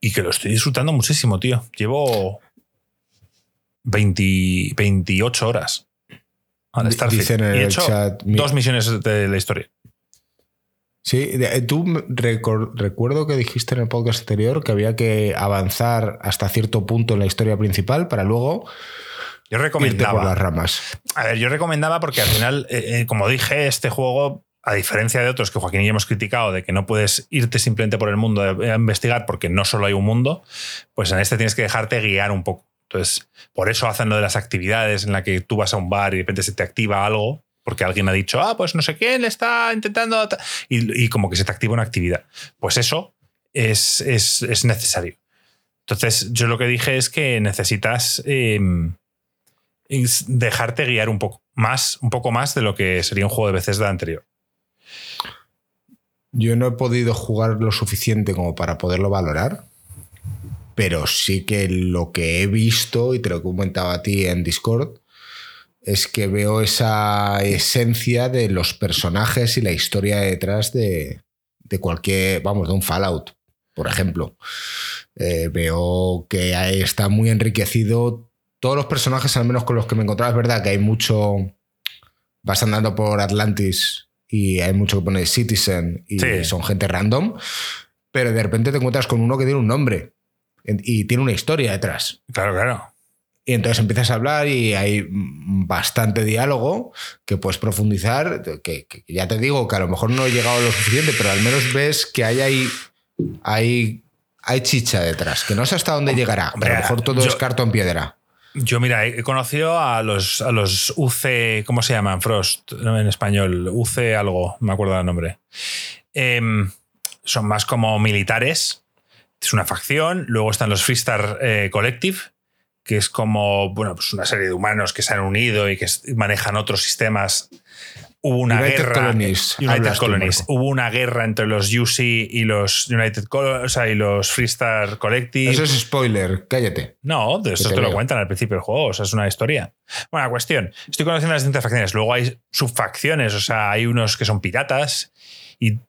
Speaker 3: y que lo estoy disfrutando muchísimo, tío. Llevo 20 28 horas. al Starfield.
Speaker 2: Dicen en
Speaker 3: y he
Speaker 2: el
Speaker 3: hecho
Speaker 2: chat,
Speaker 3: dos misiones de la historia.
Speaker 2: Sí, eh, tú recuerdo que dijiste en el podcast anterior que había que avanzar hasta cierto punto en la historia principal para luego
Speaker 3: Yo
Speaker 2: irte por
Speaker 3: recomendaba.
Speaker 2: las ramas.
Speaker 3: A ver, yo recomendaba porque al final, eh, eh, como dije, este juego, a diferencia de otros que Joaquín y yo hemos criticado, de que no puedes irte simplemente por el mundo a investigar porque no solo hay un mundo, pues en este tienes que dejarte guiar un poco. Entonces, por eso hacen lo de las actividades en la que tú vas a un bar y de repente se te activa algo, porque alguien ha dicho, ah, pues no sé quién está intentando. ta-", Y, como que se te activa una actividad. Pues eso es, es- es necesario. Entonces, yo lo que dije es que necesitas. em, dejarte guiar un poco más, un poco más de lo que sería un juego de Bethesda anterior.
Speaker 2: Yo no he podido jugar lo suficiente como para poderlo valorar, pero sí que lo que he visto, y te lo he comentado a ti en Discord, es que veo esa esencia de los personajes y la historia detrás de, de cualquier, vamos, de un Fallout, por ejemplo. Eh, veo que ahí está muy enriquecido. Todos los personajes, al menos con los que me encontraba, es verdad que hay mucho. Vas andando por Atlantis y hay mucho que pone Citizen y
Speaker 3: Sí.
Speaker 2: son gente random, pero de repente te encuentras con uno que tiene un nombre y tiene una historia detrás.
Speaker 3: Claro, claro.
Speaker 2: Y entonces empiezas a hablar y hay bastante diálogo que puedes profundizar. Que, que ya te digo que a lo mejor no he llegado lo suficiente, pero al menos ves que hay ahí. Hay, hay chicha detrás, que no sé hasta dónde llegará. pero a lo mejor todo
Speaker 3: yo-
Speaker 2: es cartón piedra.
Speaker 3: Yo, mira, he conocido a los, a los UC, ¿cómo se llaman? Frost, en español. UC algo, me acuerdo del nombre. Em, son más como militares. Es una facción. Luego están los Freestar eh, Collective, que es como, bueno, pues una serie de humanos que se han unido y que manejan otros sistemas. Hubo una
Speaker 2: United
Speaker 3: guerra.
Speaker 2: Colonies,
Speaker 3: United Colonies. Hubo una guerra entre los UC y los United Col- o sea, y los Freestar Collective.
Speaker 2: Eso es spoiler, cállate.
Speaker 3: No, de esto
Speaker 2: te
Speaker 3: te, lo cuentan al principio del juego, o sea, es una historia. Bueno, cuestión, estoy conociendo las distintas facciones, luego hay subfacciones, o sea, hay unos que son piratas y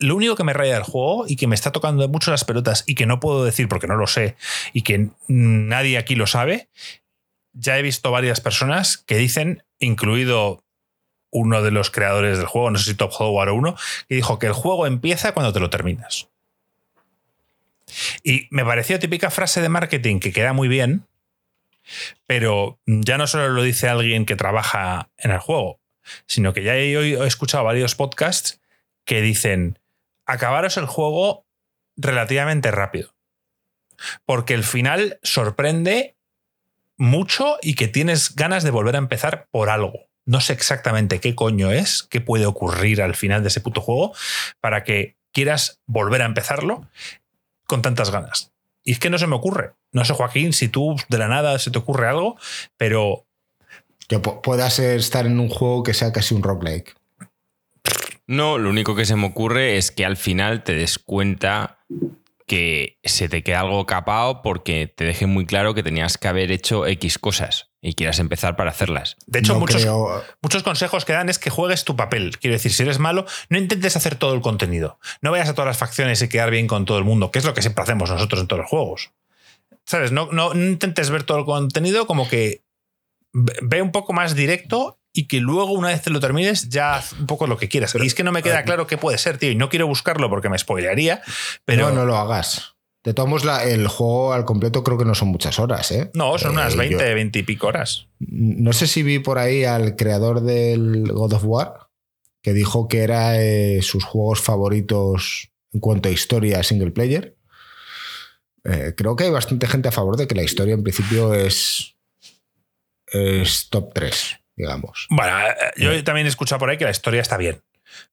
Speaker 3: lo único que me raya del juego y que me está tocando mucho las pelotas y que no puedo decir porque no lo sé y que nadie aquí lo sabe, ya he visto varias personas que dicen, incluido uno de los creadores del juego, no sé si Top Howard o uno, que dijo que el juego empieza cuando te lo terminas. Y me pareció típica frase de marketing que queda muy bien, pero ya no solo lo dice alguien que trabaja en el juego, sino que ya he, escuchado varios podcasts que dicen, acabaros el juego relativamente rápido, porque el final sorprende mucho y que tienes ganas de volver a empezar por algo. No sé exactamente qué coño es, qué puede ocurrir al final de ese puto juego, para que quieras volver a empezarlo con tantas ganas. Y es que no se me ocurre. No sé, Joaquín, si tú de la nada se te ocurre algo, pero.
Speaker 2: Que puedas estar en un juego que sea casi un roguelike.
Speaker 1: No, lo único que se me ocurre es que al final te des cuenta que se te queda algo capado porque te deje muy claro que tenías que haber hecho X cosas y quieras empezar para hacerlas.
Speaker 3: De hecho, muchos, muchos, consejos que dan es que juegues tu papel. Quiero decir, si eres malo, no intentes hacer todo el contenido. No vayas a todas las facciones y quedar bien con todo el mundo, que es lo que siempre hacemos nosotros en todos los juegos. ¿Sabes? No, no, no intentes ver todo el contenido como que ve un poco más directo y que luego, una vez te lo termines, ya haz un poco lo que quieras. y es que no me queda claro qué puede ser, tío, y no quiero buscarlo porque me spoilearía, pero...
Speaker 2: No, no lo hagas. De todos modos, el juego al completo creo que no son muchas horas, ¿eh?
Speaker 3: No, son unas 20, eh, 20 y pico horas.
Speaker 2: No sé si vi por ahí al creador del God of War, que dijo que era eh, sus juegos favoritos en cuanto a historia single player. Eh, creo que hay bastante gente a favor de que la historia en principio es, es top 3, digamos.
Speaker 3: Bueno, yo también he escuchado por ahí que la historia está bien,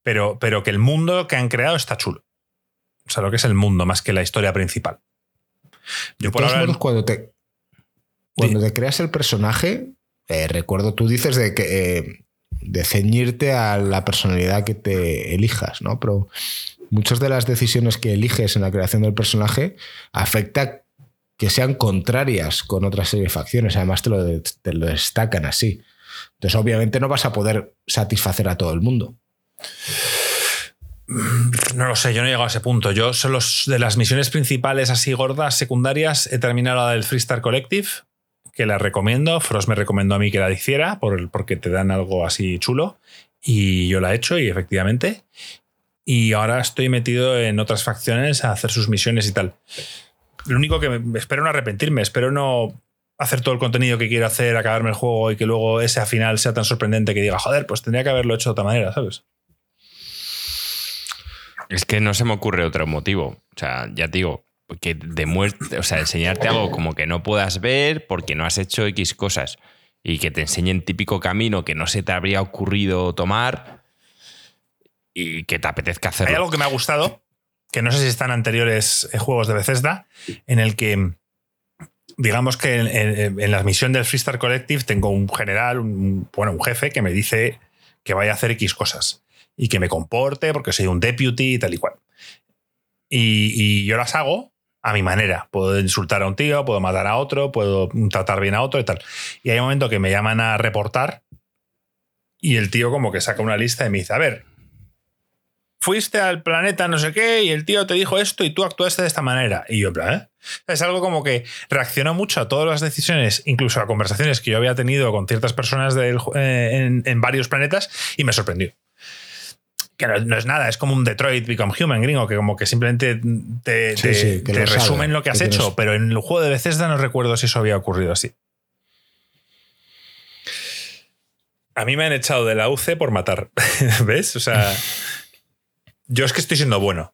Speaker 3: pero, pero que el mundo que han creado está chulo. O sea, lo que es el mundo más que la historia principal.
Speaker 2: Yo por ahora... cuando te, cuando te creas el personaje, eh, recuerdo, tú dices de que eh, de ceñirte a la personalidad que te elijas, ¿no? Pero muchas de las decisiones que eliges en la creación del personaje afecta que sean contrarias con otra serie de facciones. Además, te lo, te lo destacan así. Entonces, obviamente, no vas a poder satisfacer a todo el mundo.
Speaker 3: No lo sé, yo no he llegado a ese punto. Yo solo de las misiones principales así gordas, secundarias, he terminado la del Freestar Collective, que la recomiendo. Frost me recomendó a mí que la hiciera por, porque te dan algo así chulo. Y yo la he hecho y efectivamente. Y ahora estoy metido en otras facciones a hacer sus misiones y tal. Lo único que me, espero no arrepentirme, espero no hacer todo el contenido que quiero hacer, acabarme el juego y que luego ese final sea tan sorprendente que diga, joder, pues tendría que haberlo hecho de otra manera, ¿sabes?
Speaker 1: Es que no se me ocurre otro motivo. O sea, ya te digo, que demuestre, o sea, enseñarte algo como que no puedas ver porque no has hecho X cosas y que te enseñen típico camino que no se te habría ocurrido tomar y que te apetezca hacerlo.
Speaker 3: Hay algo que me ha gustado, que no sé si están anteriores juegos de Bethesda, en el que digamos que en, la misión del Freestar Collective tengo un general, un, bueno, un jefe que me dice que vaya a hacer X cosas y que me comporte porque soy un deputy y tal y cual. Y, yo las hago a mi manera. Puedo insultar a un tío, puedo matar a otro, puedo tratar bien a otro y tal. Y hay un momento que me llaman a reportar y el tío como que saca una lista y me dice, a ver, fuiste al planeta no sé qué y el tío te dijo esto y tú actuaste de esta manera. Y yo, ¿eh? Es algo como que reaccionó mucho a todas las decisiones, incluso a conversaciones que yo había tenido con ciertas personas eh, en varios planetas y me sorprendió que no, es nada, es como un Detroit Become Human gringo, que como que simplemente te, resumen lo que has hecho, pero en el juego de Bethesda no recuerdo si eso había ocurrido así. A mí me han echado de la UC por matar, ¿ves? O sea, yo es que estoy siendo bueno.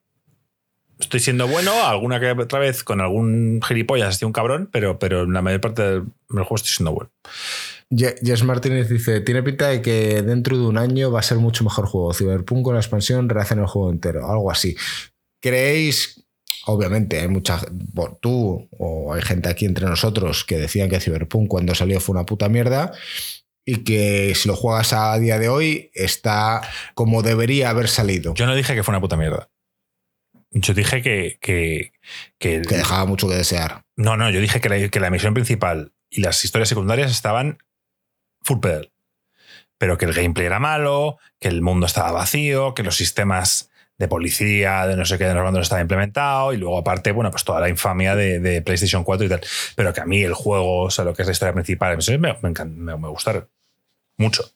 Speaker 3: Estoy siendo bueno, alguna que otra vez con algún gilipollas, estoy un cabrón, pero, pero en la mayor parte del juego estoy siendo bueno.
Speaker 2: Jess Martínez dice: Tiene pinta de que dentro de un año va a ser mucho mejor juego. Cyberpunk con la expansión rehacen el juego entero, algo así. ¿Creéis? Obviamente, hay mucha. tú o hay gente aquí entre nosotros que decían que Cyberpunk cuando salió fue una puta mierda y que si lo juegas a día de hoy está como debería haber salido.
Speaker 3: Yo no dije que fue una puta mierda. Yo dije que. Que,
Speaker 2: que, dejaba mucho que desear.
Speaker 3: No, no, yo dije que la, que la misión principal y las historias secundarias estaban full pedal. Pero que el gameplay era malo, que el mundo estaba vacío, que los sistemas de policía, de no sé qué, de los no estaba implementado, y luego aparte, bueno, pues toda la infamia de, PlayStation 4 y tal. Pero que a mí el juego, o sea, lo que es la historia principal, me, me, me, me gusta mucho.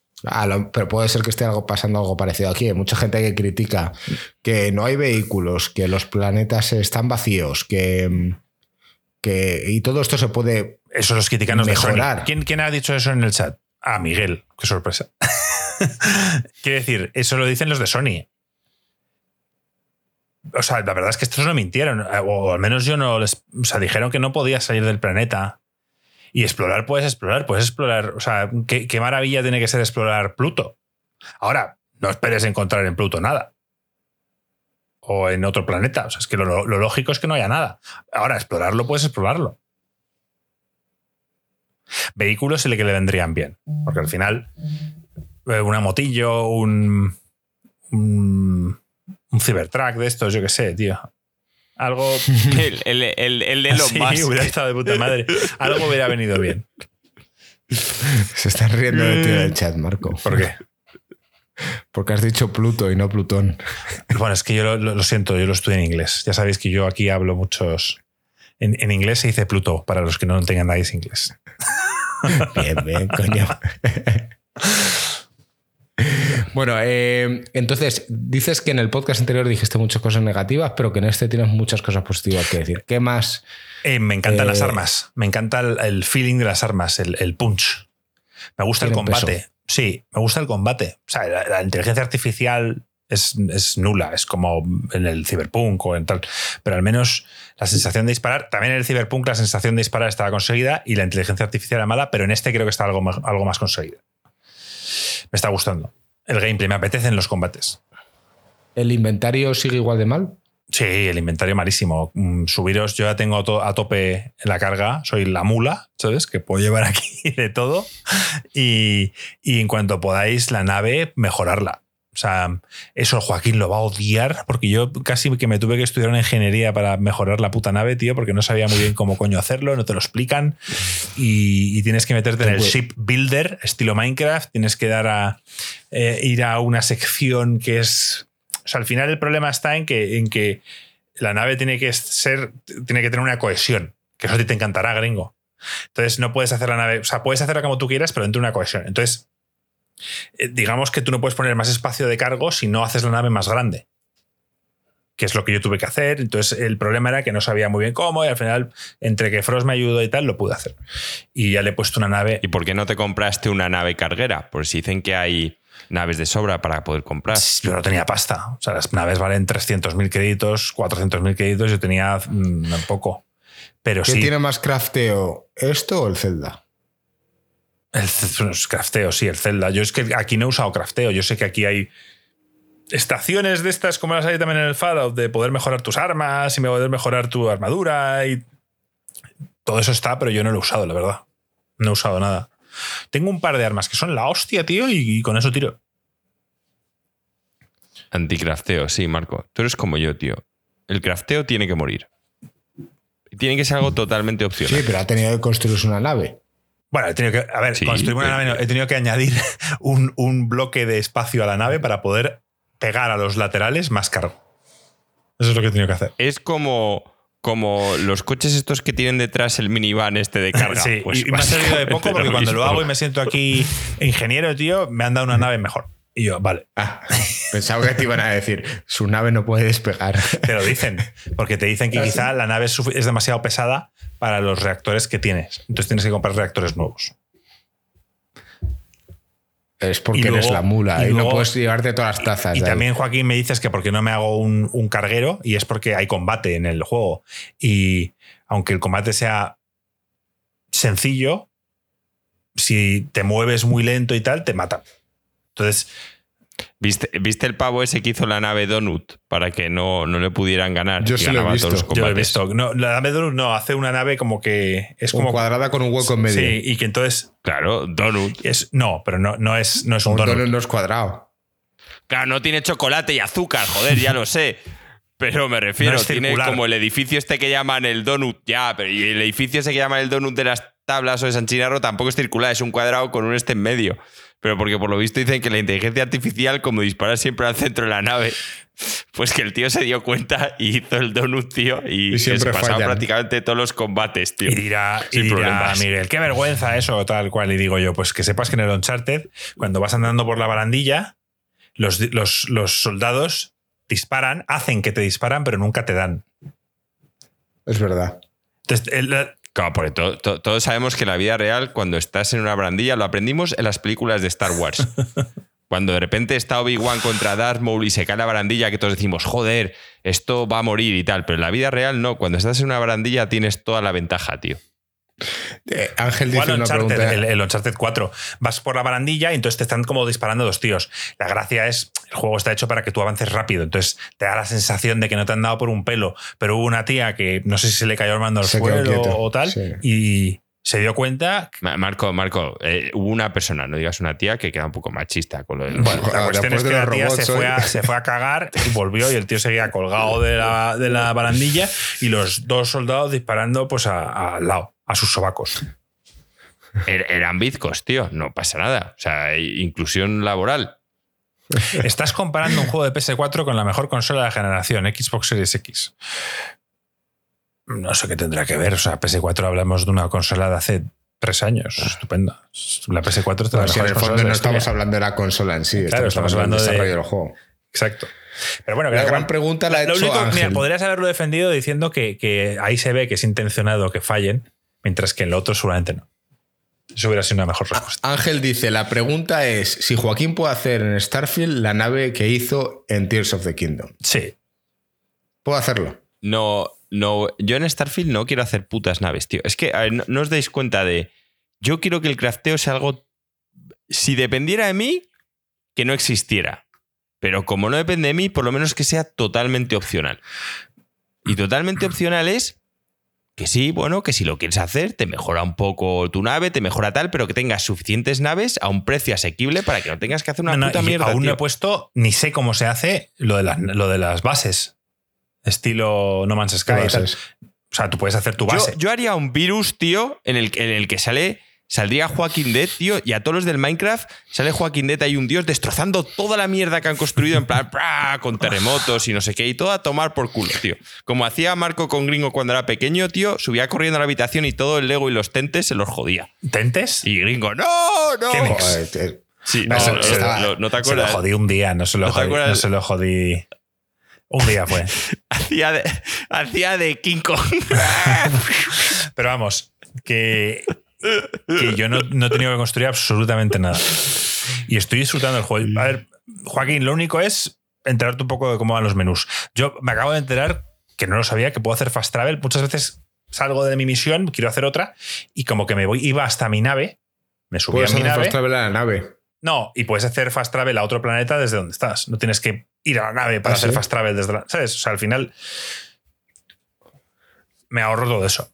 Speaker 2: Pero puede ser que esté algo pasando algo parecido aquí. Hay mucha gente que critica que no hay vehículos, que los planetas están vacíos, que, que y todo esto se puede
Speaker 3: eso los critican mejorar. ¿Quién, ¿Quién ha dicho eso en el chat? Ah, Miguel, qué sorpresa. Quiere decir, eso lo dicen los de Sony. O sea, la verdad es que estos no mintieron. O al menos yo no les. O sea, dijeron que no podía salir del planeta Y explorar puedes explorar, puedes explorar. O sea, qué, qué maravilla tiene que ser explorar Pluto. Ahora, no esperes encontrar en Pluto nada. O en otro planeta. O sea, es que lo, lo lógico es que no haya nada. Ahora, explorarlo puedes explorarlo. Vehículos sí que le vendrían bien. Porque al final, eh, una motillo, un. un, un Cybertruck de estos, yo qué sé, tío. Algo.
Speaker 1: El, el, el, el de Elon
Speaker 3: Sí,
Speaker 1: Musk.
Speaker 3: hubiera estado de puta madre. Algo hubiera venido bien.
Speaker 2: Se están riendo de ti en el chat, Marco.
Speaker 3: ¿Por qué?
Speaker 2: Porque has dicho Pluto y no Plutón.
Speaker 3: Bueno, es que yo lo, lo- lo siento, yo lo estudié en inglés. Ya sabéis que yo aquí hablo muchos. En, en inglés se dice Pluto, para los que no tengáis inglés.
Speaker 2: Bien, bien, coño. Bueno, eh, entonces dices que en el podcast anterior dijiste muchas cosas negativas, pero que en este tienes muchas cosas positivas que decir. ¿Qué más?
Speaker 3: Eh, me encantan
Speaker 2: Eh,
Speaker 3: las armas. Me encanta el, el feeling de las armas, el, el punch. Me gusta el combate.
Speaker 2: peso.
Speaker 3: Sí, me gusta el combate. O sea, la, la inteligencia artificial es, es nula. Es como en el Cyberpunk o en tal. Pero al menos la sensación de disparar. También en el Cyberpunk la sensación de disparar estaba conseguida y la inteligencia artificial era mala, pero en este creo que está algo más, algo más conseguido. Me está gustando. El gameplay me apetece en los combates.
Speaker 2: ¿El inventario sigue igual de mal?
Speaker 3: Sí, el inventario malísimo. Mm, Subiros, yo ya tengo to- a tope la carga, soy la mula, ¿sabes? Que puedo llevar aquí de todo. Y, y en cuanto podáis, la nave, mejorarla. O sea, eso Joaquín lo va a odiar porque yo casi que me tuve que estudiar una ingeniería para mejorar la puta nave, tío, porque no sabía muy bien cómo coño hacerlo, no te lo explican. Y, y tienes que meterte en el
Speaker 2: Pues-
Speaker 3: ship builder, estilo Minecraft, tienes que dar a eh, ir a una sección que es. O sea, al final el problema está en que, en que la nave tiene que ser. tiene que tener una cohesión. Que eso a ti te encantará, gringo. Entonces no puedes hacer la nave. O sea, puedes hacerla como tú quieras, pero dentro de una cohesión. Entonces, digamos que tú no puedes poner más espacio de cargo si no haces la nave más grande. Que es lo que yo tuve que hacer. Entonces, el problema era que no sabía muy bien cómo, y al final, entre que Frost me ayudó y tal, lo pude hacer. Y ya le he puesto una nave.
Speaker 1: ¿Y por qué no te compraste una nave carguera? Pues si dicen que hay naves de sobra para poder comprar.
Speaker 3: Yo no tenía pasta. O sea, las naves valen 300.000 créditos, 400.000 créditos. Yo tenía mm, poco. Pero
Speaker 2: ¿Qué
Speaker 3: sí,
Speaker 2: tiene más crafteo? ¿Esto o el Zelda?
Speaker 3: El crafteo, sí, el Zelda. Yo es que aquí no he usado crafteo. Yo sé que aquí hay estaciones de estas, como las hay también en el Fallout, de poder mejorar tus armas y poder mejorar tu armadura y todo eso está, pero yo no lo he usado, la verdad. No he usado nada. Tengo un par de armas que son la hostia, tío, y, y con eso tiro.
Speaker 1: Anticrafteo, sí, Marco. Tú eres como yo, tío. El crafteo tiene que morir. Tiene que ser algo totalmente opcional.
Speaker 2: Sí, pero ha tenido que construirse una nave.
Speaker 3: Bueno, he tenido que, a ver,
Speaker 1: Sí,
Speaker 3: construir una nave, no, he tenido que añadir un, un bloque de espacio a la nave para poder pegar a los laterales más cargo. Eso es lo que he tenido que hacer.
Speaker 1: Es como, como los coches estos que tienen detrás el minivan este de carga.
Speaker 3: Sí,
Speaker 1: Pues
Speaker 3: y me ha servido de poco porque
Speaker 1: lo
Speaker 3: cuando lo hago y me siento aquí ingeniero, tío, me han dado una nave mejor. Y yo, vale,
Speaker 2: Ah, pensaba que te iban a decir, su nave no puede despegar.
Speaker 3: te lo dicen. Porque te dicen que
Speaker 2: ¿Ah, sí?
Speaker 3: quizá la nave es, demasiado pesada para los reactores que tienes. Entonces tienes que comprar reactores nuevos.
Speaker 2: Es porque
Speaker 3: Y luego-
Speaker 2: eres la mula
Speaker 3: y
Speaker 2: y, no puedes llevarte todas las tazas.
Speaker 3: Y
Speaker 2: ahí.
Speaker 3: también, Joaquín, me dices que por qué no me hago un, un carguero y es porque hay combate en el juego. Y aunque el combate sea sencillo, si te mueves muy lento y tal, te matan. Entonces,
Speaker 1: ¿Viste, ¿Viste el pavo ese que hizo la nave Donut para que no, no le pudieran ganar?
Speaker 2: Yo sí lo he visto.
Speaker 3: yo lo he visto. No, la nave Donut no, hace una nave como que es
Speaker 2: Un
Speaker 3: como.
Speaker 2: cuadrada con un hueco en medio.
Speaker 3: Sí, y que entonces
Speaker 1: Claro, Donut.
Speaker 3: es. No, pero no, no es, no es un,
Speaker 2: un
Speaker 3: donut.
Speaker 2: donut no es cuadrado.
Speaker 1: Claro, no tiene chocolate y azúcar, joder, ya lo sé. Pero me refiero,
Speaker 3: No
Speaker 1: tiene
Speaker 3: circular.
Speaker 1: como el edificio este que llaman el donut, ya, pero y el edificio ese que llaman el donut de las tablas o de San Chinarro tampoco es circular, es un cuadrado con un este en medio. Pero porque por lo visto dicen que la inteligencia artificial, como dispara siempre al centro de la nave, pues que el tío se dio cuenta y hizo el donut, tío, y,
Speaker 2: Y siempre
Speaker 1: se
Speaker 2: fallan.
Speaker 1: prácticamente todos los combates, tío.
Speaker 3: Y dirá, y
Speaker 1: Sin
Speaker 3: dirá
Speaker 1: problemas.
Speaker 3: Miguel, qué vergüenza eso, tal cual. Y digo yo, pues que sepas que en el Uncharted, cuando vas andando por la barandilla, los, los, los soldados disparan, hacen que te disparan, pero nunca te dan.
Speaker 2: Es verdad.
Speaker 3: Entonces, el-
Speaker 1: Claro, porque to- to- todos sabemos que en la vida real, cuando estás en una barandilla, lo aprendimos en las películas de Star Wars. Cuando de repente está Obi-Wan contra Darth Maul y se cae la barandilla, que todos decimos, joder, esto va a morir y tal. Pero en la vida real no. Cuando estás en una barandilla tienes toda la ventaja, tío.
Speaker 2: Eh, Ángel dice una pregunta.
Speaker 3: el, el Uncharted 4. Vas por la barandilla y entonces te están como disparando dos tíos. La gracia es, el juego está hecho para que tú avances rápido. Entonces te da la sensación de que no te han dado por un pelo. Pero hubo una tía que no sé si se le cayó el mando al suelo o tal.
Speaker 2: sí.
Speaker 3: Y se dio cuenta.
Speaker 1: Ma- Marco, Marco, eh, hubo una persona, no digas una tía, que queda un poco machista con lo del.
Speaker 3: Bueno, la cuestión es que la tía se fue,
Speaker 2: hoy.
Speaker 3: a, se fue a cagar y volvió y el tío seguía colgado de la, de la barandilla y los dos soldados disparando pues al lado, a sus sobacos.
Speaker 1: Er- eran bizcos, tío, no pasa nada. O sea, hay inclusión laboral.
Speaker 3: Estás comparando un juego de PS4 con la mejor consola de la generación, Xbox Series X. No sé qué tendrá que ver. O sea, PS4 hablamos de una consola de hace tres años. Estupenda. La PS4 es de
Speaker 2: Bueno,
Speaker 3: las
Speaker 2: si en el fondo
Speaker 3: de
Speaker 2: no
Speaker 3: la
Speaker 2: estamos
Speaker 3: historia.
Speaker 2: hablando de la consola en sí,
Speaker 3: Claro,
Speaker 2: estamos,
Speaker 3: estamos
Speaker 2: hablando del
Speaker 3: hablando de-
Speaker 2: desarrollo del juego.
Speaker 3: Exacto. Pero bueno,
Speaker 2: La gran
Speaker 3: igual.
Speaker 2: pregunta la
Speaker 3: Lo
Speaker 2: hecho
Speaker 3: único,
Speaker 2: Ángel.
Speaker 3: mira, podrías haberlo defendido diciendo que, que ahí se ve que es intencionado que fallen, mientras que en lo otro seguramente no. Eso hubiera sido una mejor respuesta.
Speaker 2: Ángel dice, la pregunta es si Joaquín puede hacer en Starfield la nave que hizo en Tears of the Kingdom.
Speaker 3: Sí.
Speaker 2: ¿Puedo hacerlo?
Speaker 1: No, no, yo en Starfield no quiero hacer putas naves, tío. Es que a ver, no, no os dais cuenta de. Yo quiero que el crafteo sea algo. Si dependiera de mí, que no existiera. Pero como no depende de mí, por lo menos que sea totalmente opcional. Y totalmente opcional es que sí, bueno, que si lo quieres hacer, te mejora un poco tu nave, te mejora tal, pero que tengas suficientes naves a un precio asequible para que no tengas que hacer una
Speaker 3: No,
Speaker 1: puta mierda.
Speaker 3: aún no he puesto, ni sé cómo se hace lo de, las, lo de las bases. Estilo No Man's Sky. O sea, tú puedes hacer tu
Speaker 1: Yo,
Speaker 3: base.
Speaker 1: yo haría un virus, tío, en el, en el que sale. Saldría Joaquín Dead, tío, y a todos los del Minecraft sale Joaquín Dead, hay un dios destrozando toda la mierda que han construido, en plan, con terremotos y no sé qué, y todo a tomar por culo, tío. Como hacía Marco con Gringo cuando era pequeño, tío, subía corriendo a la habitación y todo el Lego y los tentes se los jodía.
Speaker 3: ¿Tentes?
Speaker 1: Y Gringo, ¡no! ¡no! Sí, no,
Speaker 2: Eso-
Speaker 1: no,
Speaker 2: eso-
Speaker 1: no, no te
Speaker 3: Se lo jodí un día, no se lo,
Speaker 1: ¿No
Speaker 3: jodí, no se lo jodí. Un día fue.
Speaker 1: Hacía de, hacía de King Kong.
Speaker 3: Pero vamos, que, que yo no, no he tenido que construir absolutamente nada. Y estoy disfrutando del juego. A ver, Joaquín, lo único es enterarte un poco de cómo van los menús. Yo me acabo de enterar que no lo sabía, que puedo hacer fast travel. Muchas veces salgo de mi misión, quiero hacer otra, y como que me voy, iba hasta mi nave, me subí a mi
Speaker 2: hacer
Speaker 3: nave.
Speaker 2: fast travel a la nave.
Speaker 3: No, y puedes hacer fast travel a otro planeta desde donde estás. No tienes que ir a la nave para
Speaker 2: ¿Ah,
Speaker 3: hacer
Speaker 2: sí?
Speaker 3: fast travel desde la. ¿Sabes? O sea, al final me ahorro todo eso.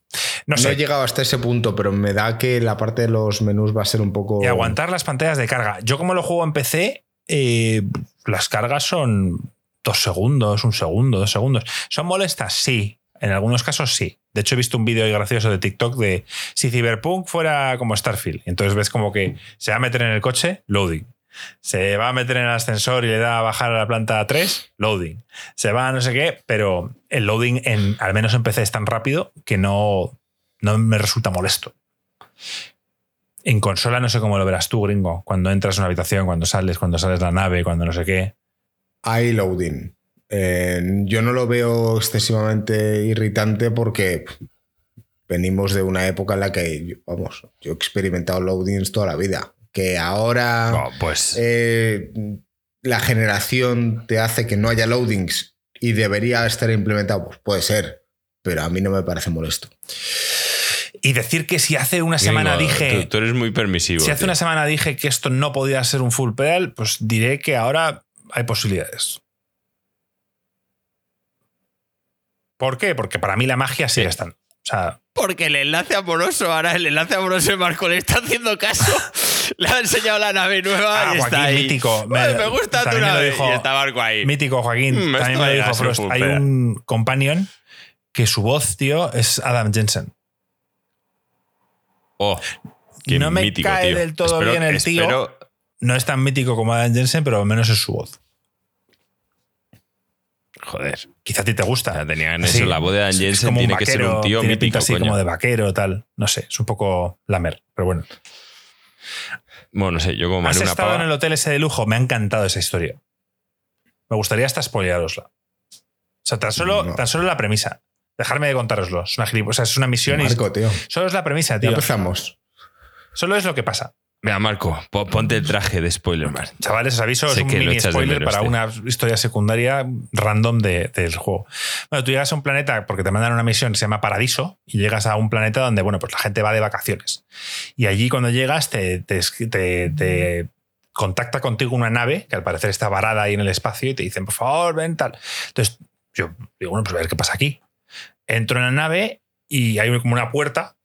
Speaker 3: No
Speaker 2: No,
Speaker 3: sé.
Speaker 2: he llegado hasta ese punto, pero me da que la parte de los menús va a ser un poco...
Speaker 3: Y aguantar las pantallas de carga. Yo, como lo juego en PC, eh, las cargas son dos segundos, un segundo, dos segundos. ¿Son molestas? Sí. En algunos casos sí. De hecho, he visto un vídeo gracioso de TikTok de si Cyberpunk fuera como Starfield. Entonces ves como que se va a meter en el coche, loading. Se va a meter en el ascensor y le da a bajar a la planta 3, loading. Se va a no sé qué, pero el loading, en, al menos en PC, es tan rápido que no, no me resulta molesto. En consola no sé cómo lo verás tú, gringo. Cuando entras en una habitación, cuando sales, cuando sales de la nave, cuando no sé qué.
Speaker 2: Hay loading. Eh, yo no lo veo excesivamente irritante porque venimos de una época en la que, vamos, yo he experimentado loadings toda la vida. Que ahora
Speaker 1: No, pues.
Speaker 2: eh, la generación te hace que no haya loadings y debería estar implementado, pues puede ser, pero a mí no me parece molesto.
Speaker 3: Y decir que si hace una semana dije.
Speaker 1: Tú, tú eres muy permisivo.
Speaker 3: Si hace
Speaker 1: tío.
Speaker 3: una semana dije que esto no podía ser un full pedal, pues diré que ahora hay posibilidades. ¿Por qué? Porque para mí la magia sigue
Speaker 1: Sí.
Speaker 3: estando. O sea,
Speaker 1: Porque el enlace amoroso, ahora el enlace amoroso de Marco le está haciendo caso. le ha enseñado la nave nueva
Speaker 3: Ah,
Speaker 1: y está
Speaker 3: Joaquín,
Speaker 1: ahí.
Speaker 3: mítico. Me-
Speaker 1: me gusta tu nave.
Speaker 3: dijo-
Speaker 1: y está Marco ahí.
Speaker 3: mítico Joaquín,
Speaker 1: Mm,
Speaker 3: también me lo dijo Frost. Hay un companion que su voz, tío, es Adam Jensen.
Speaker 1: Oh, qué
Speaker 3: No me
Speaker 1: mítico,
Speaker 3: cae
Speaker 1: tío.
Speaker 3: del todo
Speaker 1: Espero-
Speaker 3: bien el tío.
Speaker 1: espero-
Speaker 3: No es tan mítico como Adam Jensen, pero al menos es su voz.
Speaker 1: Joder.
Speaker 3: Quizá a ti te gusta.
Speaker 1: Ya tenían eso. La voz de Dan Jensen
Speaker 3: como un
Speaker 1: tiene que ser
Speaker 3: vaquero,
Speaker 1: un tío
Speaker 3: tiene pinta
Speaker 1: mítico,
Speaker 3: así
Speaker 1: coño.
Speaker 3: como de vaquero tal. No sé, es un poco lamer, pero bueno.
Speaker 1: Bueno, no sé, yo como
Speaker 3: ¿Has
Speaker 1: una
Speaker 3: estado
Speaker 1: pava.
Speaker 3: en el hotel ese de lujo? Me ha encantado esa historia. Me gustaría hasta spoilearosla. O sea, tan solo,
Speaker 2: No.
Speaker 3: tan solo la premisa. Dejarme de contároslo. Es una, o sea, es una misión
Speaker 2: Marco, tío.
Speaker 3: y solo es la premisa,
Speaker 2: Ya
Speaker 3: tío.
Speaker 2: empezamos.
Speaker 3: Solo es lo que pasa.
Speaker 1: Mira, Marco, po- ponte el traje de spoiler, man.
Speaker 3: Chavales, os aviso,
Speaker 1: Sé
Speaker 3: es un mini spoiler para una historia secundaria random de- del juego. Bueno, tú llegas a un planeta porque te mandan una misión que se llama Paradiso y llegas a un planeta donde, bueno, pues la gente va de vacaciones. Y allí cuando llegas te, te, te- te contacta contigo una nave que al parecer está varada ahí en el espacio y te dicen, por favor, ven tal. Entonces yo digo, bueno, pues a ver qué pasa aquí. Entro en la nave y hay como una puerta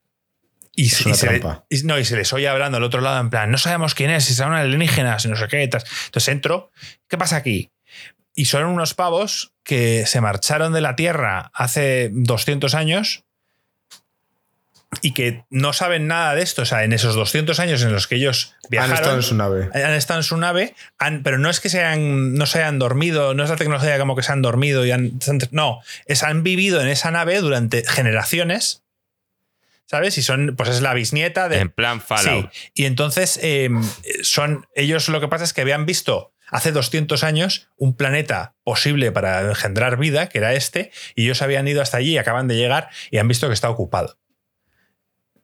Speaker 3: y,
Speaker 2: Es
Speaker 3: se-
Speaker 2: una
Speaker 3: y se, le-
Speaker 2: trampa.
Speaker 3: y- no, y se les oye hablando al otro lado en plan, no sabemos quién es, si son alienígenas, no sé qué. tal. Entonces entro, ¿qué pasa aquí? Y son unos pavos que se marcharon de la Tierra hace 200 años y que no saben nada de esto. O sea, en esos 200 años en los que ellos
Speaker 2: Han
Speaker 3: viajaron,
Speaker 2: estado en su nave.
Speaker 3: han estado en su nave, han- pero no es que se hayan, no se hayan dormido, no es la tecnología como que se han dormido y han. No, es han vivido en esa nave durante generaciones. ¿Sabes? Y son, pues es la bisnieta de.
Speaker 1: En plan Fallout.
Speaker 3: Sí. Y entonces eh, son. Ellos lo que pasa es que habían visto hace 200 años un planeta posible para engendrar vida, que era este, y ellos habían ido hasta allí, acaban de llegar y han visto que está ocupado.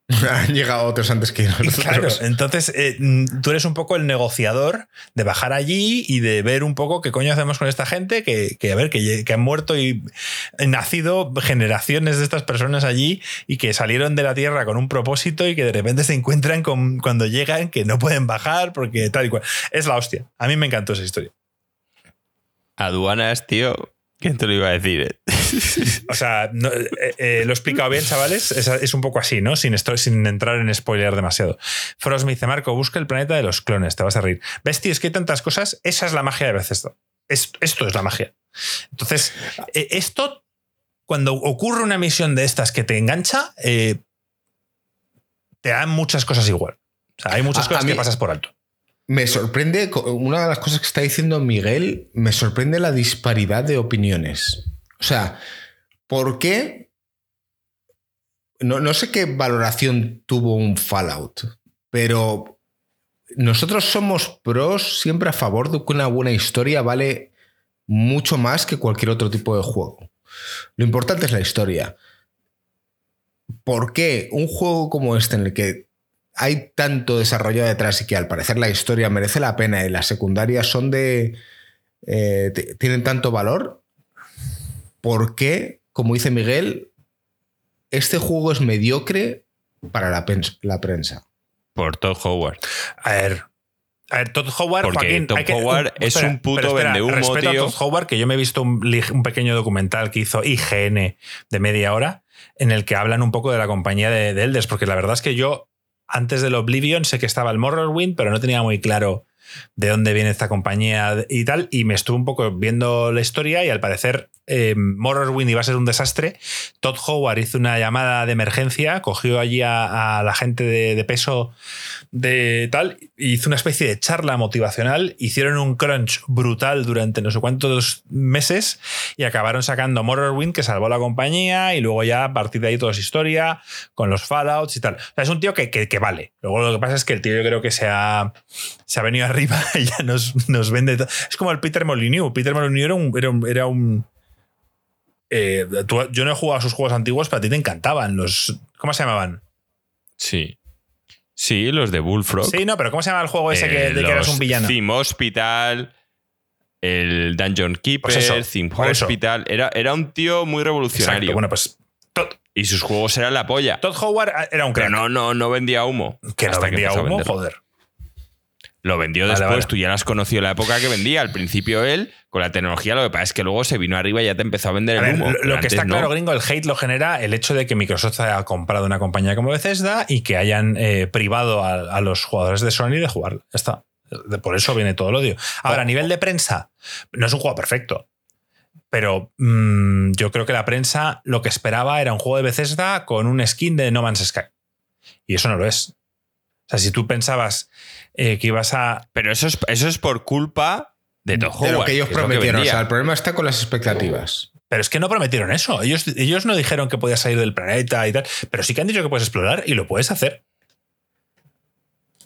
Speaker 2: Han llegado otros antes que nosotros.
Speaker 3: Claro, entonces eh, mm, tú eres un poco el negociador de bajar allí y de ver un poco qué coño hacemos con esta gente que, que, a ver, que, han muerto y han nacido generaciones de estas personas allí y que salieron de la Tierra con un propósito y que de repente se encuentran con, cuando llegan que no pueden bajar porque tal y cual. Es la hostia. A mí me encantó esa historia.
Speaker 1: Aduanas, tío. ¿Quién te lo iba a decir? eh?
Speaker 3: O sea, no, eh, eh, lo he explicado bien, chavales. Es, es un poco así, ¿no? Sin, esto, sin entrar en spoiler demasiado. Frost me dice, Marco, busca el planeta de los clones, te vas a reír. ¿Ves, tío? Es que hay tantas cosas. Esa es la magia de Bethesda. Es- esto es la magia. Entonces, eh, esto, cuando ocurre una misión de estas que te engancha, eh, te dan muchas cosas igual. O sea, hay muchas
Speaker 2: A-
Speaker 3: cosas
Speaker 2: a mí-
Speaker 3: que pasas por alto.
Speaker 2: Me sorprende, una de las cosas que está diciendo Miguel, me sorprende la disparidad de opiniones. O sea, ¿por qué? No, no sé qué valoración tuvo un Fallout, pero nosotros somos pros siempre a favor de que una buena historia vale mucho más que cualquier otro tipo de juego. Lo importante es la historia. ¿Por qué un juego como este en el que hay tanto desarrollo detrás y que al parecer la historia merece la pena y las secundarias son de. eh, tienen tanto valor. ¿Por qué, como dice Miguel, este juego es mediocre para la, prensa?
Speaker 1: Por Todd Howard.
Speaker 3: A ver. A ver, Todd Howard,
Speaker 1: Porque
Speaker 3: Joaquín,
Speaker 1: Todd
Speaker 3: hay que-
Speaker 1: Howard es un puto
Speaker 3: espera,
Speaker 1: vendehumo,
Speaker 3: respeto
Speaker 1: tío.
Speaker 3: a Todd Howard, que yo me he visto un pequeño documental que hizo IGN de media hora, en el que hablan un poco de la compañía de, de Elders, porque la verdad es que yo, antes del Oblivion, sé que estaba el Morrowind, pero no tenía muy claro de dónde viene esta compañía y tal, y me estuve un poco viendo la historia y al parecer eh, Morrowind iba a ser un desastre. Todd Howard hizo una llamada de emergencia, cogió allí a, la gente de peso de tal, hizo una especie de charla motivacional, hicieron un crunch brutal durante no sé cuántos meses y acabaron sacando Morrowind que salvó la compañía y luego ya a partir de ahí todo es historia con los Fallouts y tal. O sea, es un tío que, que- vale. Luego lo que pasa es que el tío yo creo que se ha, se ha venido arriba y ya nos, nos vende. Es como el Peter Molyneux. Peter Molyneux era un... Era un, eh, yo no he jugado a sus juegos antiguos, pero a ti te encantaban los... ¿Cómo se llamaban?
Speaker 1: Sí. Sí, los de Bullfrog.
Speaker 3: Sí, no, pero ¿cómo se llama el juego ese que,
Speaker 1: Eh,
Speaker 3: de que eras un villano?
Speaker 1: Theme Hospital, el Dungeon Keeper,
Speaker 3: Pues eso,
Speaker 1: Theme. Hospital. Era, era un tío muy revolucionario.
Speaker 3: Exacto. Bueno, pues Todd,
Speaker 1: Y sus juegos eran la polla.
Speaker 3: Todd Howard era un
Speaker 1: Pero
Speaker 3: crack.
Speaker 1: no, no, no vendía humo.
Speaker 3: que no vendía humo, joder.
Speaker 1: Lo vendió
Speaker 3: Vale,
Speaker 1: después,
Speaker 3: vale.
Speaker 1: tú ya las conoció la época que vendía. Al principio él, con la tecnología, lo que pasa es que luego se vino arriba y ya te empezó a vender
Speaker 3: A
Speaker 1: el
Speaker 3: ver,
Speaker 1: humo.
Speaker 3: lo, lo que está
Speaker 1: no.
Speaker 3: claro, gringo, el hate lo genera el hecho de que Microsoft haya comprado una compañía como Bethesda y que hayan eh, privado a, a los jugadores de Sony de jugar. Ya está. Por eso viene todo el odio. Ahora, a nivel de prensa, no es un juego perfecto. Pero mm, yo creo que la prensa lo que esperaba era un juego de Bethesda con un skin de No Man's Sky. Y eso no lo es. O sea, si tú pensabas eh, que ibas a.
Speaker 1: Pero eso es, eso es por culpa de Todd
Speaker 2: De lo
Speaker 1: Howard,
Speaker 2: que ellos
Speaker 1: que
Speaker 2: prometieron. o sea, el problema está con las expectativas.
Speaker 3: Pero es que no prometieron eso. Ellos, ellos no dijeron que podías salir del planeta y tal. Pero sí que han dicho que puedes explorar y lo puedes hacer.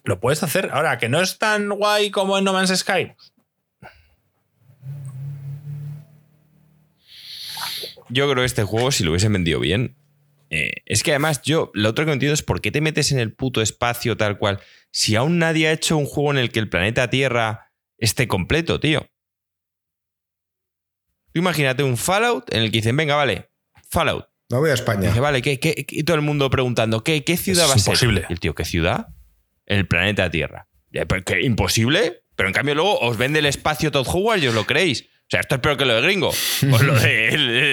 Speaker 3: Lo puedes hacer. Ahora, que no es tan guay como en No Man's Sky.
Speaker 1: Yo creo que este juego, si lo hubiesen vendido bien. eh, es que además, yo lo otro que no entiendo es por qué te metes en el puto espacio tal cual. Si aún nadie ha hecho un juego en el que el planeta Tierra esté completo, tío. imagínate un Fallout en el que dicen, venga, vale, Fallout.
Speaker 2: No voy a España.
Speaker 1: Dice, vale, ¿qué, qué, y todo el mundo preguntando, ¿qué, qué ciudad
Speaker 3: Es
Speaker 1: va a ser?
Speaker 3: imposible.
Speaker 1: Y el tío, ¿qué ciudad? El planeta Tierra. ¿qué? ¿Imposible? Pero en cambio luego os vende el espacio Todd Howard y os lo creéis. O sea, esto es peor que lo de gringo. O lo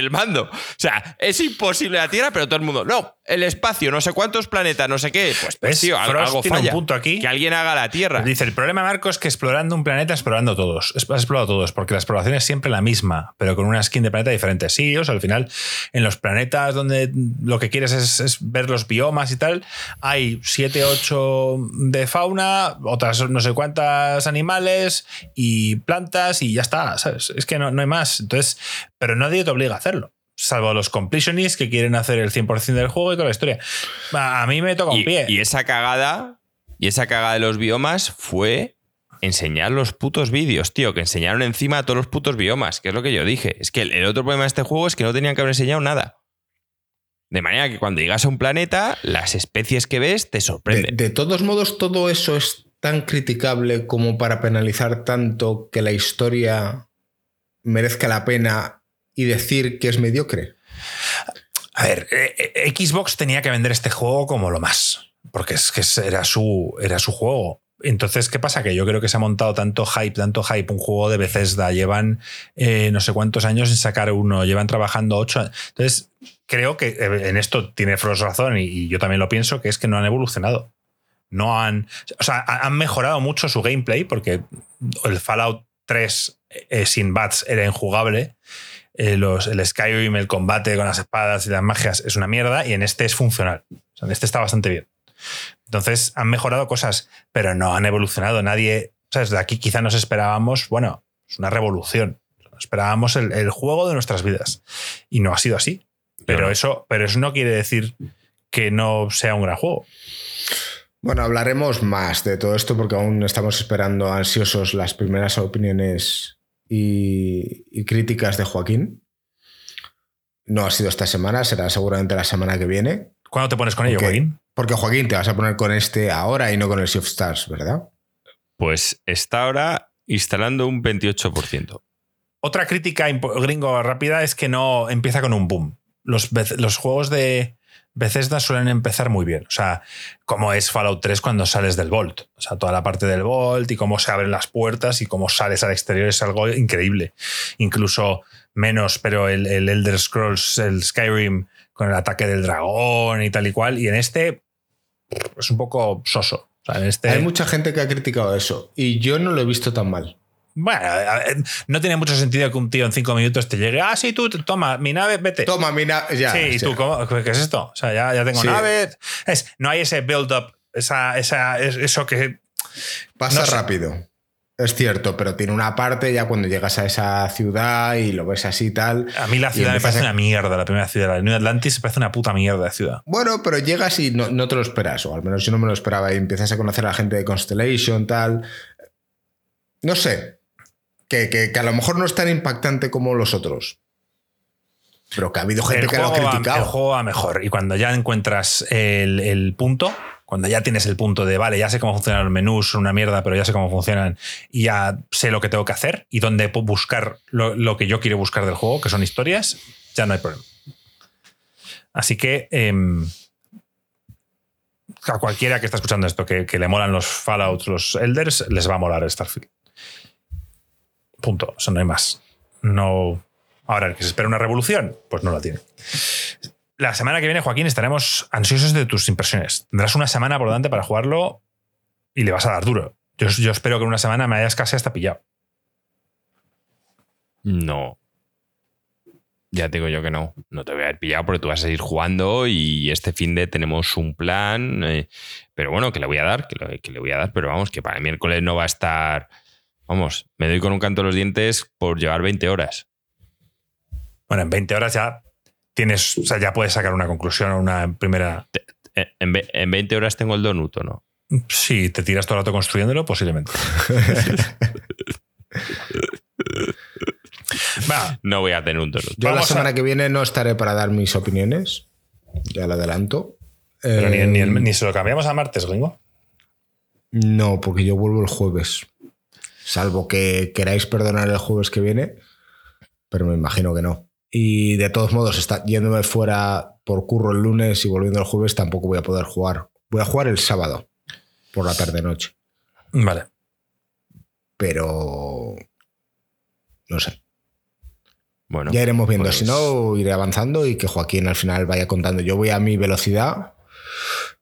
Speaker 1: del mando. O sea, es imposible la Tierra, pero todo el mundo. No, el espacio, no sé cuántos planetas, no sé qué. Pues, pues tío, algo,
Speaker 3: tiene un
Speaker 1: falla.
Speaker 3: punto aquí.
Speaker 1: Que alguien haga la Tierra.
Speaker 3: Dice, el problema, Marco, es que explorando un planeta, explorando todos. Has explorado todos, porque la exploración es siempre la misma, pero con una skin de planeta diferente. Sí, o sea, al final, en los planetas donde lo que quieres es, es ver los biomas y tal, hay 7, 8 de fauna, otras no sé cuántas animales y plantas y ya está, ¿sabes? Es que no, no hay más. Entonces, pero nadie te obliga a hacerlo. Salvo los completionists que quieren hacer el 100% del juego y toda la historia. A a mí me toca un
Speaker 1: y,
Speaker 3: pie.
Speaker 1: y esa cagada, y esa cagada de los biomas fue enseñar los putos vídeos, tío, que enseñaron encima todos los putos biomas, que es lo que yo dije. Es que el, el otro problema de este juego es que no tenían que haber enseñado nada. De manera que cuando llegas a un planeta, las especies que ves te
Speaker 2: De,
Speaker 1: sorprenden.
Speaker 2: de todos modos, todo eso es tan criticable como para penalizar tanto que la historia merezca la pena y decir que es mediocre.
Speaker 3: A ver, eh, eh, Xbox tenía que vender este juego como lo más, porque es que era su, era su juego. Entonces, ¿qué pasa? Que yo creo que se ha montado tanto hype, tanto hype, un juego de Bethesda, llevan eh, no sé cuántos años sin sacar uno, llevan trabajando ocho. Entonces, creo que en esto tiene Frost razón y, y yo también lo pienso, que es que no han evolucionado. No han, o sea, ha- han mejorado mucho su gameplay porque el Fallout 3 eh, sin bats era injugable eh, los, el Skyrim, el combate con las espadas y las magias es una mierda y en este es funcional. O sea, en este está bastante bien. Entonces han mejorado cosas, pero no han evolucionado. Nadie, ¿sabes? De aquí quizá nos esperábamos, bueno, es una revolución. Esperábamos el, el juego de nuestras vidas y no ha sido así. Pero
Speaker 1: Claro.
Speaker 3: eso, pero eso no quiere decir que no sea un gran juego.
Speaker 2: Bueno, hablaremos más de todo esto porque aún estamos esperando ansiosos las primeras opiniones y, y críticas de Joaquín. No ha sido esta semana, será seguramente la semana que viene.
Speaker 3: ¿Cuándo te pones con ello. Joaquín?
Speaker 2: Porque Joaquín, te vas a poner con este ahora y no con el Sea of Stars, ¿verdad?
Speaker 1: Pues está ahora instalando un 28%.
Speaker 3: Otra crítica gringo rápida es que no empieza con un boom. Los, los juegos de Bethesda suelen empezar muy bien. O sea, como es Fallout 3 cuando sales del Vault. O sea, toda la parte del Vault y cómo se abren las puertas y cómo sales al exterior es algo increíble. Incluso menos, pero el, el Elder Scrolls, el Skyrim, con el ataque del dragón y tal y cual. Y en este es un poco soso. En este...
Speaker 2: Hay mucha gente que ha criticado eso y yo no lo he visto tan mal.
Speaker 3: Bueno, no tiene mucho sentido que un tío en cinco minutos te llegue. Ah, sí, tú, toma, mi nave, vete.
Speaker 2: Toma, mira, ya.
Speaker 3: sí, y tú, ¿cómo? ¿qué es esto? O sea, ya, ya tengo
Speaker 2: Sí.
Speaker 3: nave. Es, no hay ese build-up, esa, esa, es- eso que.
Speaker 2: Pasa
Speaker 3: no sé.
Speaker 2: rápido. Es cierto, pero tiene una parte ya cuando llegas a esa ciudad y lo ves así y tal.
Speaker 3: A mí la ciudad me parece
Speaker 2: a-
Speaker 3: una mierda, la primera ciudad. La New Atlantis me parece una puta mierda de ciudad.
Speaker 2: Bueno, pero llegas y no, no te lo esperas, o al menos yo no me lo esperaba, y empiezas a conocer a la gente de Constellation, tal. No sé. Que, que- que a lo mejor no es tan impactante como los otros. Pero que ha habido gente
Speaker 3: El
Speaker 2: que lo ha
Speaker 3: va,
Speaker 2: criticado.
Speaker 3: el juego va mejor. Y cuando ya encuentras el, el punto, cuando ya tienes el punto de, vale, ya sé cómo funcionan los menús, son una mierda, pero ya sé cómo funcionan y ya sé lo que tengo que hacer y dónde puedo buscar lo, lo que yo quiero buscar del juego, que son historias, ya no hay problema. Así que em, a cualquiera que está escuchando esto, que, que le molan los Fallout, los Elders, les va a molar Starfield. Punto. O sea, no hay más. No. Ahora, que se espera una revolución, pues no la tiene. La semana que viene, Joaquín, estaremos ansiosos de tus impresiones. Tendrás una semana por delante para jugarlo y le vas a dar duro. Yo, yo espero que en una semana me hayas casi hasta pillado.
Speaker 1: No. Ya digo yo que no. No te voy a haber pillado porque tú vas a seguir jugando y este fin de tenemos un plan. eh, pero bueno, que le voy a dar, que que le voy a dar. Pero vamos, que para el miércoles no va a estar. Vamos, me doy con un canto de los dientes por llevar 20 horas.
Speaker 3: Bueno, en 20 horas ya tienes, o sea, ya puedes sacar una conclusión o una primera.
Speaker 1: Eh, En, ve- en 20 horas tengo el donut, ¿o no?
Speaker 3: Si te tiras todo el rato construyéndolo, posiblemente. Va,
Speaker 1: No voy a tener un donut.
Speaker 2: Yo la
Speaker 3: a-
Speaker 2: semana que viene no estaré para dar mis opiniones. Ya lo adelanto.
Speaker 3: pero ni,
Speaker 2: Eh,
Speaker 3: ni el- ni se lo cambiamos a martes, gringo.
Speaker 2: No, porque yo vuelvo el jueves. Salvo que queráis perdonar el jueves que viene, pero me imagino que no. Y de todos modos, está, yéndome fuera por curro el lunes y volviendo el jueves, tampoco voy a poder jugar. Voy a jugar el sábado, por la tarde-noche.
Speaker 3: Vale.
Speaker 2: Pero. No sé.
Speaker 1: Bueno,
Speaker 2: Ya iremos viendo.
Speaker 1: pues-
Speaker 2: Si no, iré avanzando y que Joaquín al final vaya contando. Yo voy a mi velocidad,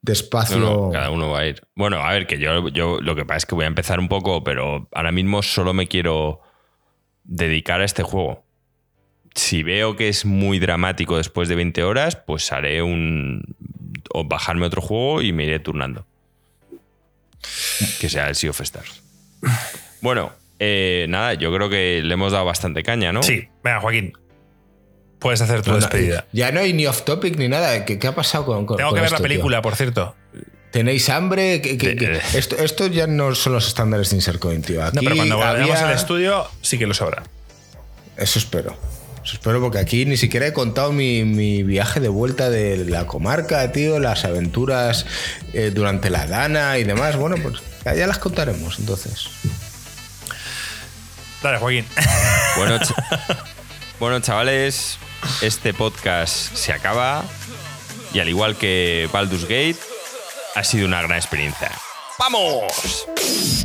Speaker 2: despacio.
Speaker 1: No, no, cada uno va a ir. Bueno, a ver, que yo, yo lo que pasa es que voy a empezar un poco, pero ahora mismo solo me quiero dedicar a este juego. Si veo que es muy dramático después de 20 horas, pues haré un. o bajarme otro juego y me iré turnando. Que sea el Sea of Stars. Bueno, eh, nada, yo creo que le hemos dado bastante caña, ¿no?
Speaker 3: Sí, venga, Joaquín. Puedes hacer tu
Speaker 2: No, no,
Speaker 3: despedida.
Speaker 2: ya no hay ni off topic ni nada. ¿Qué, qué ha pasado con, con-
Speaker 3: Tengo
Speaker 2: con
Speaker 3: que ver la
Speaker 2: tío?
Speaker 3: película, por cierto.
Speaker 2: ¿Tenéis hambre? ¿Qué- qué- qué?
Speaker 1: Eh.
Speaker 2: Esto, esto ya no son los estándares de Insercoin, tío. Aquí
Speaker 3: No, pero cuando
Speaker 2: había-
Speaker 3: al estudio, sí que lo sabrá.
Speaker 2: Eso espero. Eso espero porque aquí ni siquiera he contado mi, mi viaje de vuelta de la comarca, tío, las aventuras eh, durante la Dana y demás. Bueno, pues ya, ya las contaremos entonces.
Speaker 3: Dale, Joaquín.
Speaker 1: Bueno, ch- bueno, chavales, este podcast se acaba y al igual que Baldur's Gate, ha sido una gran experiencia. ¡Vamos!